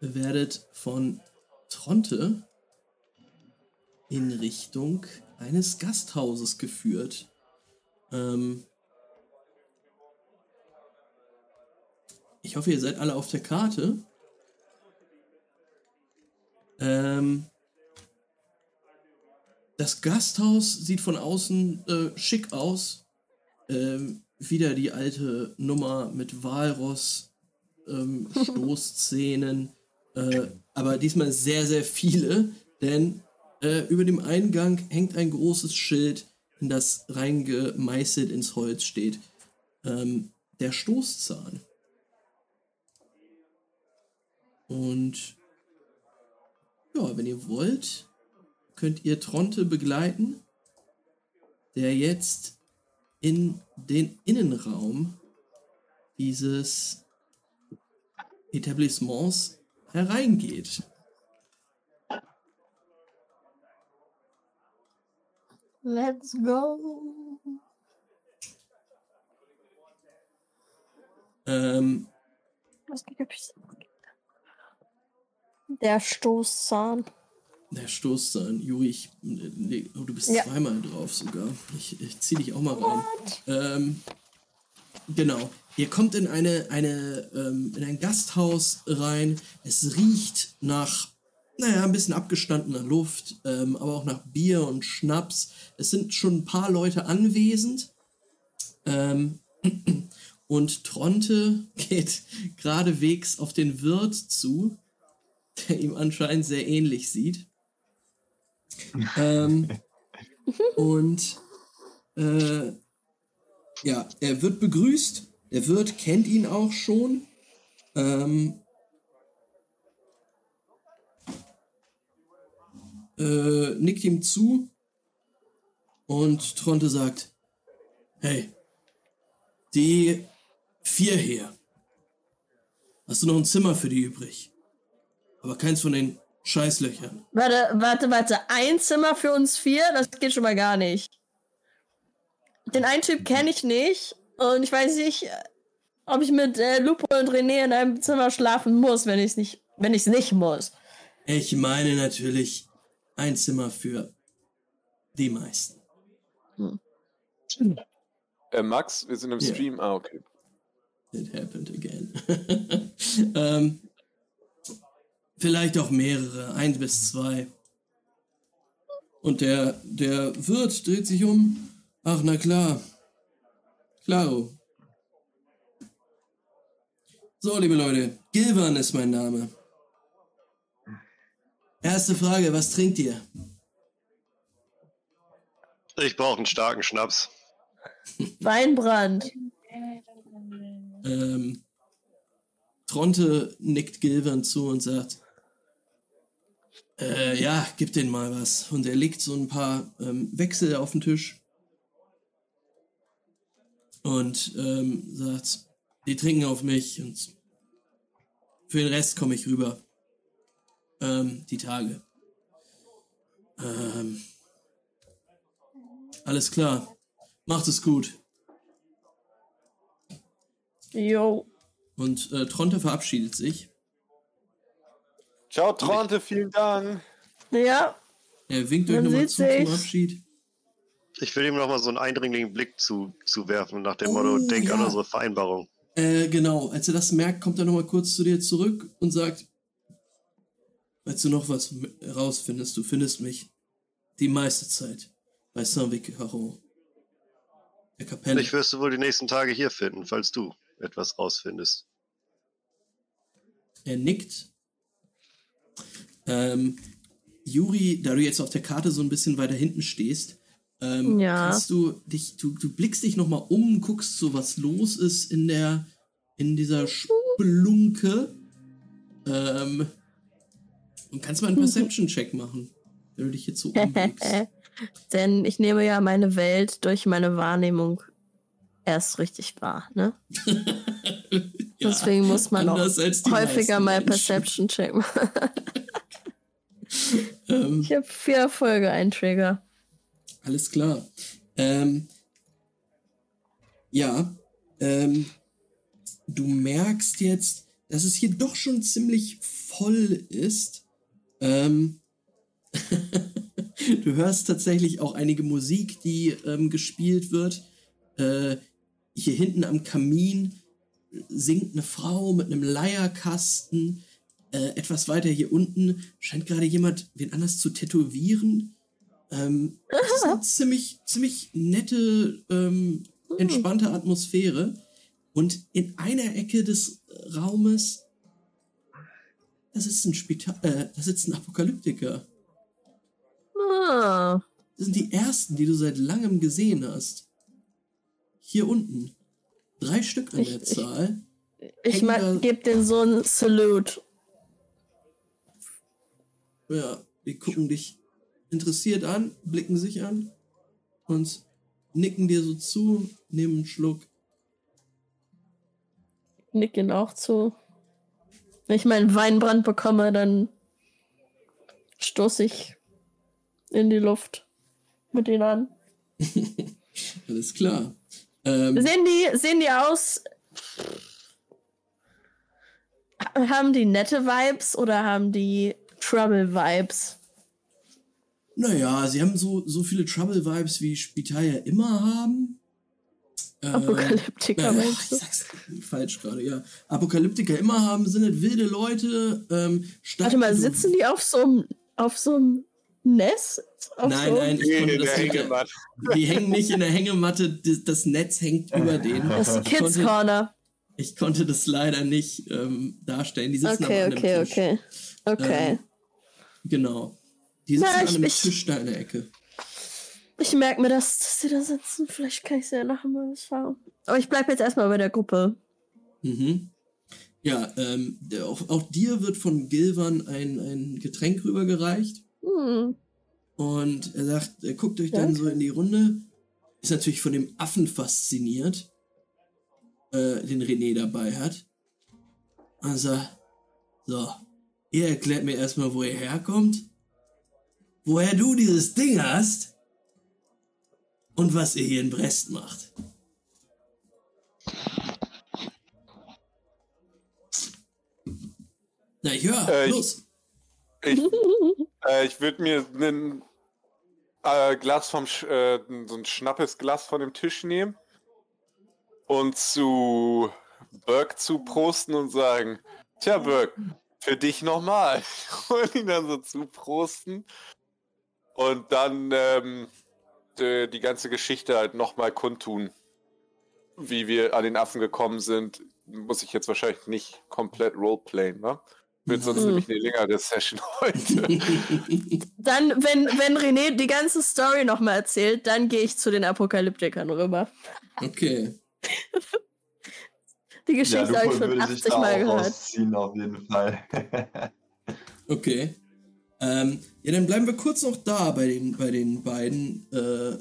werdet von Tronte in Richtung eines Gasthauses geführt. Ähm ich hoffe, ihr seid alle auf der Karte. Ähm das Gasthaus sieht von außen äh, schick aus. Ähm, wieder die alte Nummer mit Walross, ähm, (laughs) Stoßzähnen. Äh, aber diesmal sehr, sehr viele, denn äh, über dem Eingang hängt ein großes Schild, in das reingemeißelt ins Holz steht. Ähm, der Stoßzahn. Und ja, wenn ihr wollt, könnt ihr Tronte begleiten, der jetzt in den Innenraum dieses Etablissements hereingeht. Let's go. Ähm, Was? Der Stoßzahn. der Stoßzahn, Juri, ich, nee, oh, du bist Ja. zweimal drauf sogar. Ich, ich zieh dich auch mal rein. Ähm, genau. Ihr kommt in eine, eine, ähm, in ein Gasthaus rein. Es riecht nach, naja, ein bisschen abgestandener Luft, ähm, aber auch nach Bier und Schnaps. Es sind schon ein paar Leute anwesend. Ähm, (clears throat) und Tronte (laughs) geht geradewegs auf den Wirt zu, der ihm anscheinend sehr ähnlich sieht. ähm, (laughs) und äh, ja, er wird begrüßt. Der Wirt kennt ihn auch schon. Ähm, äh, nickt ihm zu. Und Tronte sagt, hey, die vier hier. Hast du noch ein Zimmer für die übrig? Aber keins von den Scheißlöchern. Warte, warte, warte. Ein Zimmer für uns vier? Das geht schon mal gar nicht. Den einen Typ kenne ich nicht. Und ich weiß nicht, ob ich mit äh, Lupo und René in einem Zimmer schlafen muss, wenn ich es nicht, wenn ich es nicht muss. Ich meine natürlich ein Zimmer für die meisten. Äh, Max, wir sind im Ja. Stream. Ah, okay. It happened again. (laughs) ähm, vielleicht auch mehrere, ein bis zwei. Und der, der Wirt dreht sich um. Ach, na klar. Klaro. So, liebe Leute, Gilvan ist mein Name. Erste Frage, was trinkt ihr? Ich brauche einen starken Schnaps. (laughs) Weinbrand. Ähm, Tronte nickt Gilvan zu und sagt, äh, ja, gib den mal was. Und er legt so ein paar ähm, Wechsel auf den Tisch. und ähm, sagt, die trinken auf mich und für den Rest komme ich rüber. Ähm, die Tage. Ähm, alles klar. Macht es gut. Jo. Und äh, Tronte verabschiedet sich. Ciao, Tronte, vielen Dank. Ja, Er winkt euch nochmal sieht zu zum sich. Abschied. Ich will ihm nochmal so einen eindringlichen Blick zu, zuwerfen, nach dem Oh, Motto, denk an ja. unsere Vereinbarung. Äh, genau. Als er das merkt, kommt er nochmal kurz zu dir zurück und sagt, falls du noch was herausfindest, du findest mich die meiste Zeit bei Saint-Vic Caron. Der Kapelle. Ich wirst du wohl die nächsten Tage hier finden, falls du etwas rausfindest. Er nickt. Ähm, Juri, da du jetzt auf der Karte so ein bisschen weiter hinten stehst, ähm, Ja. kannst du dich, du, du blickst dich nochmal um, guckst so, was los ist in der, in dieser Spelunke. Ähm, und kannst mal einen Perception-Check machen, wenn du dich jetzt so umblickst. (laughs) denn ich nehme ja meine Welt durch meine Wahrnehmung erst richtig wahr, ne? (laughs) Ja, Deswegen muss man auch häufiger mal. Perception check machen. (laughs) Ähm, Ich habe vier Erfolge, ein Trigger. Alles klar. Ähm, ja, ähm, du merkst jetzt, dass es hier doch schon ziemlich voll ist. Ähm, (laughs) du hörst tatsächlich auch einige Musik, die ähm, gespielt wird. Äh, hier hinten am Kamin singt eine Frau mit einem Leierkasten. Äh, etwas weiter hier unten scheint gerade jemand wen anders zu tätowieren. Ähm, das ist eine (laughs) ziemlich, ziemlich nette, ähm, entspannte Atmosphäre. Und in einer Ecke des Raumes, da sitzt ein Spital, äh, da sitzt ein Apokalyptiker. Ah, Das sind die ersten, die du seit langem gesehen hast. Hier unten. Drei Stück an Ich- der ich- Zahl. ich da- gebe den so einen Salute. Ja, die gucken dich interessiert an, blicken sich an und nicken dir so zu, nehmen einen Schluck. Nick ihn auch zu. Wenn ich meinen Weinbrand bekomme, dann stoße ich in die Luft mit ihnen an. (laughs) Alles klar. Ähm, Sehen die, sehen die aus? Haben die nette Vibes oder haben die Trouble Vibes? naja, sie haben so, so viele Trouble-Vibes, wie Spital ja immer haben. Ähm, Apokalyptiker, ja, meinst ich sag's falsch gerade, ja. Apokalyptiker immer haben, sind nicht wilde Leute. Ähm, Warte mal, sitzen die auf so einem auf so einem Auf Nein, nein, ich konnte in das der nicht. Hängematte. Die hängen nicht in der Hängematte, das, Netz hängt über denen. Das Ich Kids konnte, Corner. ich konnte das leider nicht ähm, darstellen. Die sitzen Okay, aber an okay, einem Tisch. okay. Okay. Ähm, Genau. Die sitzen Na, an ich- einem ich- Tisch da in der Ecke. Ich merke mir das, dass sie da sitzen. Vielleicht kann ich sie ja nachher mal was schauen. Aber ich bleibe jetzt erstmal bei der Gruppe. Mhm. Ja, ähm, auch, auch dir wird von Gilvan ein, ein Getränk rübergereicht. Hm. Und er sagt, er guckt euch dann so in die Runde. Ist natürlich von dem Affen fasziniert, äh, den René dabei hat. Und sagt, so, ihr erklärt mir erstmal, wo ihr herkommt, woher du dieses Ding hast und was ihr hier in Brest macht. Na, ich höre, Äh, ich- los. Ich, (laughs) äh, ich würde mir ein äh, Glas vom, Sch äh, so ein schnappes Glas von dem Tisch nehmen und zu Burke zuprosten und sagen, tja Burke, für dich nochmal. (laughs) Und ihn dann so zuprosten und dann ähm, die, die ganze Geschichte halt nochmal kundtun, wie wir an den Affen gekommen sind. Muss ich jetzt wahrscheinlich nicht komplett roleplayen, ne? Wird sonst Mhm. nämlich eine längere Session heute. (laughs) Dann, wenn, wenn René die ganze Story nochmal erzählt, dann gehe ich zu den Apokalyptikern rüber. Okay. (laughs) Die Ja, Geschichte habe ich schon würde sich 80 da Mal auch gehört. rausziehen, auf jeden Fall. (laughs) Okay. Ähm, ja, dann bleiben wir kurz noch da bei den, bei den beiden. Äh,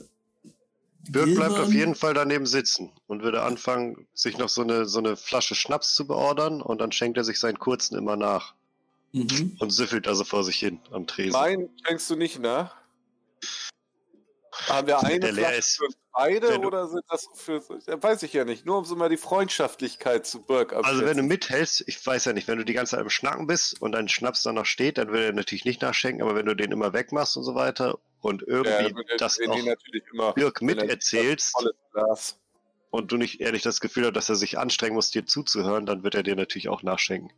Birk bleibt auf jeden Fall daneben sitzen und würde anfangen, sich noch so eine, so eine Flasche Schnaps zu beordern und dann schenkt er sich seinen kurzen immer nach Mhm. und süffelt da so vor sich hin am Tresen. Mein schenkst du nicht nach? Haben wir (laughs) eine der leer Flasche ist. Beide Wenn du- oder sind das für. Ja, weiß ich ja nicht. Nur um so mal die Freundschaftlichkeit zu Burke Also wenn du mithältst, ich weiß ja nicht, wenn du die ganze Zeit im Schnacken bist und dein Schnaps dann noch steht, dann will er natürlich nicht nachschenken, aber wenn du den immer wegmachst und so weiter und ja, irgendwie wird das auch immer. Birk er miterzählst und du nicht ehrlich das Gefühl hast, dass er sich anstrengen muss, dir zuzuhören, dann wird er dir natürlich auch nachschenken.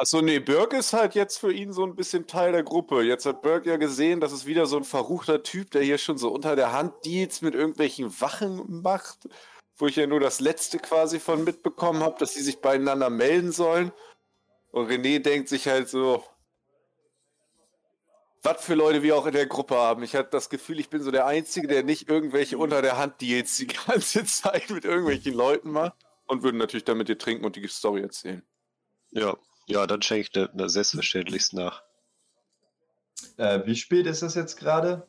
Achso, nee, Burke ist halt jetzt für ihn so ein bisschen Teil der Gruppe. Jetzt hat Burke ja gesehen, dass es wieder so ein verruchter Typ, der hier schon so unter der Hand Deals mit irgendwelchen Wachen macht, wo ich ja nur das letzte quasi von mitbekommen habe, dass sie sich beieinander melden sollen. Und René denkt sich halt so, was für Leute wir auch in der Gruppe haben. Ich hatte das Gefühl, ich bin so der Einzige, der nicht irgendwelche unter der Hand Deals die ganze (laughs) Zeit mit irgendwelchen Leuten macht. Und würden natürlich dann mit dir trinken und die Story erzählen. Ja, ja, dann schenke ich dir na, selbstverständlich nach. Äh, wie spät ist das jetzt gerade?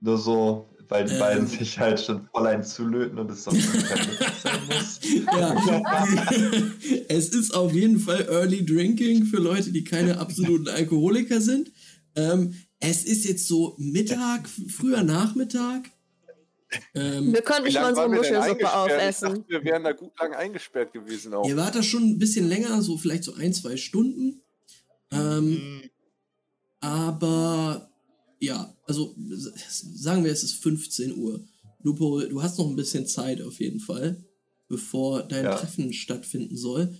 Nur so, weil die Ähm. beiden sich halt schon voll ein zulöten und es sonst (laughs) sein muss. Ja. (laughs) es ist auf jeden Fall Early Drinking für Leute, die keine absoluten Alkoholiker sind. Ähm, es ist jetzt so Mittag, früher Nachmittag. Ähm, Wir können nicht mal unsere Muschelsuppe aufessen. dachte, wir wären da gut lang eingesperrt gewesen auch. ihr wart da schon ein bisschen länger, so vielleicht so ein, zwei Stunden. Ähm, aber ja, also sagen wir, es ist 15 Uhr. Lupo, du hast noch ein bisschen Zeit auf jeden Fall, bevor dein Ja. Treffen stattfinden soll.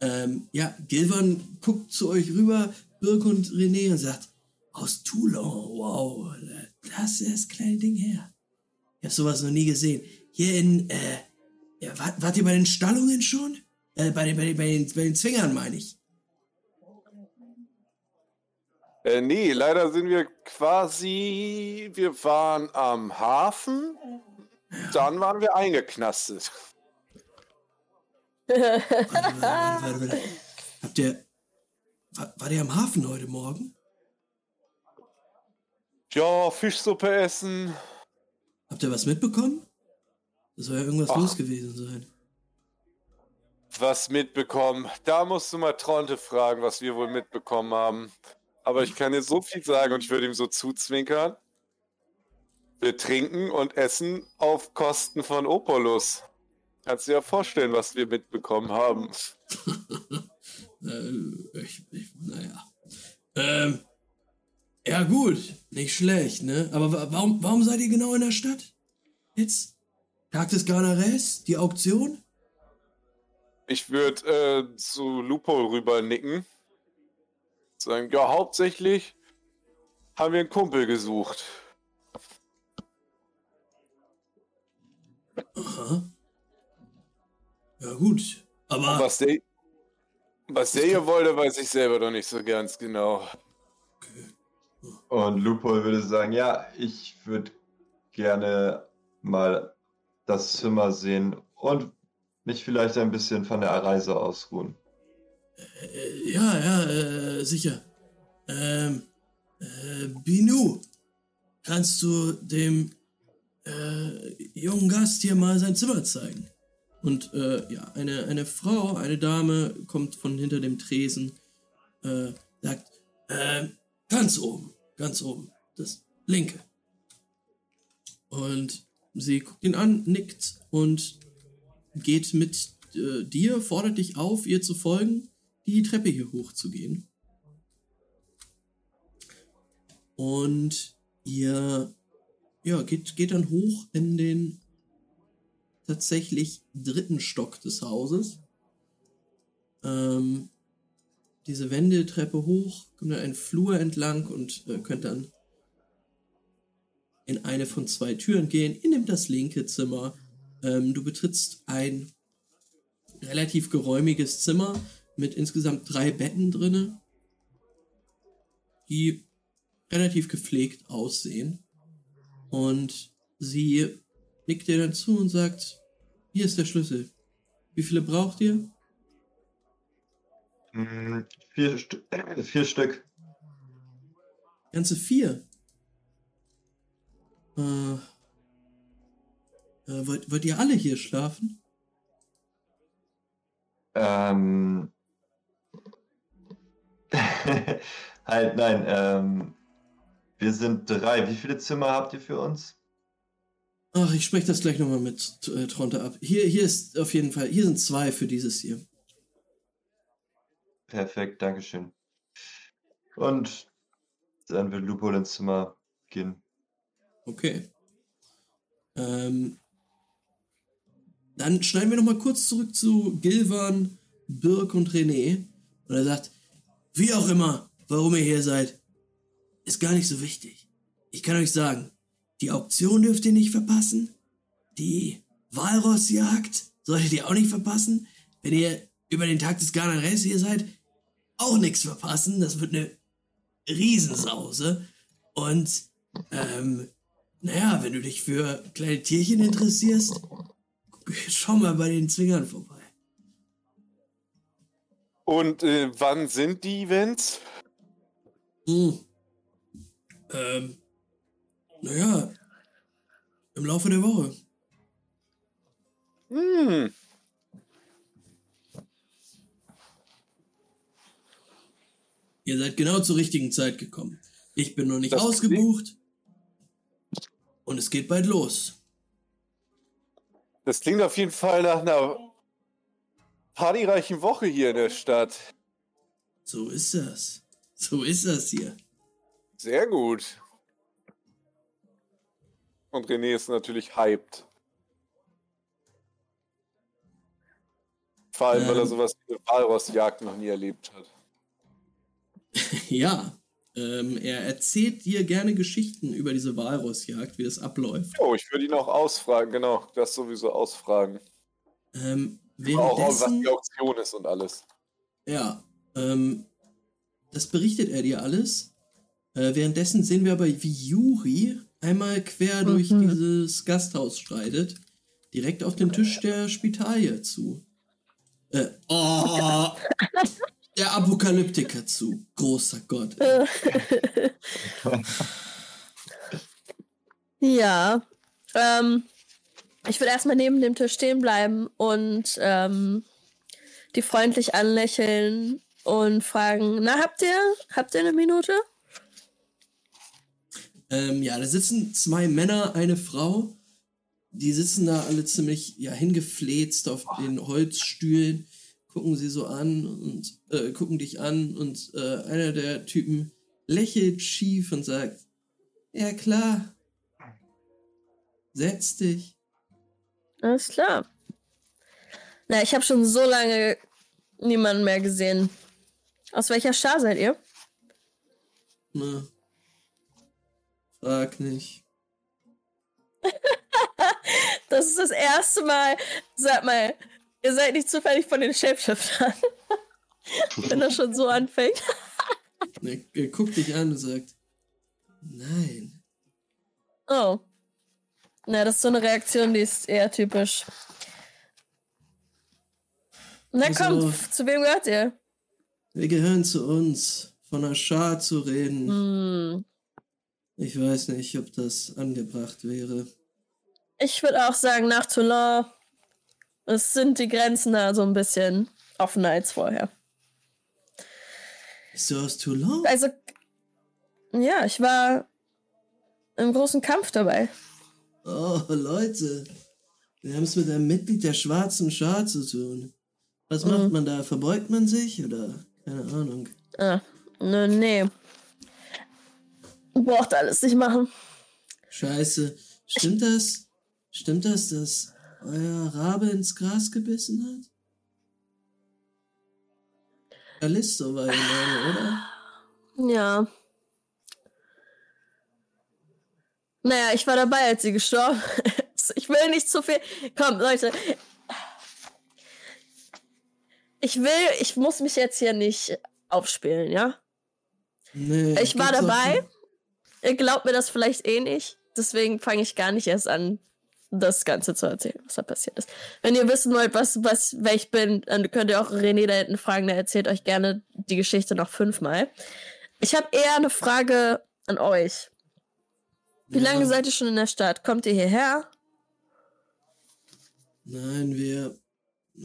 Ähm, ja, Gilvan guckt zu euch rüber, Birk und René und sagt, aus Toulon, wow, das ist das kleine Ding her. Ich habe sowas noch nie gesehen. Hier in, äh, ja, wart, wart ihr bei den Stallungen schon? Äh, bei den, bei den, bei den, bei den Zwingern meine ich. Äh, nee, leider sind wir quasi, wir waren am Hafen, dann waren wir eingeknastet. Warte, warte, warte, warte. Habt ihr, war, war der am Hafen heute Morgen? Ja, Fischsuppe essen. Habt ihr was mitbekommen? Das soll ja irgendwas Ach. los gewesen sein. Was mitbekommen. Da musst du mal Tronte fragen, was wir wohl mitbekommen haben. Aber ich kann dir so viel sagen und ich würde ihm so zuzwinkern. Wir trinken und essen auf Kosten von Opolus. Kannst du dir ja vorstellen, was wir mitbekommen haben. (laughs) Äh, ich, ich, naja. Ähm, ja gut, nicht schlecht, ne? Aber wa warum, warum seid ihr genau in der Stadt? Jetzt? Tag des Garnares? Die Auktion? Ich würde äh, zu Lupo rüber nicken. Sagen, ja, hauptsächlich haben wir einen Kumpel gesucht. Aha. Ja gut, aber... Was der, was der hier wollte, weiß ich selber noch nicht so ganz genau. Und Lupo würde sagen, ja, ich würde gerne mal das Zimmer sehen und mich vielleicht ein bisschen von der Reise ausruhen. Äh, ja, ja, äh, sicher. Ähm, äh, Binu, kannst du dem äh, jungen Gast hier mal sein Zimmer zeigen? Und äh, ja, eine, eine Frau, eine Dame kommt von hinter dem Tresen, sagt, ganz oben, ganz oben, das linke. Und sie guckt ihn an, nickt und geht mit äh, dir, fordert dich auf, ihr zu folgen, die Treppe hier hochzugehen. Und ihr ja, geht, geht dann hoch in den tatsächlich dritten Stock des Hauses. Ähm, diese Wendeltreppe hoch, kommt dann einen Flur entlang und äh, könnt dann in eine von zwei Türen gehen. Ihr nehmt das linke Zimmer. Ähm, du betrittst ein relativ geräumiges Zimmer mit insgesamt drei Betten drinne, die relativ gepflegt aussehen. Und sie nickt dir dann zu und sagt, hier ist der Schlüssel. Wie viele braucht ihr? Hm, vier, St (clears throat) vier Stück. Ganze vier. Äh, Äh, wollt, wollt ihr alle hier schlafen? Ähm. (laughs) halt, nein, ähm. Wir sind drei. Wie viele Zimmer habt ihr für uns? Ach, ich spreche das gleich nochmal mit äh, Tronte ab. Hier, hier ist auf jeden Fall, hier sind zwei für dieses hier. Perfekt, Dankeschön. Und dann wird Lupo ins Zimmer gehen. Okay. Ähm, dann schneiden wir nochmal kurz zurück zu Gilvan, Birk und René. Und er sagt, wie auch immer, warum ihr hier seid, ist gar nicht so wichtig. Ich kann euch sagen, die Auktion dürft ihr nicht verpassen. Die Walrossjagd solltet ihr auch nicht verpassen. Wenn ihr über den Tag des Garnares hier seid, auch nichts verpassen. Das wird eine Riesensause. Und, ähm, naja, wenn du dich für kleine Tierchen interessierst, schau mal bei den Zwingern vorbei. Und äh, wann sind die Events? Hm. Ähm, naja, im Laufe der Woche. Hm. Ihr seid genau zur richtigen Zeit gekommen. Ich bin noch nicht Das ausgebucht. Und es geht bald los. Das klingt auf jeden Fall nach einer partyreichen Woche hier in der Stadt. So ist das. So ist das hier. Sehr gut. Und René ist natürlich hyped. Vor allem, weil er Ähm. sowas wie eine Walrossjagd noch nie erlebt hat. (laughs) Ja, ähm, er erzählt dir gerne Geschichten über diese Walrossjagd, wie das abläuft. Oh, ich würde ihn auch ausfragen, genau. Das sowieso ausfragen. Ähm, Auch, auch was die Auktion ist und alles. ja, ähm, das berichtet er dir alles. Äh, währenddessen sehen wir aber, wie Juri einmal quer durch Mhm. dieses Gasthaus schreitet, direkt auf den Tisch der Spitalie zu. Äh, oh, (laughs) (laughs) der Apokalyptiker zu. Großer Gott. (laughs) Ja. Ähm, ich würde erstmal neben dem Tisch stehen bleiben und ähm, die freundlich anlächeln und fragen, na, habt ihr, habt ihr eine Minute? Ähm, ja, da sitzen zwei Männer, eine Frau. Die sitzen da alle ziemlich ja, hingefläzt auf den Holzstühlen, gucken sie so an und äh, gucken dich an und äh, einer der Typen lächelt schief und sagt, ja klar, setz dich. Alles klar. Na, ich habe schon so lange niemanden mehr gesehen. Aus welcher Schar seid ihr? Na, frag nicht. (laughs) Das ist das erste Mal. Sag mal, ihr seid nicht zufällig von den Shapeshiftern. (laughs) Wenn das schon so anfängt. Er, er guckt dich an und sagt, nein. Oh. Na, das ist so eine Reaktion, die ist eher typisch. Na Also- kommt, zu wem gehört ihr? Wir gehören zu uns, von der Schar zu reden. Hm. Ich weiß nicht, ob das angebracht wäre. Ich würde auch sagen, nach Toulon. Es sind die Grenzen da so ein bisschen offener als vorher. Bist du aus Toulon? Also, ja, ich war im großen Kampf dabei. Oh, Leute. Wir haben es mit einem Mitglied der schwarzen Schar zu tun. Was macht man da? Verbeugt man sich oder? Keine Ahnung. Ah, ne, nee. Braucht alles nicht machen. Scheiße. Stimmt das? Stimmt das, dass euer Rabe ins Gras gebissen hat? Callisto war ihr Name, oder? Ja. Naja, ich war dabei, als sie gestorben ist. Ich will nicht zu viel. Komm, Leute. Ich will, ich muss mich jetzt hier nicht aufspielen, ja? Nee, Ich war dabei. Ihr glaubt mir das vielleicht eh nicht. Deswegen fange ich gar nicht erst an, das Ganze zu erzählen, was da passiert ist. Wenn ihr wissen wollt, was, was, wer ich bin, dann könnt ihr auch René da hinten fragen. Der erzählt euch gerne die Geschichte noch fünfmal. Ich habe eher eine Frage an euch. Wie Ja. lange seid ihr schon in der Stadt? Kommt ihr hierher? Nein, wir.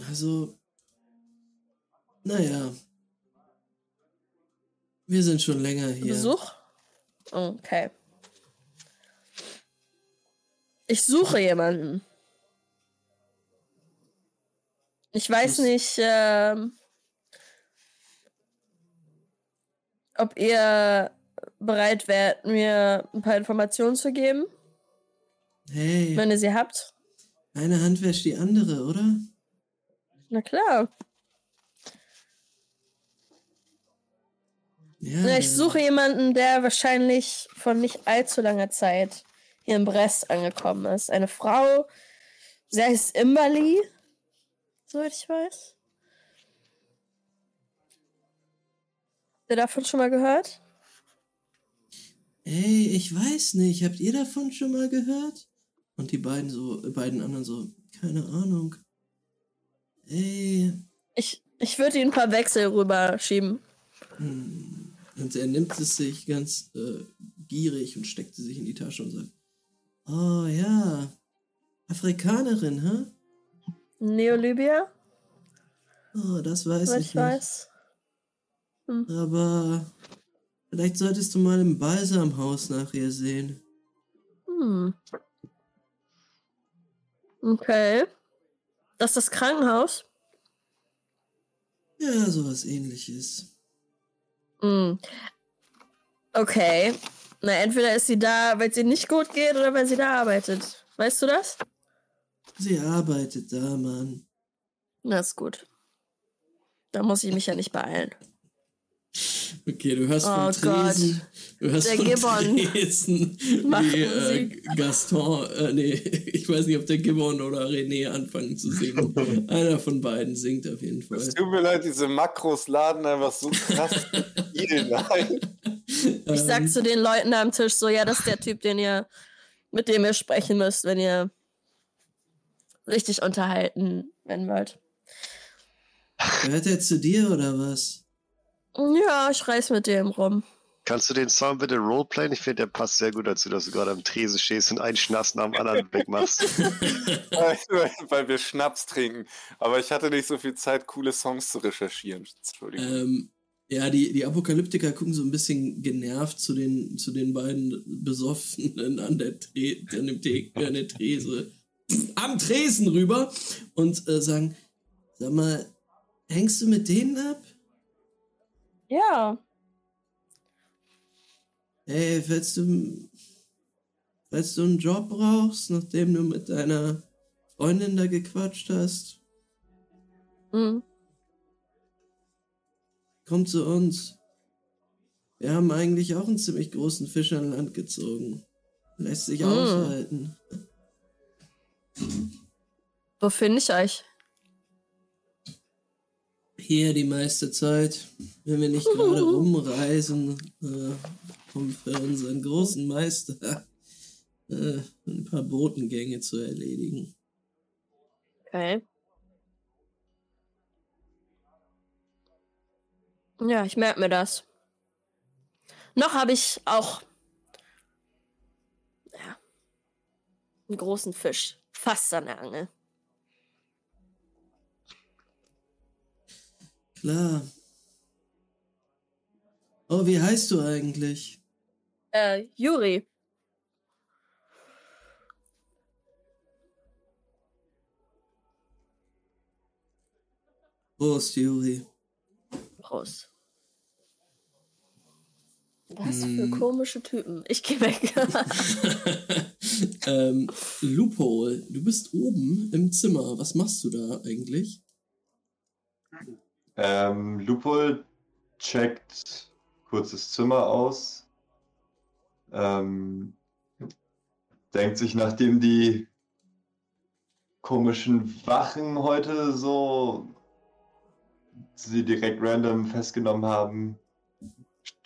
Also. Naja. Wir sind schon länger hier. Besuch? Okay. Ich suche jemanden. Ich weiß Was? nicht, ähm, ob ihr bereit wärt, mir ein paar Informationen zu geben, Hey, wenn ihr sie habt. eine Hand wäscht die andere, oder? Na klar. Ja. Na, ich suche jemanden, der wahrscheinlich von nicht allzu langer Zeit hier in Brest angekommen ist. Eine Frau. Sie heißt Imberly, soweit ich weiß. Habt ihr davon schon mal gehört? Ey, ich weiß nicht. Habt ihr davon schon mal gehört? Und die beiden so, beiden anderen so, keine Ahnung. Ey. Ich, ich würde ihnen ein paar Wechsel rüberschieben. Hm. Und er nimmt es sich ganz äh, gierig und steckt sie sich in die Tasche und sagt, oh ja, Afrikanerin, hä? Neolibia, Oh, das weiß soweit ich ich nicht. weiß. Aber vielleicht solltest du mal im Balsamhaus nach ihr sehen. Hm. Okay. Das ist das Krankenhaus? Ja, sowas ähnliches. Hm. Okay. Na, entweder ist sie da, weil es ihr nicht gut geht oder weil sie da arbeitet. Weißt du das? Sie arbeitet da, Mann. Na, ist gut. Da muss ich mich ja nicht beeilen. Okay, du hörst Oh vom Tresen, du hörst Der Gibbon (laughs) macht wie äh. Gaston, äh, nee, (laughs) ich weiß nicht, ob der Gibbon oder René anfangen zu singen. (laughs) Einer von beiden singt auf jeden Fall. Es tut mir leid, diese Makros laden einfach so krass viel ein. Ich sag Ähm, zu den Leuten am Tisch so, ja, das ist der Typ, den ihr, mit dem ihr sprechen müsst, wenn ihr richtig unterhalten werden wollt. Gehört er zu dir oder was? Ja, ich reiß mit dem rum. Kannst du den Song bitte roleplayen? Ich finde, der passt sehr gut dazu, dass du gerade am Tresen stehst und einen Schnass nach dem anderen wegmachst. weil, (laughs) weil wir Schnaps trinken. Aber ich hatte nicht so viel Zeit, coole Songs zu recherchieren. Entschuldigung. Ähm, ja, die, die Apokalyptiker gucken so ein bisschen genervt zu den, zu den beiden Besoffenen an der, Tre an dem Te an der Trese, am Tresen rüber und äh, sagen, sag mal, hängst du mit denen ab? Ja. Ey, falls du, falls du einen Job brauchst, nachdem du mit deiner Freundin da gequatscht hast, Hm. komm zu uns. Wir haben eigentlich auch einen ziemlich großen Fisch an Land gezogen. Lässt sich Mm. aushalten. Wo finde ich euch? Hier die meiste Zeit, wenn wir nicht gerade (laughs) rumreisen, äh, um für unseren großen Meister äh, ein paar Botengänge zu erledigen. Okay. Ja, ich merke mir das. Noch habe ich auch ja, einen großen Fisch fast an der Angel. Klar. Oh, wie heißt du eigentlich? Äh, Juri. Prost, Juri. Prost. Was für Hm. komische Typen. Ich gehe weg. (laughs) ähm, Loophole, du bist oben im Zimmer. Was machst du da eigentlich? Ähm, Lupol checkt kurz das Zimmer aus. Ähm, denkt sich, nachdem die komischen Wachen heute so sie direkt random festgenommen haben,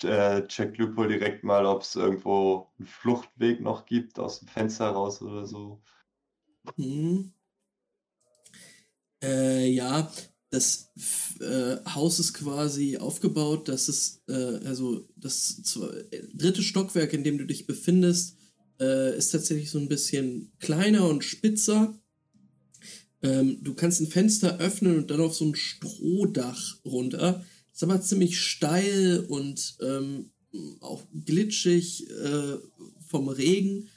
äh, checkt Lupol direkt mal, ob es irgendwo einen Fluchtweg noch gibt aus dem Fenster raus oder so. Hm. Äh, ja, das äh, Haus ist quasi aufgebaut, dass es, äh, also das dritte Stockwerk, in dem du dich befindest, äh, ist tatsächlich so ein bisschen kleiner und spitzer. Ähm, du kannst ein Fenster öffnen und dann auf so ein Strohdach runter. Ist aber ziemlich steil und ähm, auch glitschig äh, vom Regen,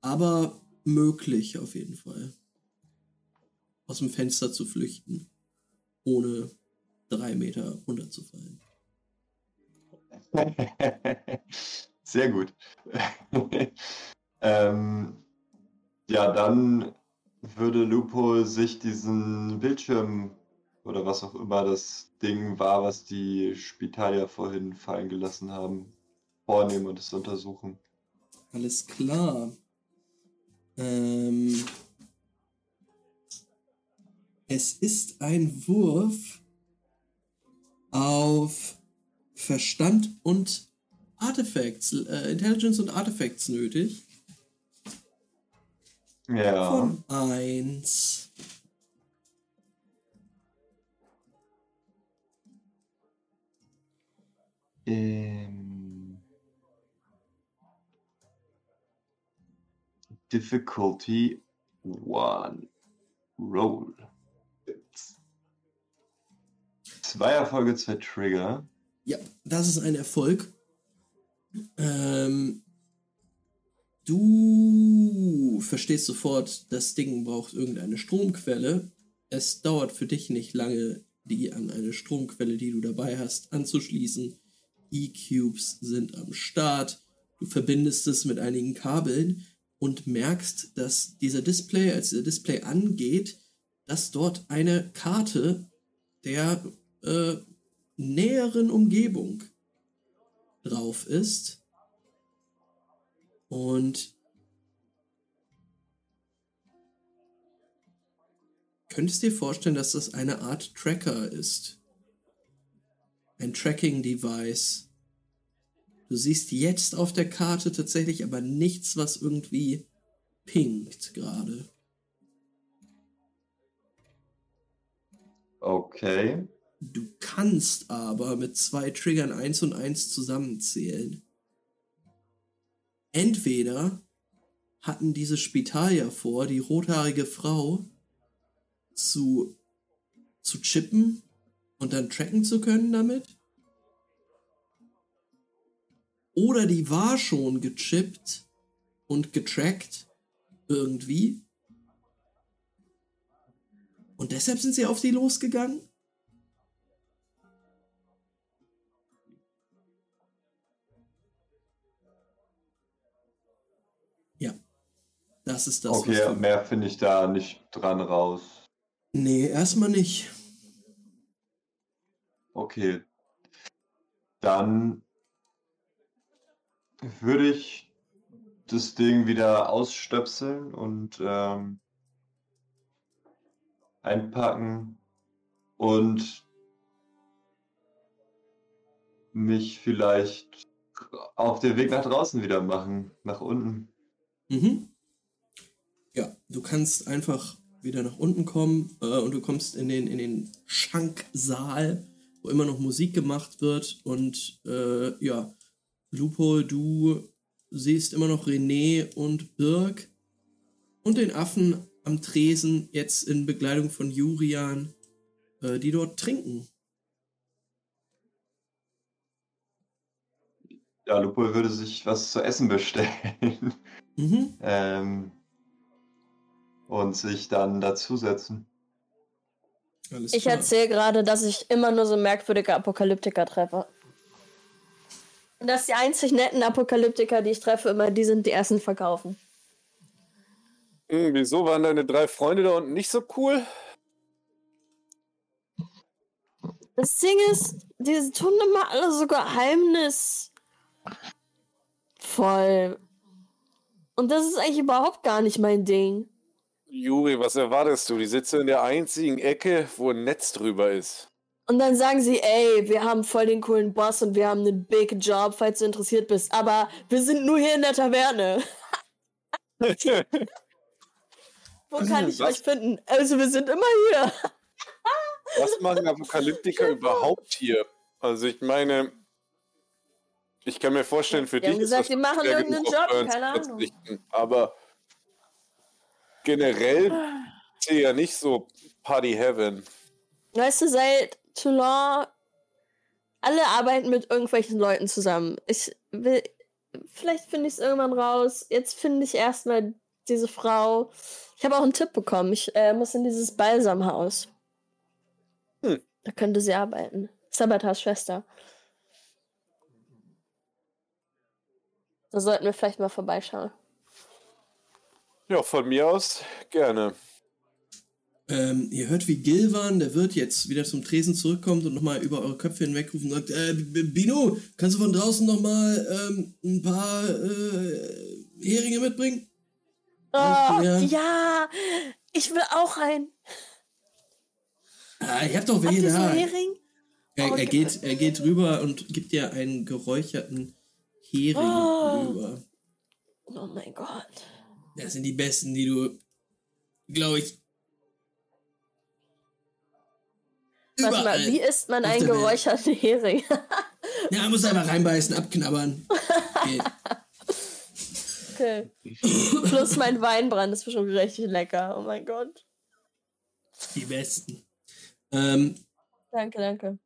aber möglich auf jeden Fall. Aus dem Fenster zu flüchten, ohne drei Meter runterzufallen. (laughs) Sehr gut. (laughs) ähm, ja, dann würde Lupo sich diesen Bildschirm oder was auch immer das Ding war, was die Spitalier vorhin fallen gelassen haben, vornehmen und es untersuchen. Alles klar. Ähm, es ist ein Wurf auf Verstand und Artefacts, äh, Intelligence und Artefacts nötig. Ja. Von 1. Ähm, Difficulty 1. Roll. Zwei Erfolge, zwei Trigger. Ja, das ist ein Erfolg. Ähm, du verstehst sofort, das Ding braucht irgendeine Stromquelle. Es dauert für dich nicht lange, die an eine Stromquelle, die du dabei hast, anzuschließen. E-Cubes sind am Start. Du verbindest es mit einigen Kabeln und merkst, dass dieser Display, als dieser Display angeht, dass dort eine Karte der äh, näheren Umgebung drauf ist. Und könntest dir vorstellen, dass das eine Art Tracker ist. Ein Tracking-Device. Du siehst jetzt auf der Karte tatsächlich aber nichts, was irgendwie pinkt gerade. Okay. Du kannst aber mit zwei Triggern 1 und 1 zusammenzählen. Entweder hatten diese Spitalier vor, die rothaarige Frau zu, zu chippen und dann tracken zu können damit. Oder die war schon gechippt und getrackt irgendwie. Und deshalb sind sie auf die losgegangen? Das ist das. okay, was mehr finde ich da nicht dran raus. Nee, erstmal nicht. Okay. Dann würde ich das Ding wieder ausstöpseln und ähm, einpacken und mich vielleicht auf den Weg nach draußen wieder machen, nach unten. Mhm. Ja, du kannst einfach wieder nach unten kommen äh, und du kommst in den, in den Schanksaal, wo immer noch Musik gemacht wird. Und äh, ja, Lupo, du siehst immer noch René und Birg und den Affen am Tresen, jetzt in Begleitung von Jurian, äh, die dort trinken. Ja, Lupo würde sich was zu essen bestellen Mhm. (laughs) ähm, und sich dann dazusetzen. Ich erzähle gerade, dass ich immer nur so merkwürdige Apokalyptiker treffe. Und dass die einzig netten Apokalyptiker, die ich treffe, immer die sind, die Essen verkaufen. Hm, wieso waren deine drei Freunde da unten nicht so cool? Das Ding ist, die tun immer alle so geheimnisvoll. Und das ist eigentlich überhaupt gar nicht mein Ding. Juri, was erwartest du? Die sitzen in der einzigen Ecke, wo ein Netz drüber ist. Und dann sagen sie, ey, wir haben voll den coolen Boss und wir haben einen Big Job, falls du interessiert bist. Aber wir sind nur hier in der Taverne. (laughs) Wo kann ich Was? euch finden? Also wir sind immer hier. Was machen Apokalyptiker überhaupt hier? Also ich meine, ich kann mir vorstellen, für Die haben dich gesagt, ist die machen irgendeinen Job, keine Ahnung. Aber generell hier ja nicht so Party Heaven. Weißt du, seit Toulon, alle arbeiten mit irgendwelchen Leuten zusammen. Ich will, vielleicht finde ich es irgendwann raus. Jetzt finde ich erstmal diese Frau. Ich habe auch einen Tipp bekommen. Ich äh, muss in dieses Balsamhaus. Hm. Da könnte sie arbeiten. Sabatas Schwester. Da sollten wir vielleicht mal vorbeischauen. Ja, von mir aus gerne. Ähm, ihr hört, wie Gilvan, der Wirt, jetzt wieder zum Tresen zurückkommt und nochmal über eure Köpfe hinwegruft und sagt, äh, Bino, kannst du von draußen nochmal ähm, ein paar äh, Heringe mitbringen? Oh, Ja. ja. ich will auch einen. Ah, ich hab doch welche da. Hering? Er, Oh, er, geht, er geht rüber und gibt dir einen geräucherten Hering Oh. rüber. Oh mein Gott. Das sind die besten, die du, glaube ich, Warte mal, wie isst man einen geräucherten Hering? Ja, muss einfach reinbeißen, abknabbern. (laughs) Geht. okay. Plus mein Weinbrand ist bestimmt richtig lecker. Oh mein Gott. Die besten. Ähm, Danke, danke.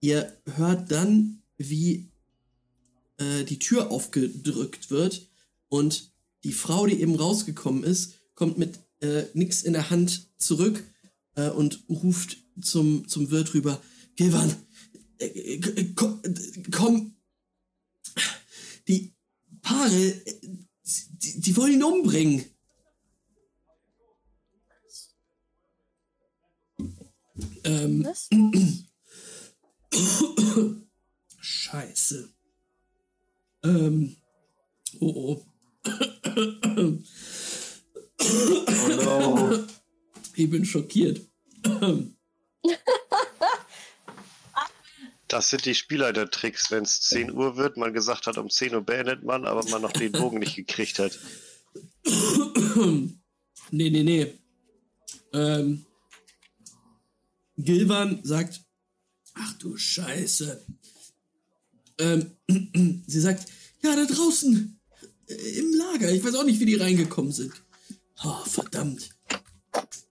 ihr hört dann, wie äh, die Tür aufgedrückt wird und die Frau, die eben rausgekommen ist, kommt mit äh, nix in der Hand zurück äh, und ruft zum, zum Wirt rüber, Gilvan, äh, äh, komm, äh, komm, die Paare, äh, die, die wollen ihn umbringen. Ähm? (coughs) Scheiße. Ähm. Oh oh. Oh no. Ich bin schockiert. Das sind die Spielleiter-Tricks, wenn es 10 Uhr wird, man gesagt hat, um 10 Uhr beendet man, aber man noch den Bogen nicht gekriegt hat. nee, nee, nee. Ähm. Gilvan sagt, ach du Scheiße. Ähm, (clears throat) sie sagt, ja, da draußen, im Lager. Ich weiß auch nicht, wie die reingekommen sind. Oh, verdammt.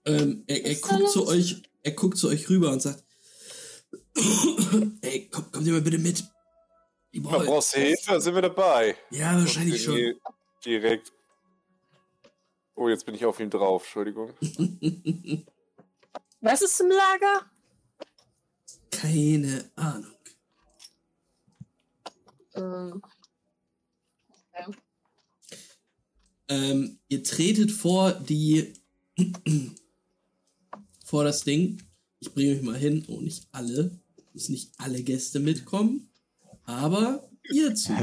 Ähm, er, er guckt zu euch, er guckt zu euch rüber und sagt, (coughs) ey, komm, kommt ihr mal bitte mit. Ich Na, brauche- brauchst du Hilfe? Sind wir dabei. ja, wahrscheinlich schon. Die- Direkt. Oh, jetzt bin ich auf ihn drauf. Entschuldigung. (laughs) Was ist im Lager? Keine Ahnung. Ähm, Ähm, ihr tretet vor die (clears throat) vor das Ding. Ich bringe euch mal hin. Oh, nicht alle. Müssen nicht alle Gäste mitkommen. Aber ihr zu. (laughs)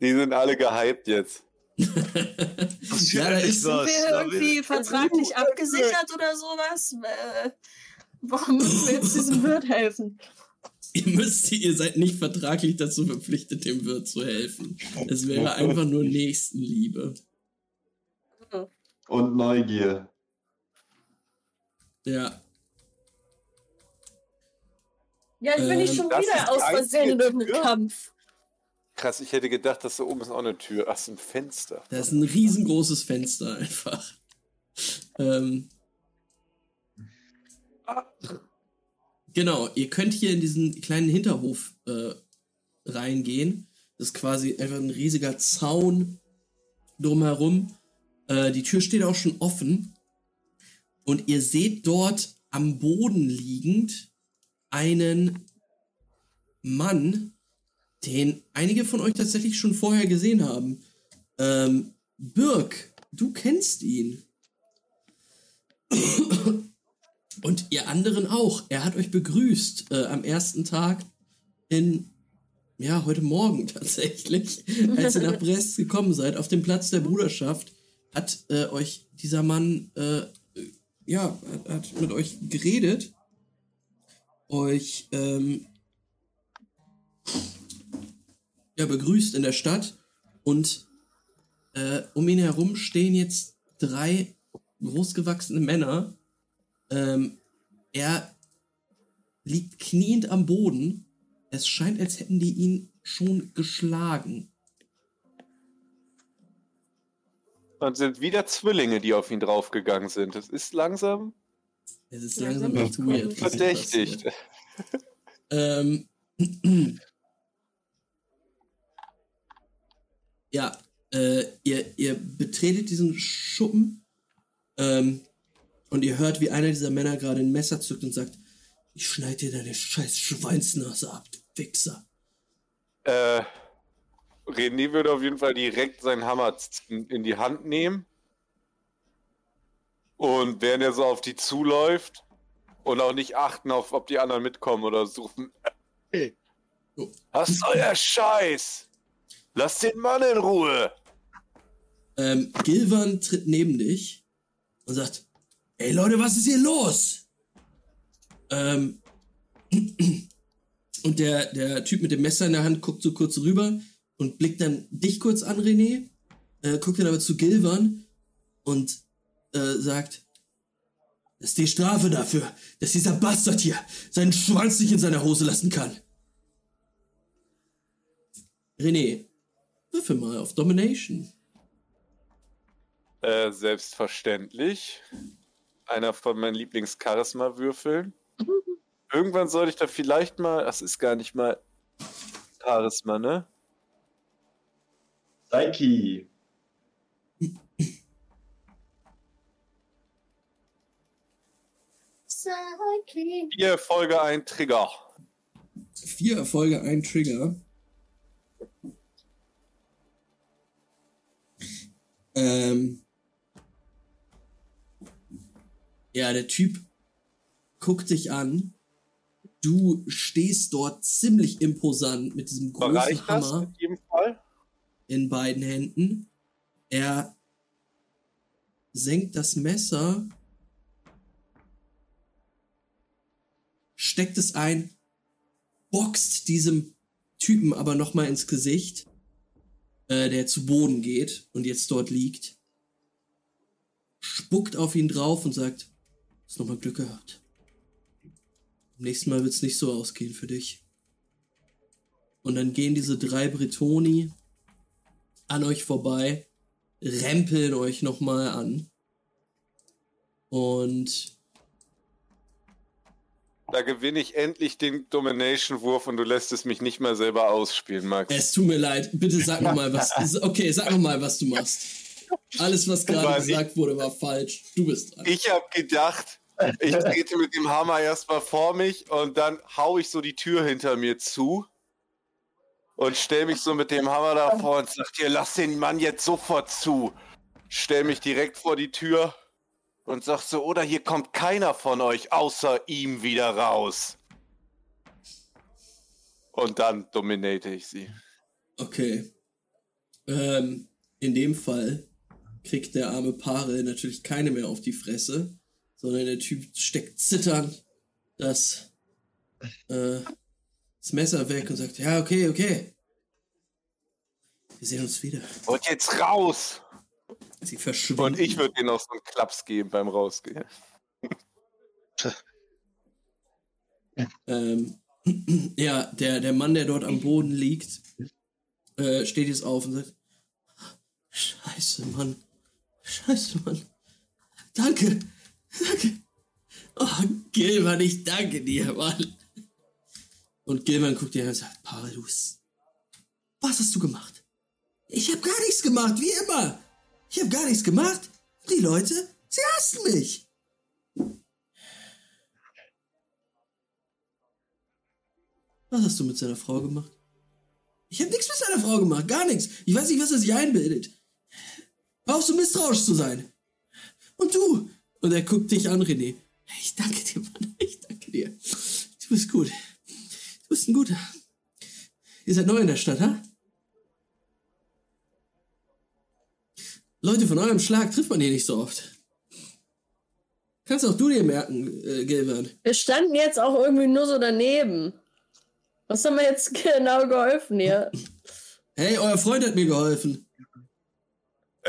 Die sind alle gehypt jetzt. Das (laughs) Ja, da ist- sind wir irgendwie vertraglich abgesichert oder sowas? Äh, warum müssen wir jetzt diesem Wirt helfen? Ihr müsst, ihr seid nicht vertraglich dazu verpflichtet, dem Wirt zu helfen. Es wäre einfach nur Nächstenliebe. Und Neugier. Ja. Ja, ich bin nicht Ähm, schon das wieder aus Versehen in einzige irgendeinem Tür? Kampf. Krass, ich hätte gedacht, dass da oben ist auch eine Tür. Ach, ist ein Fenster. Da ist ein riesengroßes Fenster einfach. Ähm, genau, ihr könnt hier in diesen kleinen Hinterhof äh, reingehen. Das ist quasi einfach ein riesiger Zaun drumherum. Äh, die Tür steht auch schon offen. Und ihr seht dort am Boden liegend einen Mann, den einige von euch tatsächlich schon vorher gesehen haben. Ähm, Birk, du kennst ihn. Und ihr anderen auch. Er hat euch begrüßt äh, am ersten Tag in, ja, heute Morgen (laughs) tatsächlich, als ihr nach (laughs) Brest gekommen seid, auf dem Platz der Bruderschaft, hat äh, euch dieser Mann, äh, ja, hat, hat mit euch geredet, euch, ähm, ja, begrüßt in der Stadt und äh, um ihn herum stehen jetzt drei großgewachsene Männer. Ähm, er liegt kniend am Boden. Es scheint, als hätten die ihn schon geschlagen. Und sind wieder Zwillinge, die auf ihn draufgegangen sind. Das ist langsam Es ist Langsam echt weird. passiert. (laughs) Ähm, (clears throat) ja, äh, ihr, ihr betretet diesen Schuppen ähm, und ihr hört, wie einer dieser Männer gerade ein Messer zückt und sagt, ich schneide dir deine scheiß Schweinsnase ab, du Wichser. Äh, René würde auf jeden Fall direkt seinen Hammer in die Hand nehmen. Und während er so auf die zuläuft und auch nicht achten auf, ob die anderen mitkommen oder suchen. Hey, Oh. was soll der Scheiß? Lass den Mann in Ruhe. Ähm, Gilvan tritt neben dich und sagt, ey Leute, was ist hier los? Ähm, und der, der Typ mit dem Messer in der Hand guckt so kurz rüber und blickt dann dich kurz an, René, äh, guckt dann aber zu Gilvan und äh, sagt, das ist die Strafe dafür, dass dieser Bastard hier seinen Schwanz nicht in seiner Hose lassen kann. René, würfel mal auf Domination. Äh, selbstverständlich. Einer von meinen Lieblings-Charisma-Würfeln. (laughs) Irgendwann sollte ich da vielleicht mal. Das ist gar nicht mal Charisma, ne? Psyche. Hier Folge ein Trigger. Vier Erfolge, ein Trigger. Ähm. Ja, der Typ guckt dich an. Du stehst dort ziemlich imposant mit diesem großen das Hammer in beiden Händen. Er senkt das Messer, steckt es ein, boxt diesem Typen aber nochmal ins Gesicht, äh, der zu Boden geht und jetzt dort liegt, spuckt auf ihn drauf und sagt, hast nochmal Glück gehabt. Beim nächsten Mal wird's nicht so ausgehen für dich. Und dann gehen diese drei Bretoni an euch vorbei, rempeln euch nochmal an. Und Da gewinne ich endlich den Domination-Wurf und du lässt es mich nicht mal selber ausspielen, Max. es tut mir leid, bitte sag nochmal was. (laughs) Okay, sag nochmal, was du machst. Alles, was gerade ich. gesagt wurde, war falsch. Du bist dran. Ich habe gedacht, ich trete mit dem Hammer erstmal vor mich und dann hau ich so die Tür hinter mir zu und stell mich so mit dem Hammer davor und sag dir, lass den Mann jetzt sofort zu. Stell mich direkt vor die Tür und sag so, oder hier kommt keiner von euch außer ihm wieder raus. Und dann dominate ich sie. Okay. Ähm, in dem Fall kriegt der arme Paare natürlich keine mehr auf die Fresse, sondern der Typ steckt zitternd das, äh, das Messer weg und sagt, ja, okay, okay. Wir sehen uns wieder. Und jetzt raus! Sie verschwinden. Und ich würde dir noch so einen Klaps geben beim Rausgehen. Ähm, (clears throat) ja, der, der Mann, der dort am Boden liegt, äh, steht jetzt auf und sagt, Scheiße, Mann. Scheiße, Mann. Danke. (laughs) Oh, Gilman, ich danke dir, Mann. Und Gilman guckt dir an und sagt, Paradus, was hast du gemacht? Ich habe gar nichts gemacht, wie immer. Ich habe gar nichts gemacht. Die Leute, sie hassen mich. Was hast du mit seiner Frau gemacht? Ich habe nichts mit seiner Frau gemacht, gar nichts. Ich weiß nicht, was er sich einbildet. Auf, so misstrauisch zu sein. Und du? Und er guckt dich an, René. Ich danke dir, Mann. (laughs) Ich danke dir. Du bist gut. Du bist ein guter. Ihr seid neu in der Stadt, ha? Leute von eurem Schlag trifft man hier nicht so oft. Kannst auch du dir merken, äh, Gilbert. Wir standen jetzt auch irgendwie nur so daneben. Was haben wir jetzt (laughs) genau geholfen hier? Hey, euer Freund hat mir geholfen.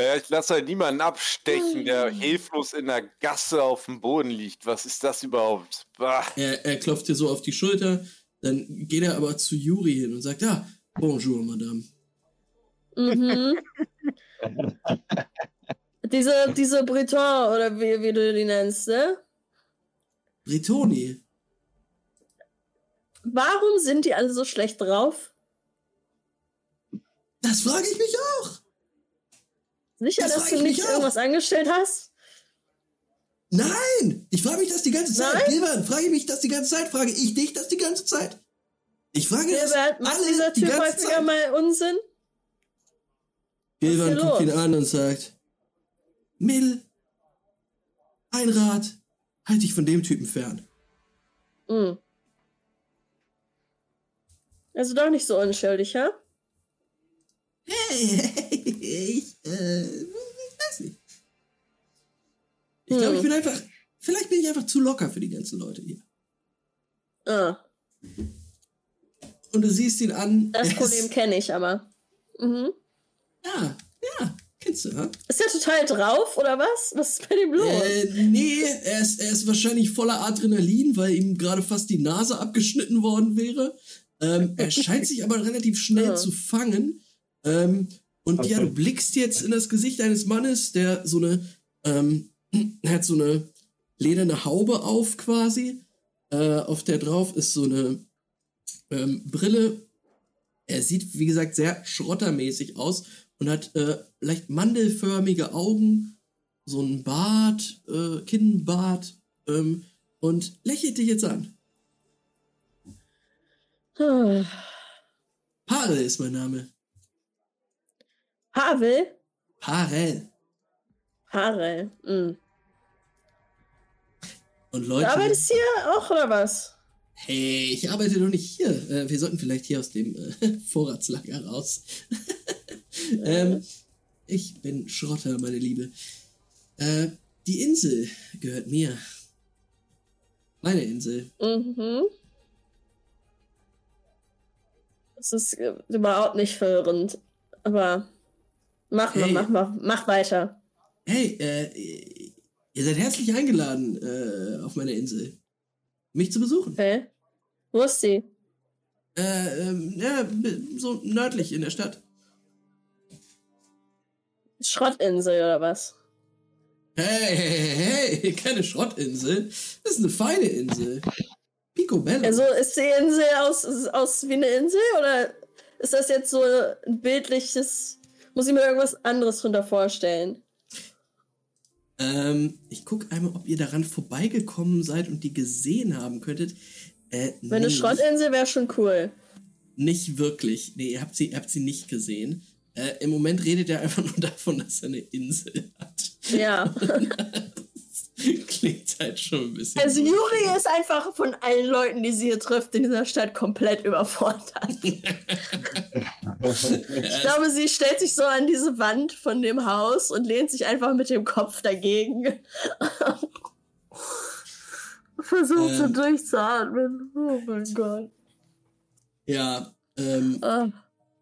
Äh, ich lasse halt niemanden abstechen, der hilflos in der Gasse auf dem Boden liegt. Was ist das überhaupt? Bah. Er, er klopft dir so auf die Schulter, dann geht er aber zu Juri hin und sagt, ja, bonjour, Madame. Mhm. (laughs) Diese, diese Breton oder wie, wie du die nennst, ne? Bretoni. Warum sind die alle so schlecht drauf? Das frage ich mich auch. Sicher, Das dass du nicht auch. irgendwas angestellt hast? Nein! Ich frage mich das die ganze Zeit. Nein? Gilbert, frage ich mich das die ganze Zeit. Frage ich dich das die ganze Zeit. Ich frage das Gilbert, macht alle dieser die Typ ganze häufiger Zeit. mal Unsinn? Gilbert guckt ihn an und sagt, Mädel, ein Rat, halt dich von dem Typen fern. Hm. Also doch nicht so unschuldig, ja? (laughs) Hey, hey, ich, äh, ich weiß nicht. Ich glaube, Hm. ich bin einfach, vielleicht bin ich einfach zu locker für die ganzen Leute hier. Ah, Und du siehst ihn an. das er Problem kenne ich aber. Mhm. Ja, ja, kennst du, ha? Ist der total drauf oder was? Was ist bei dem los? Äh, nee, er ist, er ist wahrscheinlich voller Adrenalin, weil ihm gerade fast die Nase abgeschnitten worden wäre. Ähm, er (laughs) scheint sich aber relativ schnell Ja. zu fangen. Ähm, und ja, Okay. du blickst jetzt in das Gesicht eines Mannes, der so eine, ähm, (clears throat) hat so eine lederne Haube auf quasi. Äh, auf der drauf ist so eine ähm, Brille. Er sieht, wie gesagt, sehr schrottermäßig aus und hat äh, leicht mandelförmige Augen, so ein Bart, äh, Kinnbart ähm, und lächelt dich jetzt an. Hm. Parel ist mein Name. Pavel? Parel. Harel. Hm. Und Du Leute, arbeitest hier auch oder was? hey, ich arbeite doch nicht hier. Äh, wir sollten vielleicht hier aus dem äh, (laughs) Vorratslager raus. (laughs) ähm, ich bin Schrotter, meine Liebe. Äh, die Insel gehört mir. Meine Insel. Mhm. Das ist überhaupt nicht verwirrend. Aber mach mal, Hey. mach mal, mach weiter. Hey, äh, ihr seid herzlich eingeladen äh, auf meine Insel. Mich zu besuchen. Okay. Wo ist sie? Äh, ähm, ja, so nördlich in der Stadt. Schrottinsel oder was? Hey, hey, hey, hey, keine Schrottinsel. Das ist eine feine Insel. Picobello. Also ist die Insel aus, aus wie eine Insel oder ist das jetzt so ein bildliches. Muss ich mir irgendwas anderes drunter vorstellen? ähm, ich guck einmal, ob ihr daran vorbeigekommen seid und die gesehen haben könntet. Äh, Wenn eine nee, Schrottinsel wäre schon cool. Nicht wirklich. Nee, ihr habt sie, ihr habt sie nicht gesehen. Äh, Im Moment redet er einfach nur (laughs) davon, dass er eine Insel hat. Ja. (laughs) (laughs) Klingt halt schon ein bisschen. Also Juri ist einfach von allen Leuten, die sie hier trifft, in dieser Stadt komplett überfordert. (laughs) (laughs) Ich glaube, sie stellt sich so an diese Wand von dem Haus und lehnt sich einfach mit dem Kopf dagegen. Versucht so Ähm. durchzuatmen. Oh mein Gott. Ja, ähm, Ah.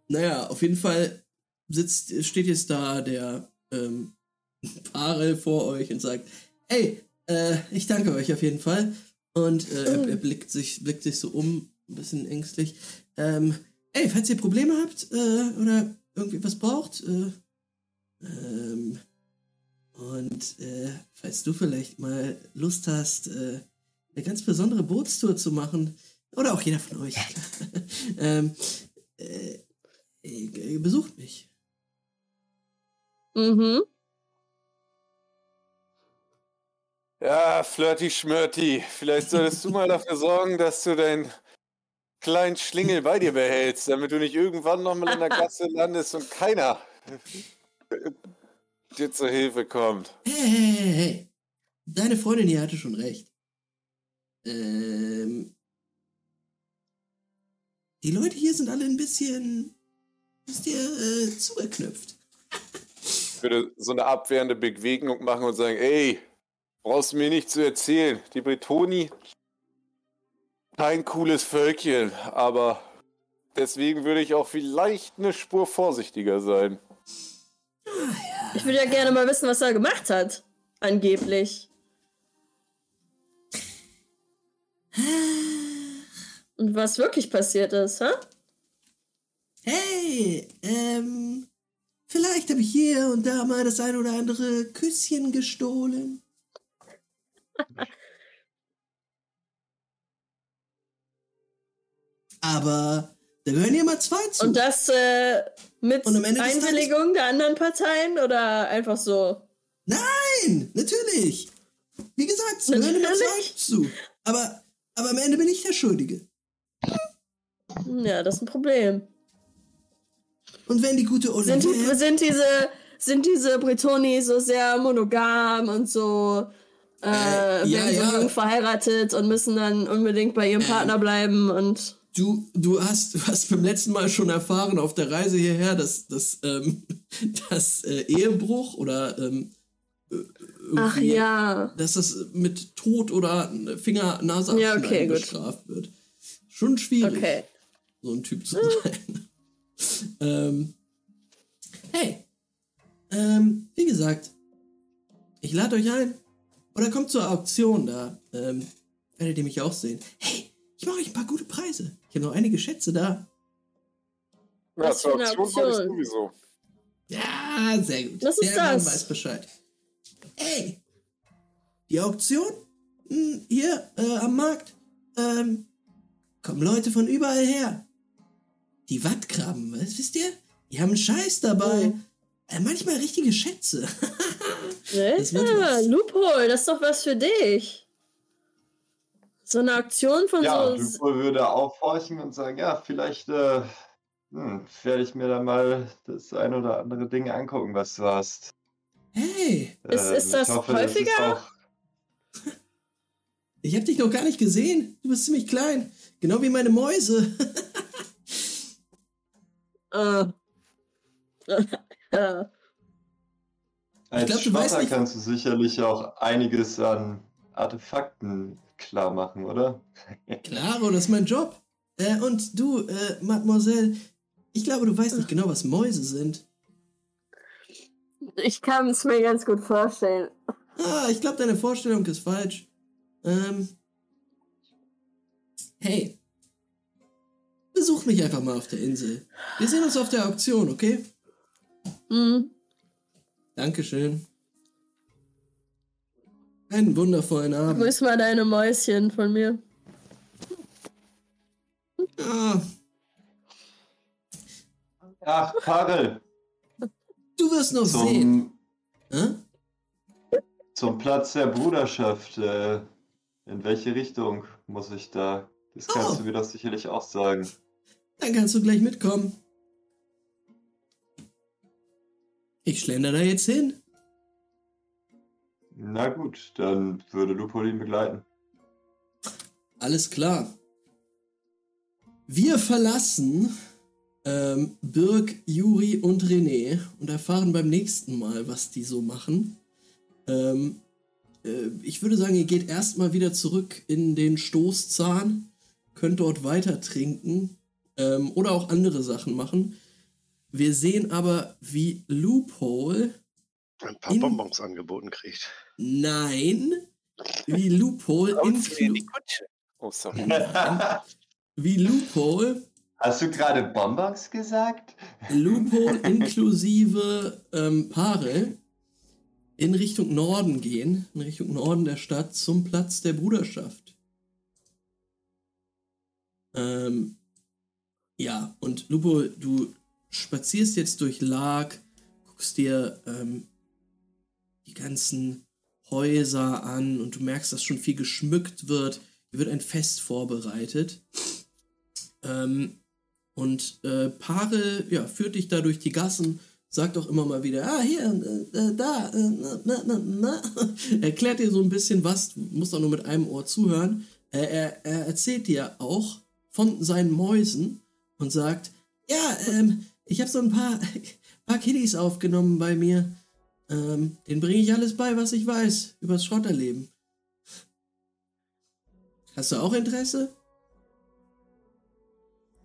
naja, auf jeden Fall sitzt, steht jetzt da der ähm, Parel vor euch und sagt, hey, äh, ich danke euch auf jeden Fall. Und äh, er, er blickt sich, blickt sich so um, ein bisschen ängstlich. Ähm, ey, falls ihr Probleme habt äh, oder irgendwie was braucht, äh, ähm, und äh, falls du vielleicht mal Lust hast, äh, eine ganz besondere Bootstour zu machen, oder auch jeder von euch, (laughs) ähm, äh, äh, besucht mich. Mhm. Ja, Flirty Schmörty, vielleicht solltest du mal dafür sorgen, dass du deinen kleinen Schlingel bei dir behältst, damit du nicht irgendwann nochmal in der Gasse (laughs) landest und keiner dir zur Hilfe kommt. Hey, hey, hey, hey. Deine Freundin hier hatte schon recht. Ähm, die Leute hier sind alle ein bisschen, wisst ihr, äh, zugeknüpft. Ich würde so eine abwehrende Bewegung machen und sagen, ey, brauchst du mir nicht zu erzählen. Die Bretoni, kein cooles Völkchen, aber deswegen würde ich auch vielleicht eine Spur vorsichtiger sein. Ich würde ja gerne mal wissen, was er gemacht hat. Angeblich. Und was wirklich passiert ist, hä? Hey, ähm, vielleicht habe ich hier und da mal das ein oder andere Küsschen gestohlen. Aber da gehören ja mal zwei zu. Und das äh, mit Und Einwilligung der anderen Parteien oder einfach so? Nein, natürlich. Wie gesagt, es gehören immer zwei zu. Aber, aber am Ende bin ich der Schuldige. Ja, das ist ein Problem. Und wenn die gute Sind, Olivia... sind diese sind diese Bretoni so sehr monogam und so äh, Äh, ja, werden so ja. jung verheiratet und müssen dann unbedingt bei ihrem Partner bleiben und Du, du, hast, du hast beim letzten Mal schon erfahren auf der Reise hierher, dass, dass, ähm, (laughs) dass äh, Ehebruch oder ähm, äh, ach ja. dass das mit Tod oder Finger, Nase Ja, okay, gut. bestraft wird. Schon schwierig, Okay. so ein Typ zu sein. (laughs) ähm, hey, ähm, wie gesagt, ich lade euch ein. Oder kommt zur Auktion, da ähm, werdet ihr mich auch sehen. Hey, ich mache euch ein paar gute Preise. Ich habe noch einige Schätze da. Ja, Was zur eine Auktion wollte ich sowieso. Ja, sehr gut. Was ist Der Mann das? weiß Bescheid. Ey, die Auktion hm, hier äh, am Markt, ähm, kommen Leute von überall her. Die Wattkrabben, was wisst ihr? Die haben einen Scheiß dabei. Mhm. Äh, manchmal richtige Schätze. (laughs) Was. Loophole, das ist doch was für dich. So eine Aktion von Ja, so. Dupo würde aufhorchen und sagen, ja, vielleicht äh, hm, werde ich mir da mal das ein oder andere Ding angucken, was du hast. hey, Ist- ist ich das hoffe, das ist häufiger? auch- (laughs) ich habe dich noch gar nicht gesehen. Du bist ziemlich klein. Genau wie meine Mäuse. (laughs) (laughs) Äh. Als glaub, du weißt Schwatter nicht- kannst du sicherlich auch einiges an Artefakten klar machen, oder? (laughs) Klaro, das ist mein Job. Äh, und du, äh, Mademoiselle, ich glaube, du weißt nicht genau, was Mäuse sind. Ich kann es mir ganz gut vorstellen. Ah, ich glaube, deine Vorstellung ist falsch. Ähm. Hey. Besuch mich einfach mal auf der Insel. Wir sehen uns auf der Auktion, okay? Hm. Dankeschön. Einen wundervollen Abend. Grüß mal deine Mäuschen von mir. Ah, Ach, Karel, du wirst noch sehen. zum, Hä? zum Platz der Bruderschaft. Äh, in welche Richtung muss ich da? Das kannst Oh. du mir doch sicherlich auch sagen. Dann kannst du gleich mitkommen. Ich schlender da jetzt hin. Na gut, dann würde Lupolin begleiten. Alles klar. Wir verlassen ähm, Birg, Juri und René und erfahren beim nächsten Mal, was die so machen. Ähm, äh, ich würde sagen, ihr geht erstmal wieder zurück in den Stoßzahn, könnt dort weiter trinken ähm, oder auch andere Sachen machen. Wir sehen aber, wie Loophole, Ein paar In- Bonbons angeboten kriegt. nein, wie Loophole, Kommt in Kutsche. Oh, sorry. wie Loophole Hast du gerade Bonbons gesagt? Loophole (laughs) inklusive ähm, Paare in Richtung Norden gehen, in Richtung Norden der Stadt zum Platz der Bruderschaft. Ähm, ja, und Lupo, du spazierst jetzt durch Lag, guckst dir ähm, die ganzen Häuser an und du merkst, dass schon viel geschmückt wird. Hier wird ein Fest vorbereitet. Ähm, und äh, Paare ja, führt dich da durch die Gassen, sagt auch immer mal wieder, ah, hier, äh, äh, da, äh, na, na, na. (laughs) erklärt dir so ein bisschen was, du musst auch nur mit einem Ohr zuhören. Er, er erzählt dir auch von seinen Mäusen und sagt, ja, ähm, ich habe so ein paar, (laughs) paar Kiddies aufgenommen bei mir. Ähm, den bringe ich alles bei, was ich weiß übers Schrotterleben. Hast du auch Interesse?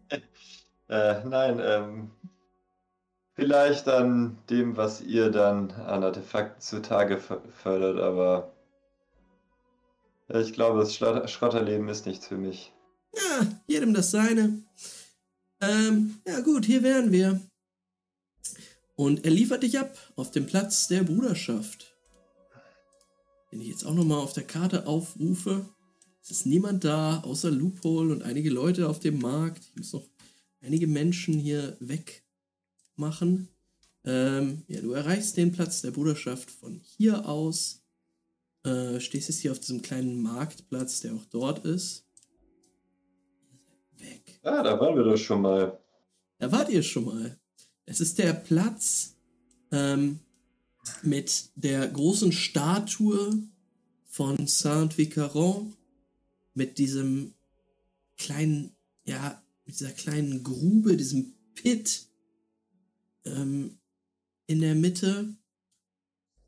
(laughs) Äh, nein, ähm, vielleicht an dem, was ihr dann an Artefakten zutage fördert, aber ich glaube, das Schrotterleben ist nichts für mich. Ja, jedem das seine. Ähm, ja gut, hier wären wir. Und er liefert dich ab auf dem Platz der Bruderschaft. Wenn ich jetzt auch nochmal auf der Karte aufrufe, es ist niemand da, außer Loophole und einige Leute auf dem Markt. Ich muss noch einige Menschen hier wegmachen. Ähm, ja, du erreichst den Platz der Bruderschaft von hier aus. Äh, stehst jetzt hier auf diesem kleinen Marktplatz, der auch dort ist. Ah, da waren wir doch schon mal. Da wart ihr schon mal. Es ist der Platz ähm, mit der großen Statue von Saint-Vicaron, mit diesem kleinen, ja, mit dieser kleinen Grube, diesem Pit ähm, in der Mitte.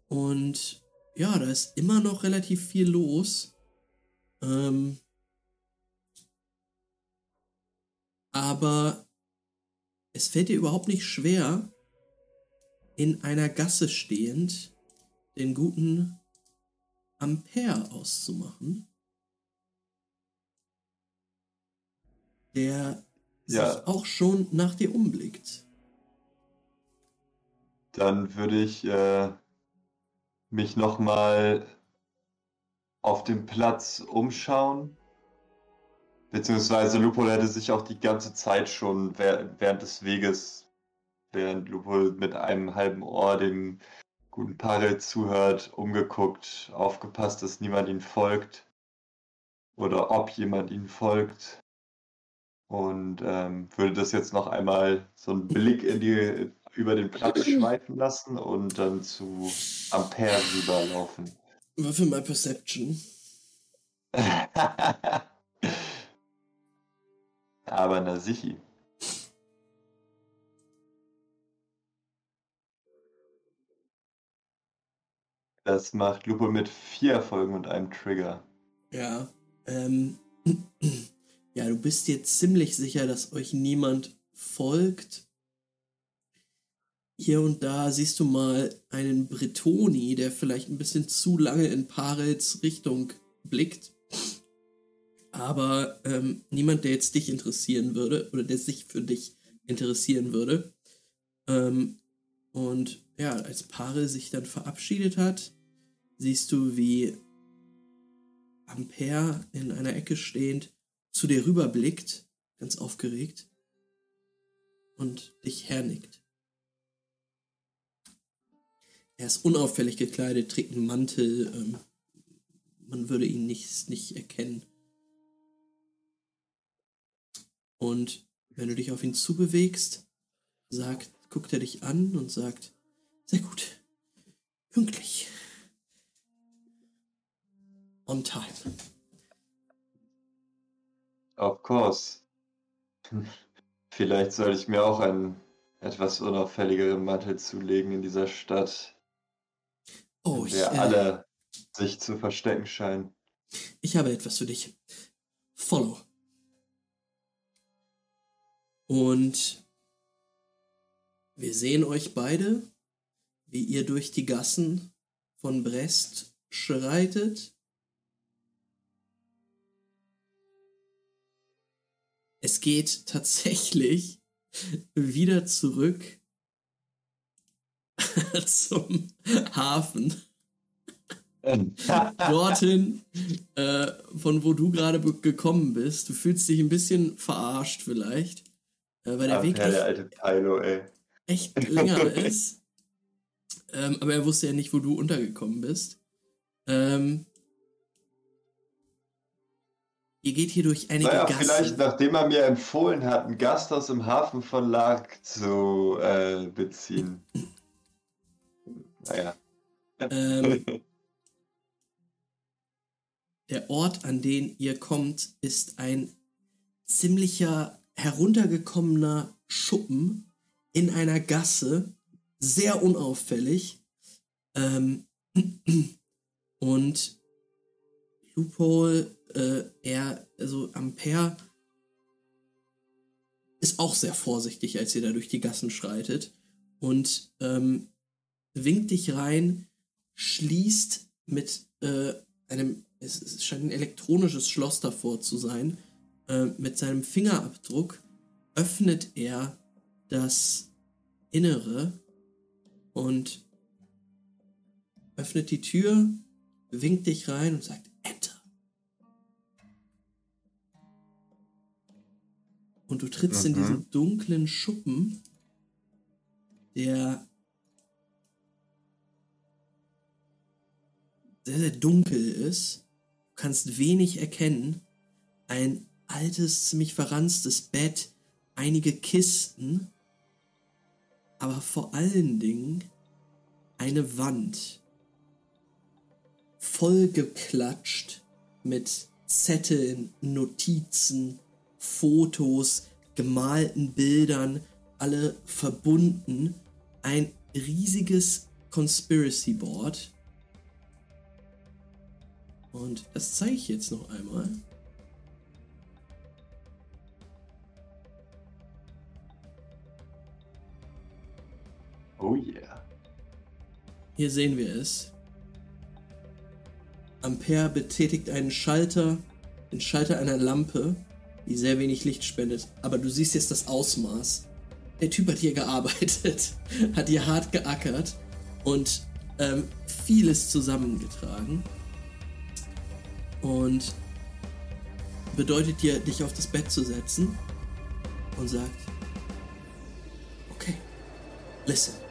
Und ja, da ist immer noch relativ viel los. Ähm, aber es fällt dir überhaupt nicht schwer, in einer Gasse stehend den guten Ampere auszumachen. Der Ja. sich auch schon nach dir umblickt. Dann würde ich äh, mich nochmal auf dem Platz umschauen. Beziehungsweise Lupo hätte sich auch die ganze Zeit schon während des Weges, während Lupo mit einem halben Ohr dem guten Parel zuhört, umgeguckt, aufgepasst, dass niemand ihm folgt. Oder ob jemand ihm folgt. Und ähm, würde das jetzt noch einmal so einen Blick in die, über den Platz (clears throat) schweifen lassen und dann zu Ampere rüberlaufen. Würfel mal Perception. (laughs) Aber na sichi. Das macht Lupo mit vier Erfolgen und einem Trigger. Ja, ähm, (clears throat) ja, du bist dir ziemlich sicher, dass euch niemand folgt. Hier und da siehst du mal einen Bretoni, der vielleicht ein bisschen zu lange in Parels Richtung blickt. Aber ähm, niemand, der jetzt dich interessieren würde oder der sich für dich interessieren würde. Ähm, und ja, als Parel sich dann verabschiedet hat, siehst du, wie Ampere in einer Ecke stehend zu dir rüberblickt, ganz aufgeregt, und dich hernickt. Er ist unauffällig gekleidet, trägt einen Mantel, ähm, man würde ihn nicht, nicht erkennen. Und wenn du dich auf ihn zubewegst, sagt, guckt er dich an und sagt, sehr gut, pünktlich. On time. Of course. (laughs) Vielleicht sollte ich mir auch einen etwas unauffälligeren Mantel zulegen in dieser Stadt, Oh, in ich, der äh, alle sich zu verstecken scheinen. ich habe etwas für dich. Follow. Und wir sehen euch beide, wie ihr durch die Gassen von Brest schreitet. Es geht (laughs) tatsächlich wieder zurück (laughs) zum Hafen. (laughs) dorthin, äh, von wo du gerade gekommen bist. Du fühlst dich ein bisschen verarscht vielleicht, weil der Ach, Weg der echt, alte Pilo, ey. echt (laughs) länger ist. Ähm, aber er wusste ja nicht, wo du untergekommen bist. Ähm, ihr geht hier durch einige Naja, Gassen. vielleicht nachdem er mir empfohlen hat, ein Gasthaus im Hafen von Lark zu äh, beziehen. Naja. Ähm, (laughs) der Ort, an den ihr kommt, ist ein ziemlicher heruntergekommener Schuppen in einer Gasse, sehr unauffällig. Ähm, (clears throat) und Loophole, äh, er, also Ampere, ist auch sehr vorsichtig, als ihr da durch die Gassen schreitet. Und ähm, winkt dich rein, schließt mit äh, einem, es, es scheint ein elektronisches Schloss davor zu sein, äh, mit seinem Fingerabdruck öffnet er das Innere und öffnet die Tür, winkt dich rein und sagt, Enter. Und du trittst in Mhm. diesen dunklen Schuppen, der sehr, sehr dunkel ist. Du kannst wenig erkennen. Ein altes, ziemlich verranstes Bett, einige Kisten, aber vor allen Dingen eine Wand vollgeklatscht mit Zetteln, Notizen, Fotos, gemalten Bildern, alle verbunden. Ein riesiges Conspiracy Board. Und das zeige ich jetzt noch einmal. Oh yeah. Hier sehen wir es. Ampere betätigt einen Schalter, den Schalter einer Lampe, die sehr wenig Licht spendet. Aber du siehst jetzt das Ausmaß. Der Typ hat hier gearbeitet, (laughs) hat hier hart geackert und ähm, vieles zusammengetragen. Und bedeutet dir, dich auf das Bett zu setzen und sagt, okay, listen.